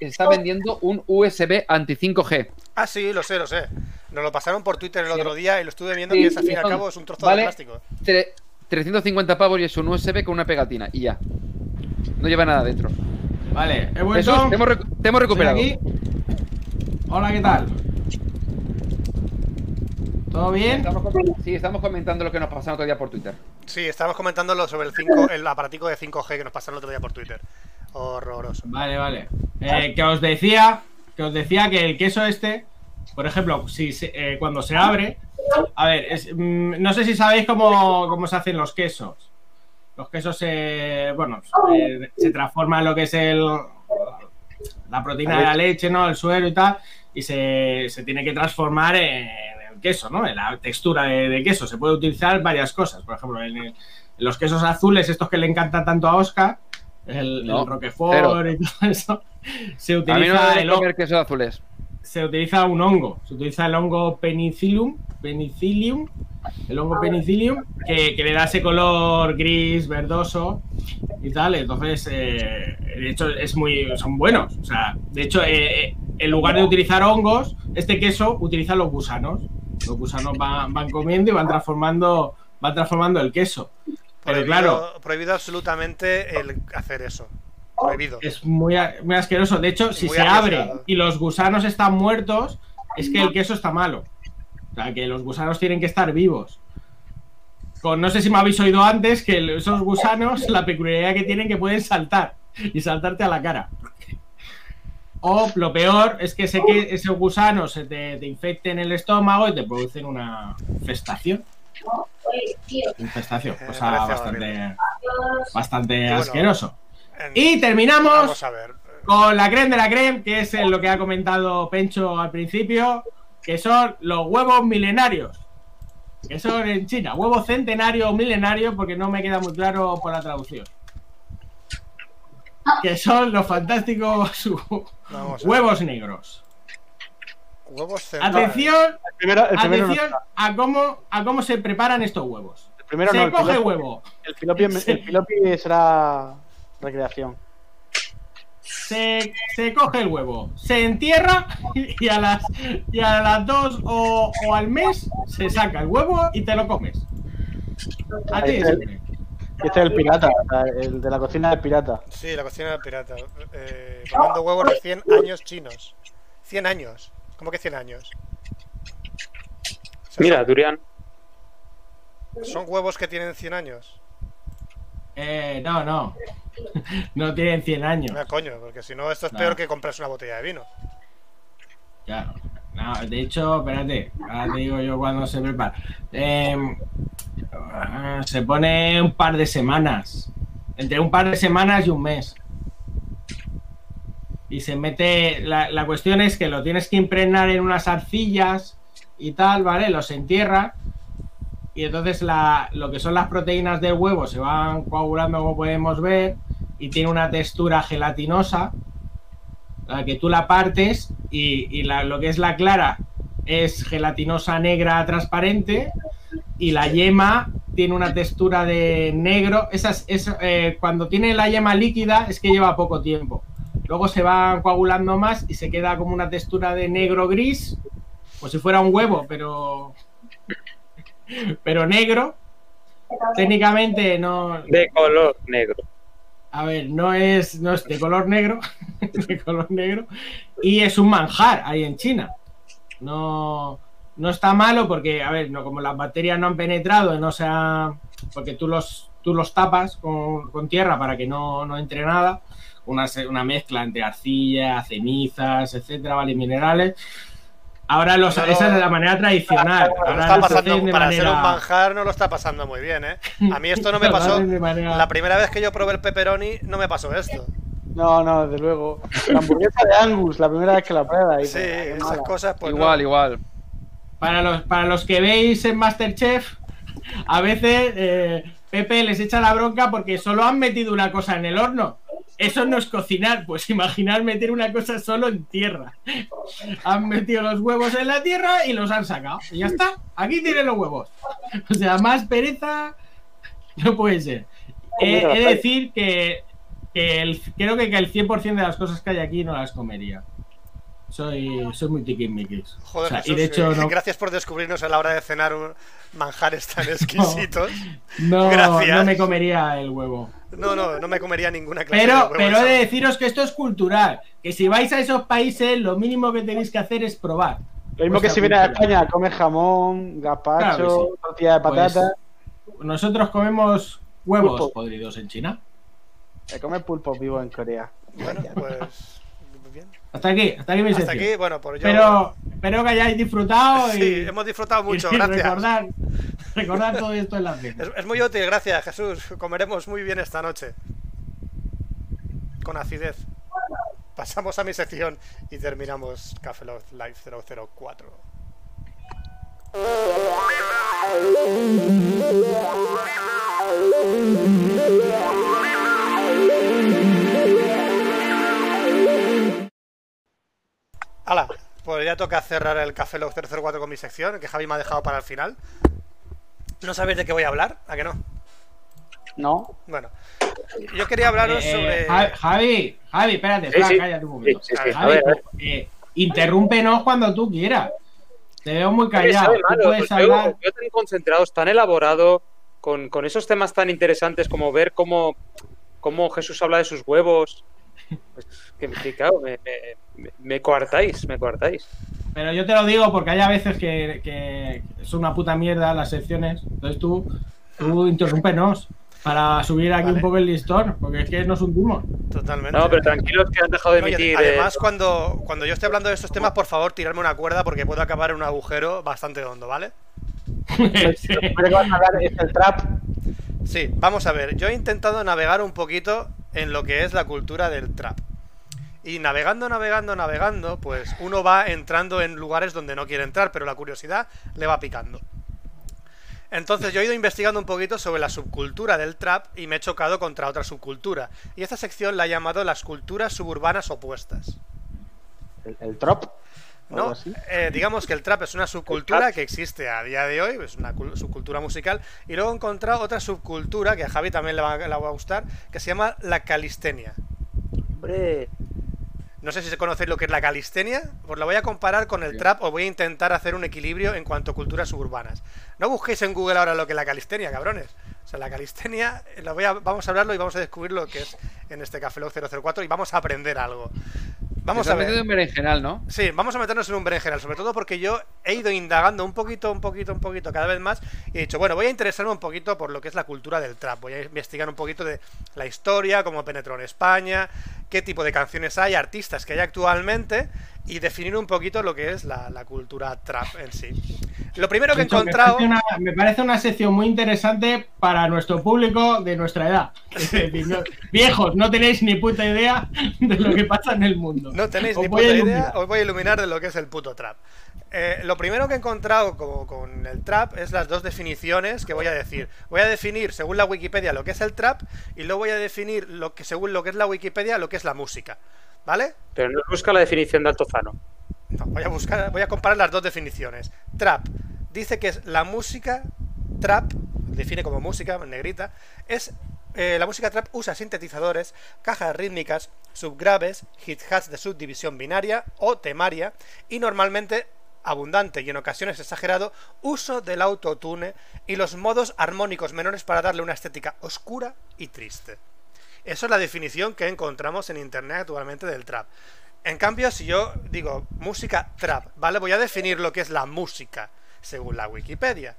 está vendiendo un USB anti 5G. Ah, sí, lo sé, lo sé. Nos lo pasaron por Twitter el otro día y lo estuve viendo Sí, que es, al fin y al cabo es un trozo vale. de plástico. Tre- 350 pavos y es un USB con una pegatina y ya. No lleva nada dentro. Vale, he Jesús, vuelto. te hemos, te recuperado. aquí. Hola, ¿qué tal? ¿Todo bien? Estamos sí, estamos comentando lo que nos pasaron otro día por Twitter. Sí, estábamos comentando lo sobre el 5, el aparatico de 5G que nos pasaron el otro día por Twitter. Horroroso. Vale, vale. Eh, que os decía, que os decía que el queso este, por ejemplo, si se- eh, cuando se abre, a ver, es, mm, no sé si sabéis cómo, cómo se hacen los quesos. Los quesos se, bueno, se, se transforma en lo que es el la proteína de la leche, ¿no? El suero y tal, y se, se tiene que transformar en el queso, ¿no? En la textura de, de queso. Se puede utilizar varias cosas. Por ejemplo, en, el- en los quesos azules, estos que le encantan tanto a Oscar, el, No, el Roquefort cero. y todo eso, se A mí no me utiliza, debe el, comer azules. se utiliza un hongo. Se utiliza el hongo penicillium, penicillium, el hongo penicillium, que, que le da ese color gris, verdoso y tal. Entonces, eh, de hecho, es muy, son buenos. O sea, de hecho, eh, eh, en lugar de utilizar hongos, este queso utiliza los gusanos. Los gusanos van, van comiendo y van transformando, van transformando el queso. Pero Prohibido, claro, prohibido absolutamente el hacer eso. Prohibido. es muy, asqueroso. De hecho, si Muy se abre y los gusanos están muertos, es que el queso está malo. O sea, que los gusanos tienen que estar vivos. Con, no sé si me habéis oído antes que esos gusanos, la peculiaridad que tienen que pueden saltar y saltarte a la cara. O lo peor es que, sé que esos gusanos se te, te infecten el estómago y te producen una infestación. Infestación, Me cosa bastante, horrible. bastante bueno, asqueroso. En- Y terminamos Vamos a ver. con la creme de la creme, que es lo que ha comentado Pencho al principio, que son los huevos milenarios. Que son en China, huevo centenario o milenario, porque no me queda muy claro por la traducción. Que son los fantásticos a huevos negros. Huevos centrales. Atención, el primero, el primero no atención a cómo, a cómo se preparan estos huevos. El primero Se no, el coge pilopi- huevo, El pilopi, el pilopi será recreación. se, se coge el huevo, se entierra y a las, y a las dos o, o al mes se saca el huevo y te lo comes. Así Ahí Este es el pirata, el de la cocina del pirata. Sí, la cocina del pirata. Eh, tomando huevos de 100 años chinos. 100 años. ¿Cómo que 100 años? O sea, Mira, Durian. son, huevos que tienen 100 años. Eh, no, no. No tienen 100 años. Ah, coño, porque si no, esto es No. peor que comprarse una botella de vino. Ya. No, de hecho, espérate, ahora te digo yo cuando se prepara. Eh, se pone un par de semanas. Entre un par de semanas y un mes. Y se mete. La, la cuestión es que lo tienes que impregnar en unas arcillas y tal, ¿vale? Los entierra. Y entonces la, lo que son las proteínas del huevo se van coagulando, como podemos ver. Y tiene una textura gelatinosa la que tú la partes y, y la- lo que es la clara es gelatinosa negra transparente y la yema tiene una textura de negro. Esas, es, eh, cuando tiene la yema líquida es que lleva poco tiempo. Luego se va coagulando más y se queda como una textura de negro gris, como si fuera un huevo, pero pero negro. Técnicamente no, De color negro. a ver, no es, no es de color negro, de color negro, y es un manjar ahí en China. No, no está malo porque, a ver, no, como las bacterias no han penetrado, no se ha- porque tú los, tú los tapas con, con tierra para que no, no entre nada, una, se- una mezcla entre arcilla, cenizas, etcétera, vale, minerales. Ahora los, No, esa es la manera tradicional. Ahora está pasando, para ser manera- un manjar no lo está pasando muy bien, ¿eh? A mí esto no me pasó. manera- La primera vez que yo probé el pepperoni no me pasó esto. No, no, desde luego. La hamburguesa de Angus, la primera vez que la prueba. y Sí, dices, "Ah, qué esas mala". cosas pues igual, no. igual. Para los, para los que veis en Masterchef, a veces eh, Pepe les echa la bronca porque solo han metido una cosa en el horno. Eso no es cocinar, pues imaginar meter una cosa solo en tierra. Han metido los huevos en la tierra y los han sacado. Y ya está, aquí tienen los huevos. O sea, más pereza no puede ser. He, he de decir que, que el- creo que, que el 100% de las cosas que hay aquí no las comería. Soy, soy muy tiquismiquis. Joder, O sea, y Jesús, de hecho, eh, no, gracias por descubrirnos a la hora de cenar un- manjares tan exquisitos. no, gracias. no me comería el huevo. No, no, no me comería ninguna clase de Pero, huevo pero he de deciros que esto es cultural. Que si vais a esos países, lo mínimo que tenéis que hacer es probar. Lo mismo que si vienes a. España, comes jamón, gazpacho, Claro tortilla de Pues, patata, Nosotros comemos huevos Pulpo. podridos en China. se come pulpo vivo en Corea. Bueno, pues. Hasta aquí, hasta aquí mi Hasta aquí, bueno, por yo. Pero espero que hayáis disfrutado y, Sí, hemos disfrutado mucho, y gracias. recordar, recordar todo esto en la. Es, es muy útil, gracias, Jesús. Comeremos muy bien esta noche. Con acidez. Pasamos a mi sección y terminamos Café Live 004. Hala, pues ya toca cerrar el Café Lock 004 con mi sección, que Javi me ha dejado para el final. ¿No sabéis de qué voy a hablar? ¿A que no? ¿No? Bueno, yo quería hablaros Eh, sobre. Ja- Javi, Javi, espérate, Sí, sí. cállate un momento. Sí, sí, sí. Javi, A ver, a ver. eh, interrúmpenos cuando tú quieras. Te veo muy callado. sabe Tú malo, puedes pues hablar. veo tan concentrados, tan elaborado, con, con esos temas tan interesantes como ver cómo, cómo Jesús habla de sus huevos. Pues, que, que, claro, me, me- me- me coartáis, me coartáis. Pero yo te lo digo porque hay a veces que, que es una puta mierda las secciones. Entonces tú, tú interrúmpenos para subir aquí Vale. un poco el listón, porque es que nos hundimos. Totalmente. No, pero tranquilos que han dejado de No, emitir. además, eh, cuando, cuando yo esté hablando de estos temas, por favor, tirarme una cuerda porque puedo acabar en un agujero bastante hondo, ¿vale? Sí. Lo primero que vas a hablar es el trap. Sí, vamos a ver. Yo he intentado navegar un poquito en lo que es la cultura del trap. Y navegando, navegando, navegando, pues uno va entrando en lugares donde no quiere entrar, pero la curiosidad le va picando. Entonces yo he ido investigando un poquito sobre la subcultura del trap y me he chocado contra otra subcultura. Y esta sección la he llamado las culturas suburbanas opuestas. El, algo ¿no? Eh, digamos que el trap es una subcultura que existe a día de hoy, es una cul- subcultura musical, y luego he encontrado otra subcultura que a Javi también le va, le va a gustar, que se llama la calistenia. Hombre, No sé si se conocéis lo que es la calistenia, pues la voy a comparar con el Sí. trap o voy a intentar hacer un equilibrio en cuanto a culturas suburbanas. No busquéis en Google ahora lo que es la calistenia, cabrones. O sea, la calistenia, eh, la voy a- vamos a hablarlo y vamos a descubrir lo que es en este Café Lock 004 y vamos a aprender algo. Vamos a ver. en berenjenal, ¿no? Sí, vamos a meternos en un berenjenal, sobre todo porque yo he ido indagando un poquito, un poquito, un poquito, cada vez más, y he dicho, bueno, voy a interesarme un poquito por lo que es la cultura del trap, voy a investigar un poquito de la historia, cómo penetró en España, qué tipo de canciones hay, artistas que hay actualmente, y definir un poquito lo que es la, la cultura trap en sí. Lo primero que he me encontrado... parece una- Me parece, una, sección muy interesante para nuestro público de nuestra edad. Es decir, no- viejos, no tenéis ni puta idea de lo que pasa en el mundo. No tenéis Os ni puta idea, os voy a iluminar de lo que es el puto trap. Eh, lo primero que he encontrado con el trap es las dos definiciones que voy a decir. Voy a definir según la Wikipedia lo que es el trap y luego voy a definir lo que según lo que es la Wikipedia lo que es la música. ¿Vale? pero no busca la definición de Altozano. No, voy a buscar, voy a comparar las dos definiciones. Trap dice que es la música trap, define como música negrita, es eh, la música trap usa sintetizadores, cajas rítmicas, subgraves, hit-hats de subdivisión binaria o temaria y normalmente abundante y en ocasiones exagerado uso del autotune y los modos armónicos menores para darle una estética oscura y triste. Eso es la definición que encontramos en internet actualmente del trap. En cambio, si yo digo música trap, ¿vale? Voy a definir lo que es la música, según la Wikipedia.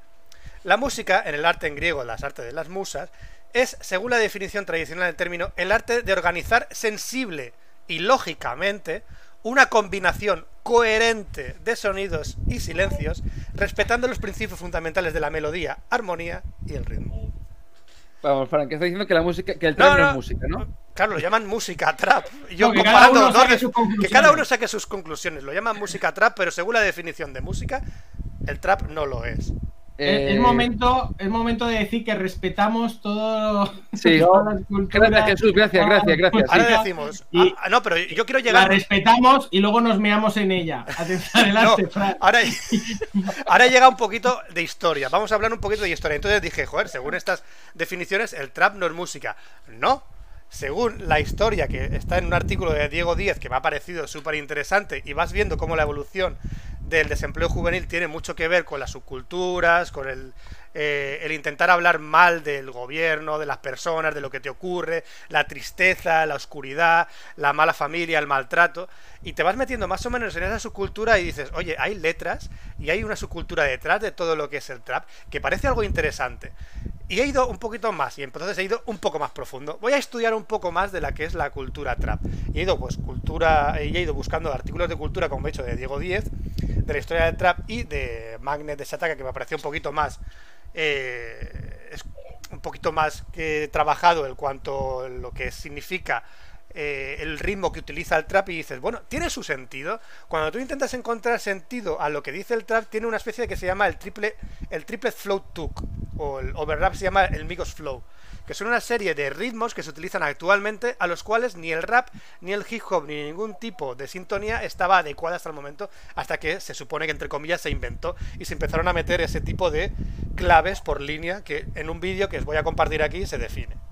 La música, en el arte en griego, las artes de las musas, es, según la definición tradicional del término, el arte de organizar sensible y lógicamente una combinación coherente de sonidos y silencios, respetando los principios fundamentales de la melodía, armonía y el ritmo. Vamos, Frank, que está diciendo que la música, que el trap no, no. es música, ¿no? Claro, lo llaman música trap. Yo No, que cada comparando que cada uno saque sus conclusiones. Lo llaman música trap, pero según la definición de música, el trap no lo es. Es, es momento, es momento de decir que respetamos todo. Sí. todas las culturas, Gracias, Jesús, gracias, gracias, gracias. Ahora decimos. y- ah, no, pero yo quiero La llegar. respetamos y luego nos meamos en ella. Atención, adelante, No, Fran. ahora, ahora llega un poquito de historia. Vamos a hablar un poquito de historia. Entonces dije, joder, según estas definiciones, el trap no es música. No. Según la historia que está en un artículo de Diego Díez que me ha parecido súper interesante y vas viendo cómo la evolución del desempleo juvenil tiene mucho que ver con las subculturas, con el, eh, el intentar hablar mal del gobierno, de las personas, de lo que te ocurre, la tristeza, la oscuridad, la mala familia, el maltrato, y te vas metiendo más o menos en esa subcultura y dices, oye, hay letras y hay una subcultura detrás de todo lo que es el trap que parece algo interesante. Y he ido un poquito más, y entonces he ido un poco más profundo. Voy a estudiar un poco más de la que es la cultura trap. Y he ido, pues, cultura, he ido buscando artículos de cultura, como he hecho, de Diego Díez, de la historia del trap y de Magnet de Sataka, que me pareció un poquito más. eh, es un poquito más que trabajado en cuanto lo que significa eh, el ritmo que utiliza el trap y dices, bueno, tiene su sentido. Cuando tú intentas encontrar sentido a lo que dice el trap, tiene una especie de que se llama el triple, el triple flow tuk, o el overrap se llama el Migos Flow, que son una serie de ritmos que se utilizan actualmente a los cuales ni el rap, ni el hip hop, ni ningún tipo de sintonía estaba adecuada hasta el momento, hasta que se supone que entre comillas se inventó y se empezaron a meter ese tipo de claves por línea que en un vídeo que os voy a compartir aquí se define.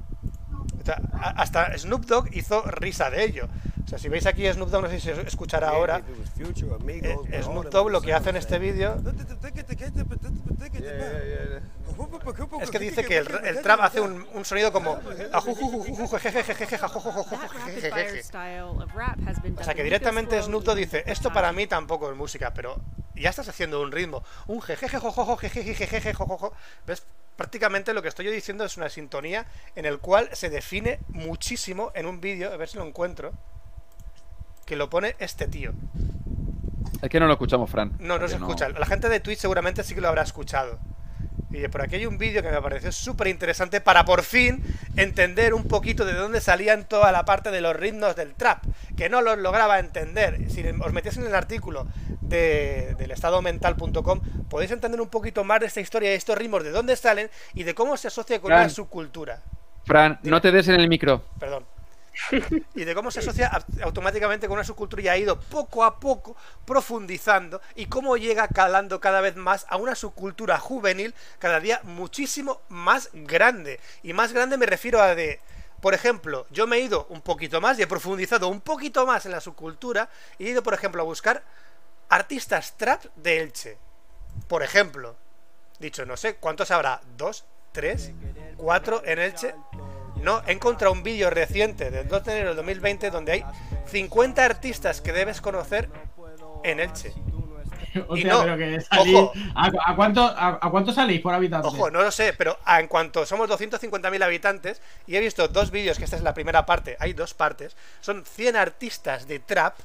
O sea, a- hasta Snoop Dogg hizo risa de ello. O sea, si veis aquí Snoop Dogg, no sé si se escuchará ahora. eh, Snoop Dogg lo que hace en este vídeo es que dice que el, el trap hace un, un sonido como o sea que directamente Snoop Dogg dice esto para mí tampoco es música pero ya estás haciendo un ritmo un jejeje jojojo jejeje jejeje jojojo ves prácticamente lo que estoy yo diciendo es una sintonía en el cual se define muchísimo en un vídeo a ver si lo encuentro que lo pone este tío Es que no lo escuchamos, Fran. no, no se escucha. La gente de Twitch seguramente sí que lo habrá escuchado. Y por aquí hay un vídeo que me pareció súper interesante para por fin entender un poquito de dónde salían toda la parte de los ritmos del trap, que no los lograba entender. Si os metéis en el artículo de, del estadomental.com, podéis entender un poquito más de esta historia, de estos ritmos, de dónde salen y de cómo se asocia con Fran. una subcultura. Fran, no te des en el micro. Perdón. y de cómo se asocia au- automáticamente con una subcultura y ha ido poco a poco profundizando y cómo llega calando cada vez más a una subcultura juvenil cada día muchísimo más grande. Y más grande me refiero a de, por ejemplo, yo me he ido un poquito más y he profundizado un poquito más en la subcultura y he ido, por ejemplo, a buscar artistas trap de Elche. Por ejemplo, dicho, no sé, ¿cuántos habrá? ¿Dos? ¿Tres? ¿Cuatro en Elche? No, he encontrado un vídeo reciente del 2 de enero del 2020 donde hay 50 artistas que debes conocer en Elche. Hostia, no, pero que salís- ojo. ¿A, a cuánto, a, a cuánto salís por habitante? Ojo, no lo sé, pero en cuanto somos 250.000 habitantes y he visto dos vídeos, que esta es la primera parte, hay dos partes, son 100 artistas de trap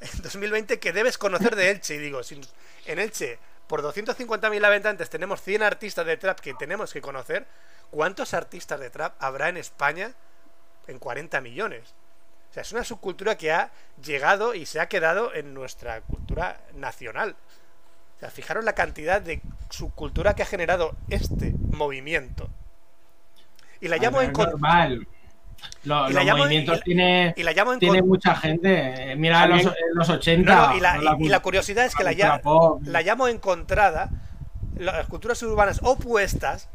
en 2020 que debes conocer de Elche. Y digo, si en Elche por 250.000 habitantes tenemos 100 artistas de trap que tenemos que conocer, ¿cuántos artistas de trap habrá en España en 40 millones? O sea, es una subcultura que ha llegado y se ha quedado en nuestra cultura nacional. O sea, fijaros la cantidad de subcultura que ha generado este movimiento. Y la llamo en normal. Y los llamo- movimientos y- tiene, y la llamo en tiene mucha gente. Eh, Mira los, También- los 80. No, no, y, la, la y- y la curiosidad es que la llamo encontrada, las culturas urbanas opuestas,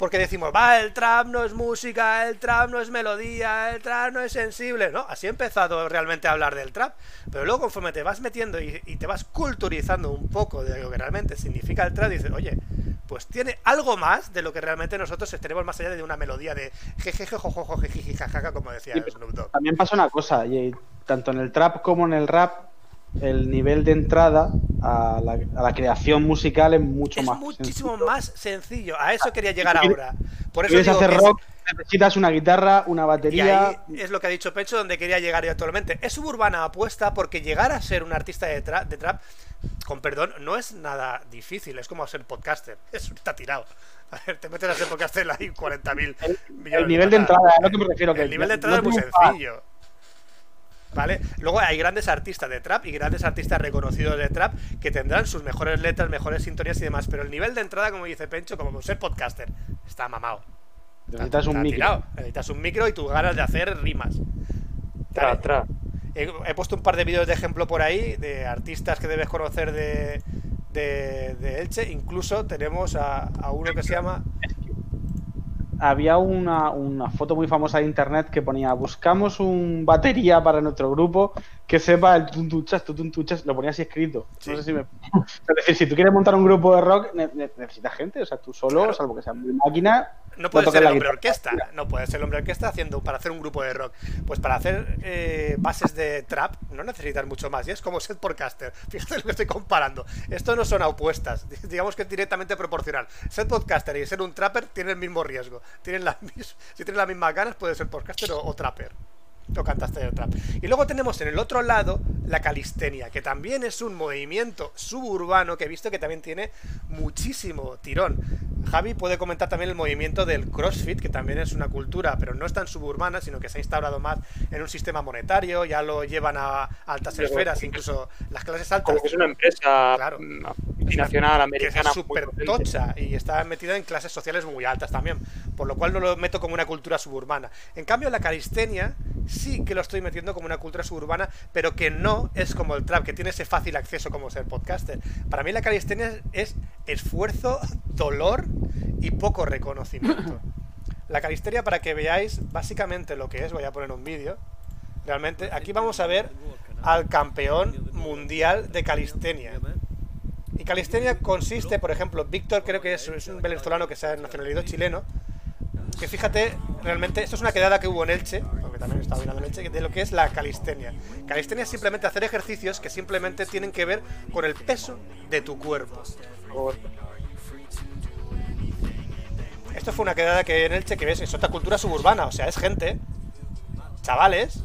porque decimos, va, el trap no es música, el trap no es melodía, el trap no es sensible, ¿no? Así he empezado realmente a hablar del trap, pero luego conforme te vas metiendo y, y te vas culturizando un poco de lo que realmente significa el trap, dices, oye, pues tiene algo más de lo que realmente nosotros tenemos más allá de una melodía de jejeje, jojojo, jejiji, jajaja, como decía Snoop Dogg. También pasa una cosa, y tanto en el trap como en el rap, el nivel de entrada a la, a la creación musical es mucho Es más muchísimo sencillo. más sencillo. A eso quería llegar Si ahora. Por Si eso digo hacer que es- rock, necesitas una guitarra, una y batería. ahí es lo que ha dicho Pecho, donde quería llegar yo actualmente. Es suburbana apuesta porque llegar a ser un artista de, tra- de trap, con perdón, no es nada difícil. Es como ser podcaster. Eso está tirado. A ver, te metes a ser podcaster hay 40.000 millones El nivel de entrada, es lo que me refiero. Que El nivel de no entrada es muy triunfa. sencillo. ¿Vale? Luego hay grandes artistas de trap y grandes artistas reconocidos de trap que tendrán sus mejores letras, mejores sintonías y demás. Pero el nivel de entrada, como dice Pencho, como ser podcaster, está mamado. Necesitas un micro. tirado. Necesitas un micro y tus ganas de hacer rimas. Tra, tra. He, he puesto un par de vídeos de ejemplo por ahí de artistas que debes conocer de, de, de Elche. Incluso tenemos a, a uno que se llama. Había una, una foto muy famosa de internet que ponía buscamos un batería para nuestro grupo que sepa el tuntuchas, tuntuchas, lo ponía así escrito. Sí. No sé si me... Es decir, si tú quieres montar un grupo de rock, ne- ne- necesitas gente, o sea, tú solo, Claro. salvo que sea muy máquina, No puede ser el hombre orquesta. No puede ser el hombre orquesta haciendo para hacer un grupo de rock. Pues para hacer eh, bases de trap no necesitas mucho más. Y es como ser podcaster. Fíjate lo que estoy comparando. Esto no son apuestas. Digamos que es directamente proporcional. Ser podcaster y ser un trapper tienen el mismo riesgo. Tienen las si tienes las mismas ganas, puedes ser podcaster o, o trapper. O cantaste de trap. Y luego tenemos en el otro lado la calistenia, que también es un movimiento suburbano que he visto que también tiene muchísimo tirón. Javi puede comentar también el movimiento del CrossFit, que también es una cultura, pero no es tan suburbana, sino que se ha instaurado más en un sistema monetario, ya lo llevan a altas Pero- esferas, incluso las clases altas. Como que es una empresa Claro. multinacional americana. súper tocha y está metida en clases sociales muy altas también, por lo cual no lo meto como una cultura suburbana. En cambio, la calistenia sí que lo estoy metiendo como una cultura suburbana, pero que no es como el trap, que tiene ese fácil acceso como ser podcaster. Para mí la calistenia es esfuerzo, dolor y poco reconocimiento. La calistenia, para que veáis básicamente lo que es, voy a poner un vídeo. Realmente, aquí vamos a ver al campeón mundial de calistenia. Y calistenia consiste, por ejemplo, Víctor creo que es, es un venezolano que se ha nacionalizado chileno. Que fíjate, realmente, esto es una quedada que hubo en Elche, porque también estaba mirando en Elche, de lo que es la calistenia. Calistenia es simplemente hacer ejercicios que simplemente tienen que ver con el peso de tu cuerpo. Esto fue una quedada que en Elche que ves, es otra cultura suburbana, o sea, es gente, chavales,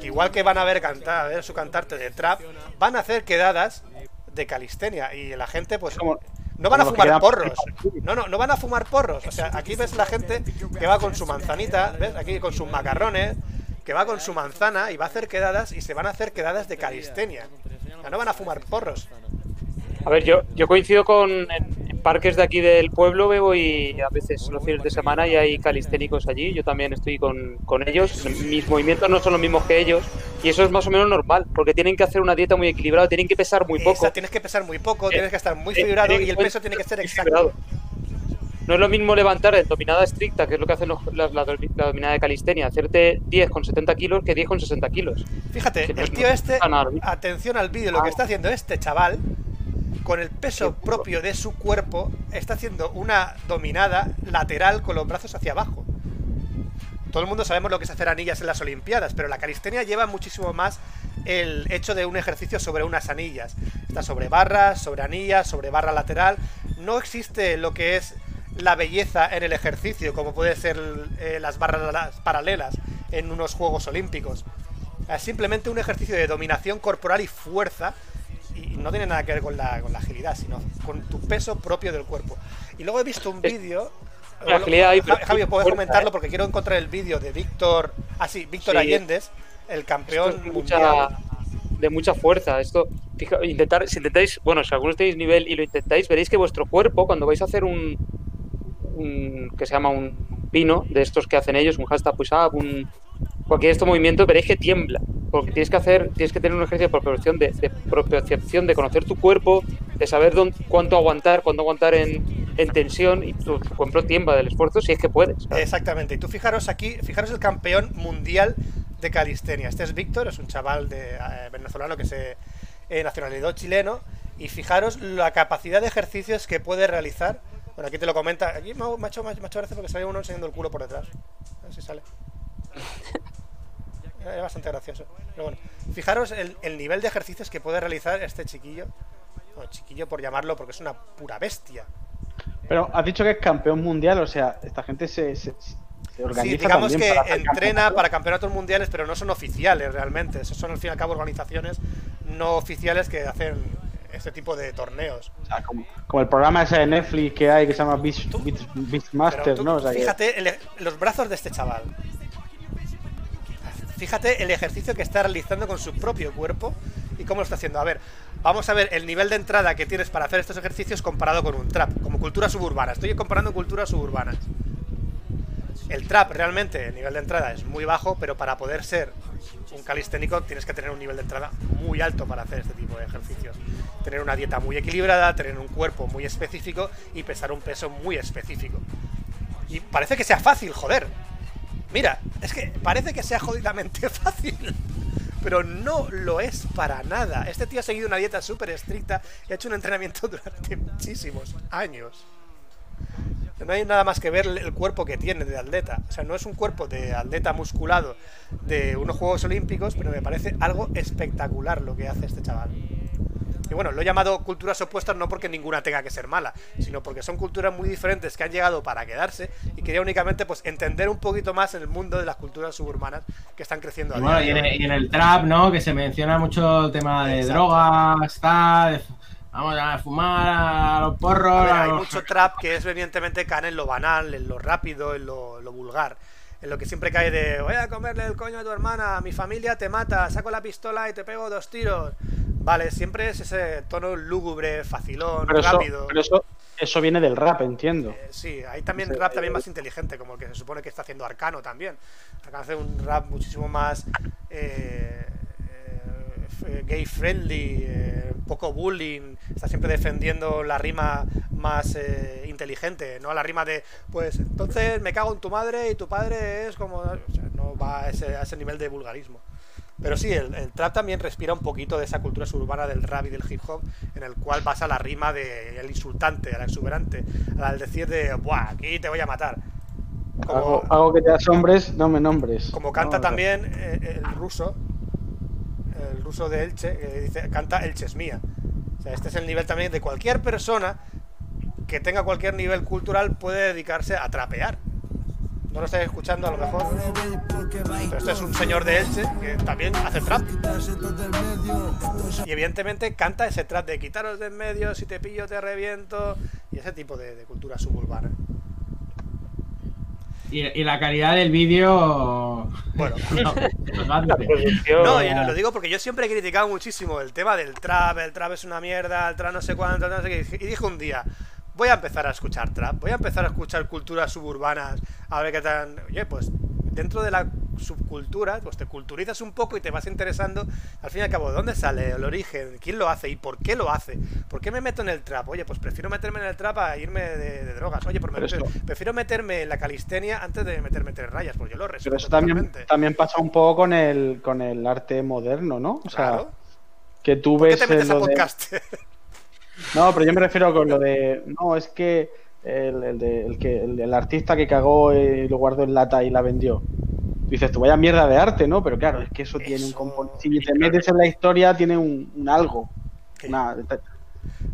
que igual que van a ver cantar, a ver su cantarte de trap, van a hacer quedadas de calistenia y la gente pues no van a fumar porros. No, no, no van a fumar porros. O sea, aquí ves la gente que va con su manzanita, ¿ves? Aquí con sus macarrones, que va con su manzana y va a hacer quedadas y se van a hacer quedadas de calistenia. O sea, no van a fumar porros. A ver, yo, yo coincido con en parques de aquí del pueblo, veo y a veces los fines de semana y hay calisténicos allí. Yo también estoy con, con ellos. Mis movimientos no son los mismos que ellos y eso es más o menos normal porque tienen que hacer una dieta muy equilibrada, tienen que pesar muy poco. Esa, tienes que pesar muy poco, Eh, tienes que estar muy eh, fibrado en y el peso tiene que ser exacto. No es lo mismo levantar en dominada estricta, que es lo que hacen los- la, la- la dominada de calistenia, hacerte 10 con 70 kilos que 10 con 60 kilos. Fíjate, no- el tío no este, atención al vídeo, lo que está haciendo este chaval, con el peso propio de su cuerpo, está haciendo una dominada lateral con los brazos hacia abajo. Todo el mundo sabemos lo que es hacer anillas en las Olimpiadas, pero la calistenia lleva muchísimo más el hecho de un ejercicio sobre unas anillas. Está sobre barras, sobre anillas, sobre barra lateral. No existe lo que es la belleza en el ejercicio, como puede ser eh, las barras la- paralelas en unos Juegos Olímpicos. Es simplemente un ejercicio de dominación corporal y fuerza. Y no tiene nada que ver con la, con la agilidad, sino con tu peso propio del cuerpo. Y luego he visto un Es- vídeo. la agilidad ahí, pero Ja- Javi, puedes fuerza, comentarlo ¿eh? porque quiero encontrar el vídeo de Víctor. Ah, sí, Víctor Sí. Allendez, el campeón es mucha, de mucha fuerza. Esto, fija- intentar, si intentáis, bueno, si algunos tenéis nivel y lo intentáis, veréis que vuestro cuerpo, cuando vais a hacer un, un que se llama un pino, de estos que hacen ellos, un hashtag push up, un cualquier de estos movimientos, veréis que tiembla. Porque tienes que hacer, tienes que tener un ejercicio de propiocepción, de, de propiocepción, de conocer tu cuerpo, de saber dónde, cuánto aguantar, cuándo aguantar en, en tensión, y tu, cuerpo tiembla del esfuerzo si es que puedes. ¿sabes? Exactamente. Y tú fijaros aquí, fijaros el campeón mundial de calistenia. Este es Víctor, es un chaval de, eh, venezolano que se eh, nacionalizó chileno. Y fijaros la capacidad de ejercicios que puede realizar. Bueno, aquí te lo comenta. Aquí me ha hecho, me ha hecho gracia porque sale uno enseñando el culo por detrás. A ver si sale. Es bastante gracioso. Pero bueno, fijaros el, el nivel de ejercicios que puede realizar este chiquillo. O chiquillo por llamarlo porque es una pura bestia. Pero has dicho que es campeón mundial, o sea, esta gente se, se, se organiza Sí, digamos que para entrena para campeonatos mundiales, pero no son oficiales realmente. Esos son al fin y al cabo organizaciones no oficiales que hacen este tipo de torneos. O sea, como, como el programa ese de Netflix que hay que se llama Beast, Beast- tú ¿no? O sea, que- fíjate el- los brazos de este chaval. Fíjate el ejercicio que está realizando con su propio cuerpo y cómo lo está haciendo. A ver, vamos a ver el nivel de entrada que tienes para hacer estos ejercicios comparado con un trap, como cultura suburbana. Estoy comparando culturas suburbanas. El trap realmente, el nivel de entrada es muy bajo, pero para poder ser un calisténico tienes que tener un nivel de entrada muy alto para hacer este tipo de ejercicios. Tener una dieta muy equilibrada, tener un cuerpo muy específico y pesar un peso muy específico. Y parece que sea fácil, joder. Mira, es que parece que sea jodidamente fácil. Pero no lo es para nada. Este tío ha seguido una dieta súper estricta y ha hecho un entrenamiento durante muchísimos años. No hay nada más que ver el cuerpo que tiene de atleta. O sea, no es un cuerpo de atleta musculado de unos Juegos Olímpicos, pero me parece algo espectacular lo que hace este chaval. Y bueno, lo he llamado culturas opuestas no porque ninguna tenga que ser mala, sino porque son culturas muy diferentes que han llegado para quedarse y quería únicamente pues entender un poquito más en el mundo de las culturas suburbanas que están creciendo. Y, bueno, y, en, el- y en el trap, ¿no? Que se menciona mucho el tema de Exacto. drogas, tal. vamos a fumar a los porros. A ver, a hay mucho trap que es evidentemente cae en lo banal, en lo rápido, en lo, en lo vulgar. En lo que siempre cae de voy a comerle el coño a tu hermana, mi familia te mata, saco la pistola y te pego dos tiros. Vale, siempre es ese tono lúgubre, facilón, Pero eso, rápido. pero eso, eso viene del rap, entiendo. Eh, sí, hay también rap también eh, más inteligente, como el que se supone que está haciendo Arcano también. Arcano hace un rap muchísimo más eh, eh, gay friendly, poco bullying, está siempre defendiendo la rima más eh, inteligente, no la rima de, pues entonces me cago en tu madre y tu padre es como... o sea, no va a ese, a ese nivel de vulgarismo. Pero sí, el, el trap también respira un poquito de esa cultura suburbana del rap y del hip hop, en el cual basa la rima del insultante, al exuberante, al decir de, ¡buah, aquí te voy a matar! Como, Hago, hago que te asombres, no me nombres. como canta No, también eh, el ruso, el ruso de Elche, que dice, canta Elche es mía. O sea, este es el nivel también de cualquier persona que tenga cualquier nivel cultural puede dedicarse a trapear. No lo estáis escuchando a lo mejor. Pero este es un señor de Elche que también hace trap. Y evidentemente canta ese trap de quitaros de en medio, si te pillo te reviento. Y ese tipo de, de cultura suburbana. Y, y la calidad del vídeo. Bueno, producción. No, y lo, lo digo porque yo siempre he criticado muchísimo el tema del trap, el trap es una mierda, el trap no sé cuánto, no sé qué. Y dije un día, voy a empezar a escuchar trap, voy a empezar a escuchar culturas suburbanas, a ver qué tal. Oye, pues dentro de la subcultura, pues te culturizas un poco y te vas interesando. Al fin y al cabo, ¿de dónde sale el origen? ¿Quién lo hace? ¿Y por qué lo hace? ¿Por qué me meto en el trap? Oye, pues prefiero meterme en el trap a irme de, de drogas. Oye, eso- prefiero meterme en la calistenia antes de meterme entre rayas, pues yo lo respeto Pero eso también, pasa un poco con el, con el arte moderno, ¿no? O sea, Claro. que tú ¿Por qué te metes a lo de- podcast? No, pero yo me refiero con lo de. No, es que el, el de- el que el, el artista que cagó y lo guardó en lata y la vendió. Dices, tú vaya mierda de arte, ¿no? Pero claro, es que eso, tiene un componente. Si te metes en la historia, tiene un, un algo. Una-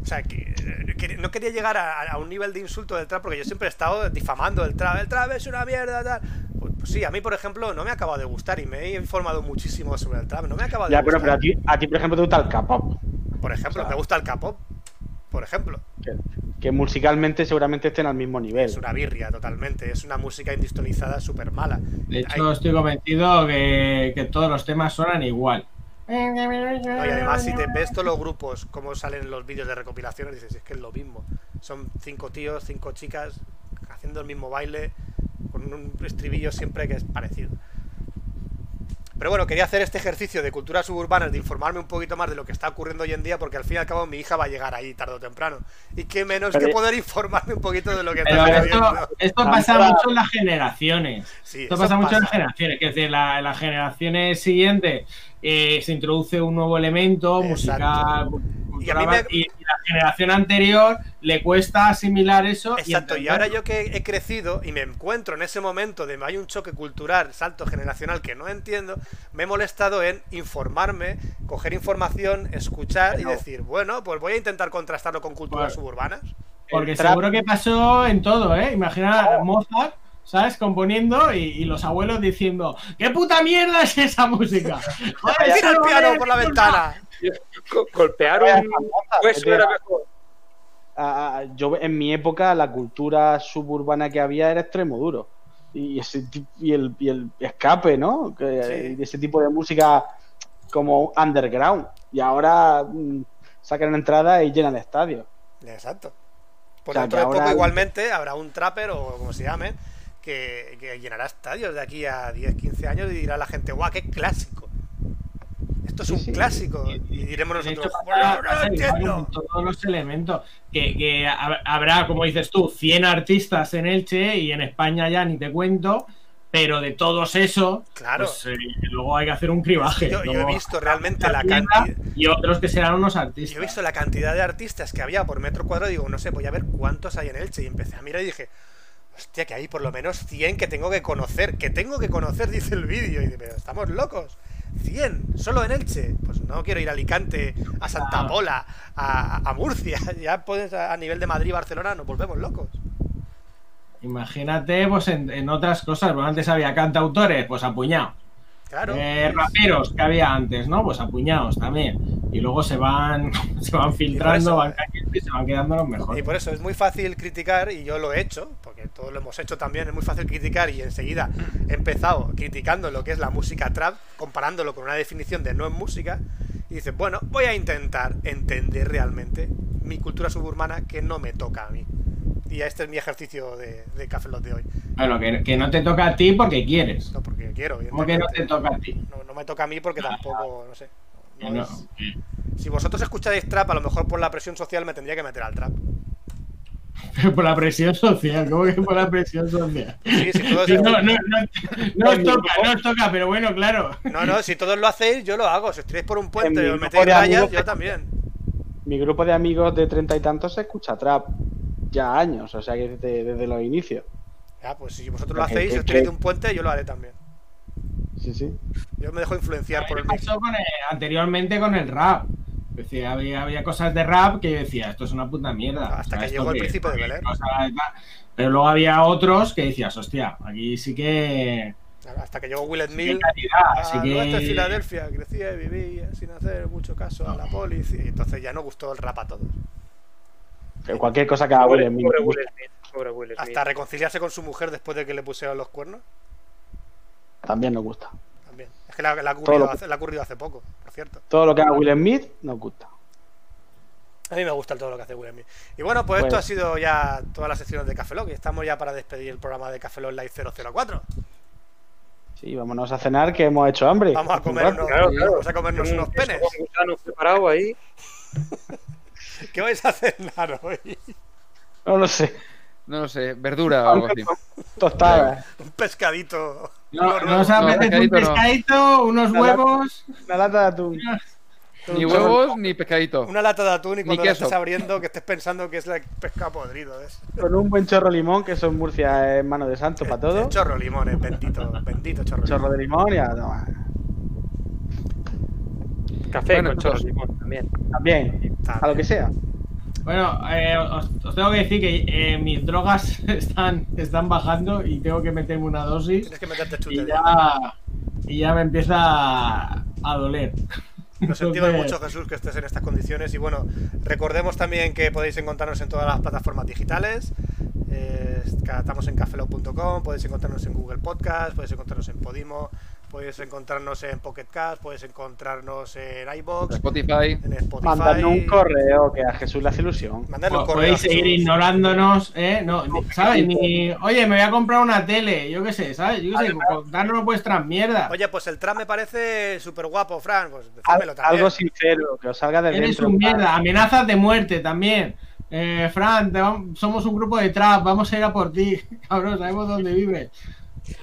O sea, que, que no quería llegar a, a un nivel de insulto del trap porque yo siempre he estado difamando el trap. El trap es una mierda, tal. Pues, pues sí, a mí, por ejemplo, no me acaba de gustar y me he informado muchísimo sobre el trap. No me acaba de Ya, pero, gustar. pero a ti, a ti, por ejemplo, te gusta el K-pop. Por ejemplo, o sea- me gusta el K-pop. Por ejemplo, Que, que musicalmente seguramente estén al mismo nivel. es una birria totalmente. Es una música industrializada súper mala. De hecho, estoy convencido que, que todos los temas suenan igual. No, y además, si te ves todos los grupos, como salen en los vídeos de recopilaciones, dices, es que es lo mismo. Son cinco tíos, cinco chicas, haciendo el mismo baile, con un estribillo siempre que es parecido. Pero bueno, quería hacer este ejercicio de culturas suburbanas, de informarme un poquito más de lo que está ocurriendo hoy en día, porque al fin y al cabo mi hija va a llegar ahí tarde o temprano. Y qué menos Pero- que poder informarme un poquito de lo que está esto, sucediendo. esto Ah, pasa mucho en las generaciones. Sí, Esto pasa mucho en las generaciones. Que es decir, la- en las generaciones siguientes eh, se introduce un nuevo elemento Exacto. musical. Y a mí cultural, me- y, y la generación anterior le cuesta asimilar eso. Exacto, y ahora yo que he crecido y me encuentro en ese momento de hay un choque cultural, salto generacional que no entiendo, me he molestado en informarme, coger información, escuchar y decir, bueno, pues voy a intentar contrastarlo con culturas Bueno. suburbanas. Porque el trap- seguro que pasó en todo, ¿eh? Imagina Mozart, ¿sabes? Componiendo y, y los abuelos diciendo, ¿qué puta mierda es esa música? Joder, ¡Tira eso el no piano por la ventana! Go- Golpear un hueso era mejor. Yo en mi época la cultura suburbana que había era extremo duro. y, ese, y, el, y el escape, ¿no? Que, Sí. y de ese tipo de música como underground. Y ahora mm, sacan entrada y llenan estadios. Exacto. Por O sea, dentro poco igualmente habrá un trapper o como se llame que, que llenará estadios de aquí a 10, 15 años y dirá la gente, guau, qué clásico. Esto es Sí, un sí. clásico. Y diremos nosotros, pasa- "Bueno, no pasa igual entiendo". con todos los elementos. Que, que hab- habrá, como dices tú, 100 artistas en Elche y en España ya ni te cuento, pero de todos esos, Claro. pues, eh, luego hay que hacer un cribaje. Yo, yo he visto realmente la cantidad. Y otros que serán unos Yo artistas. he visto la cantidad de artistas que había por metro cuadrado digo, no sé, voy a ver cuántos hay en Elche. Y empecé a mirar y dije, hostia, que hay por lo menos 100 que tengo que conocer. Que tengo que conocer, dice el vídeo. Y dice, pero estamos locos. 100, solo en Elche. Pues no quiero ir a Alicante, a Santa Claro. Pola, a, a Murcia. Ya puedes a nivel de Madrid, Barcelona, nos volvemos locos. Imagínate, pues en, en otras cosas. Bueno, antes había cantautores, pues apuñados. Claro. Eh, raperos que había antes, ¿no? Pues apuñados también. Y luego se van, se van filtrando, eso- van cayendo y se van quedando los Y mejores. por eso es muy fácil criticar, y yo lo he hecho, porque todos lo hemos hecho también, es muy fácil criticar y enseguida he empezado criticando lo que es la música trap, comparándolo con una definición de no es música, y dices, bueno, voy a intentar entender realmente mi cultura suburbana que no me toca a mí. Y este es mi ejercicio de, de Café Lock de hoy. Bueno, que, que no te toca a ti porque quieres. No porque quiero, ¿Cómo que no te toca a ti? No, no me toca a mí porque tampoco, no sé. no No, es- Si vosotros escucháis trap, a lo mejor por la presión social me tendría que meter al trap. Pero por la presión social, ¿cómo que por la presión social? Sí, si todos, Sí, no, no, no, no os toca, no os toca, pero bueno, claro. No, no, si todos lo hacéis, yo lo hago. Si os tiráis por un puente y os metéis de rayas, amigos yo también. Mi grupo de amigos de treinta y tantos se escucha trap ya años, o sea que desde, desde los inicios. Ya, pues si vosotros lo hacéis, si os tiráis de un puente, yo lo haré también. Sí, sí. Yo me dejo influenciar por el pasó con el- anteriormente con el rap. Decir, había, había cosas de rap que yo decía, esto es una puta mierda. Hasta O sea, que llegó el Príncipe de Belén. Pero luego había otros que decías, hostia, aquí sí que. Hasta que llegó Will sí calidad, A sí que. Filadelfia, crecía y vivía sin hacer mucho caso a la policía. Y entonces ya no gustó el rap a todos. Que Cualquier cosa que haga Pobre, Will Smith. pobre Will Smith. Pobre Will Smith. Hasta reconciliarse con su mujer después de que le pusieron los cuernos. También nos gusta. Que la, la ha ocurrido lo- hace, la ha ocurrido hace poco, por cierto. Todo lo que haga Will Smith nos gusta. A mí me gusta todo lo que hace Will Smith. Y bueno, pues, esto ha sido ya todas las secciones de Café Lock. Y estamos ya para despedir el programa de Café Lock Live 004. Sí, vámonos a cenar que hemos hecho hambre. Vamos a Hace un comer rato. unos, Claro, claro. vamos a comernos unos penes. ahí. ¿Qué vais a cenar hoy? No lo sé. No lo sé, verdura o algo así. Tostada. Un pescadito. No, no os apetece un pescadito no. pescadito, unos huevos. Una lata de atún. Ni huevos ni pescadito. Una lata de atún y cuando la estés abriendo que estés pensando que es la pescado podrido. ¿ves? Con un buen chorro de limón, que eso en Murcia es mano de santo para todo. Chorro limones, bendito, bendito chorro. Chorro de limón y a tomar. Café Bueno, con chorro pues- de limón también. También, a lo que sea. Bueno, eh, os, os tengo que decir que eh, mis drogas están, están bajando y tengo que meterme una dosis. Tienes que meterte chute. Y ya, y ya me empieza a, a doler. Nos sentimos mucho, Jesús, que estés en estas condiciones. Y bueno, recordemos también que podéis encontrarnos en todas las plataformas digitales. Eh, estamos en cafelog.com, podéis encontrarnos en Google Podcast, podéis encontrarnos en Podimo, podéis encontrarnos en Pocket Cast, podéis encontrarnos en iBox, Spotify. en Spotify. Mandadnos un correo que a Jesús le hace ilusión. Mandadle un correo. podéis seguir ignorándonos, ¿eh? No, ¿sabes? Ni, oye, me voy a comprar una tele, yo qué sé, ¿sabes? Yo qué sé, contarnos vuestras mierdas. Oye, pues el tram me parece súper guapo, Fran. Pues decídmelo también. algo sincero, que os salga de Eres dentro. un mierda, amenazas de muerte también. Eh, Fran, somos un grupo de trap, vamos a ir a por ti. Cabrón, sabemos dónde vives.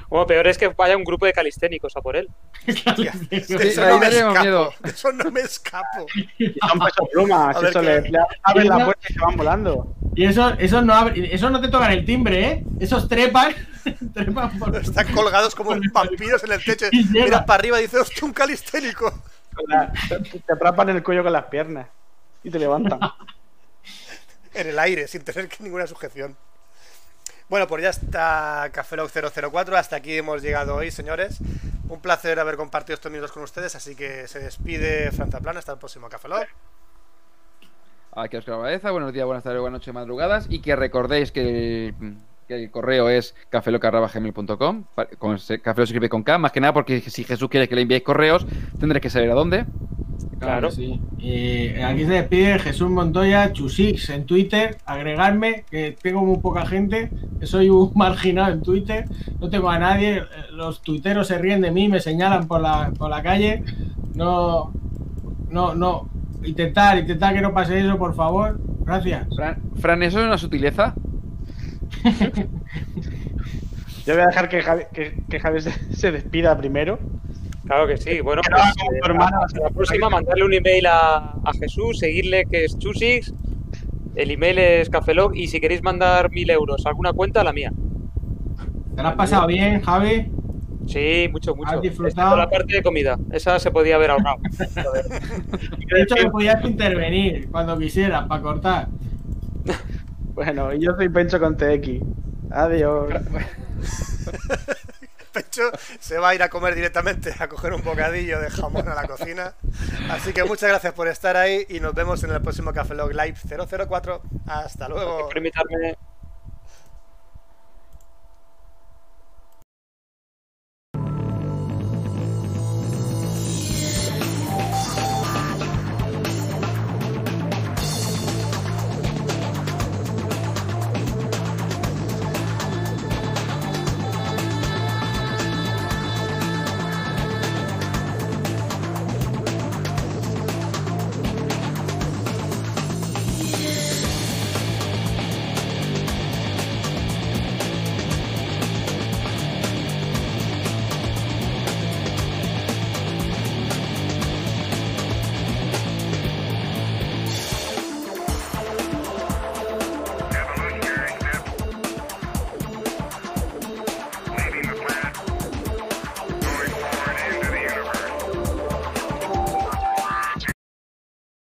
Bueno, peor es que vaya un grupo de calisténicos a por él. Eso no me escapo. miedo. Eso no me escapo. Y son plumas, eso qué- le, le abren la puerta y se van volando. Y eso, eso no abre- eso no te tocan el timbre, ¿eh? Esos trepan, trepan por Están colgados como vampiros en el techo. Miras para arriba y dices, hostia, un calisténico. Te, atrapan el cuello con las piernas y te levantan. En el aire, sin tener ninguna sujeción. Bueno, pues ya está Café Lock 004. Hasta aquí hemos llegado hoy, señores. Un placer haber compartido estos minutos con ustedes. Así que se despide Franza Plana. Hasta el próximo Café Lock. Aquí Oscar Baeza, buenos días, buenas tardes, buenas noches, madrugadas. Y que recordéis que que el correo es cafeloc.gmail.com. Café se escribe con K, más que nada porque si Jesús quiere que le enviéis correos, tendré que saber a dónde. Claro. sí. Y aquí se despide Jesús Montoya, Chusix en Twitter. Agregarme, que tengo muy poca gente, que soy un marginado en Twitter. No tengo a nadie. eh, Los tuiteros se ríen de mí, me señalan por la, por la calle. No, no, no. Intentar, intentar que no pase eso, por favor. Gracias. Fran, Fran, ¿eso es una sutileza? Yo voy a dejar que Javi, que, que Javi se, se despida primero. Claro que sí. Bueno, pues, eh, hasta la próxima, mandarle un email a, a Jesús, seguirle que es Chusix. El email es Cafelog y si queréis mandar mil euros a alguna cuenta, la mía. ¿Te lo has pasado bien, Javi? Sí, mucho, mucho. ¿Has disfrutado? La parte de comida. Esa se podía haber ahorrado. De hecho, que podías intervenir cuando quisieras para cortar. Bueno, yo soy Pencho con TX. Adiós. Pecho se va a ir a comer directamente, a coger un bocadillo de jamón a la cocina. Así que muchas gracias por estar ahí y nos vemos en el próximo Café Log Live 004. Hasta luego.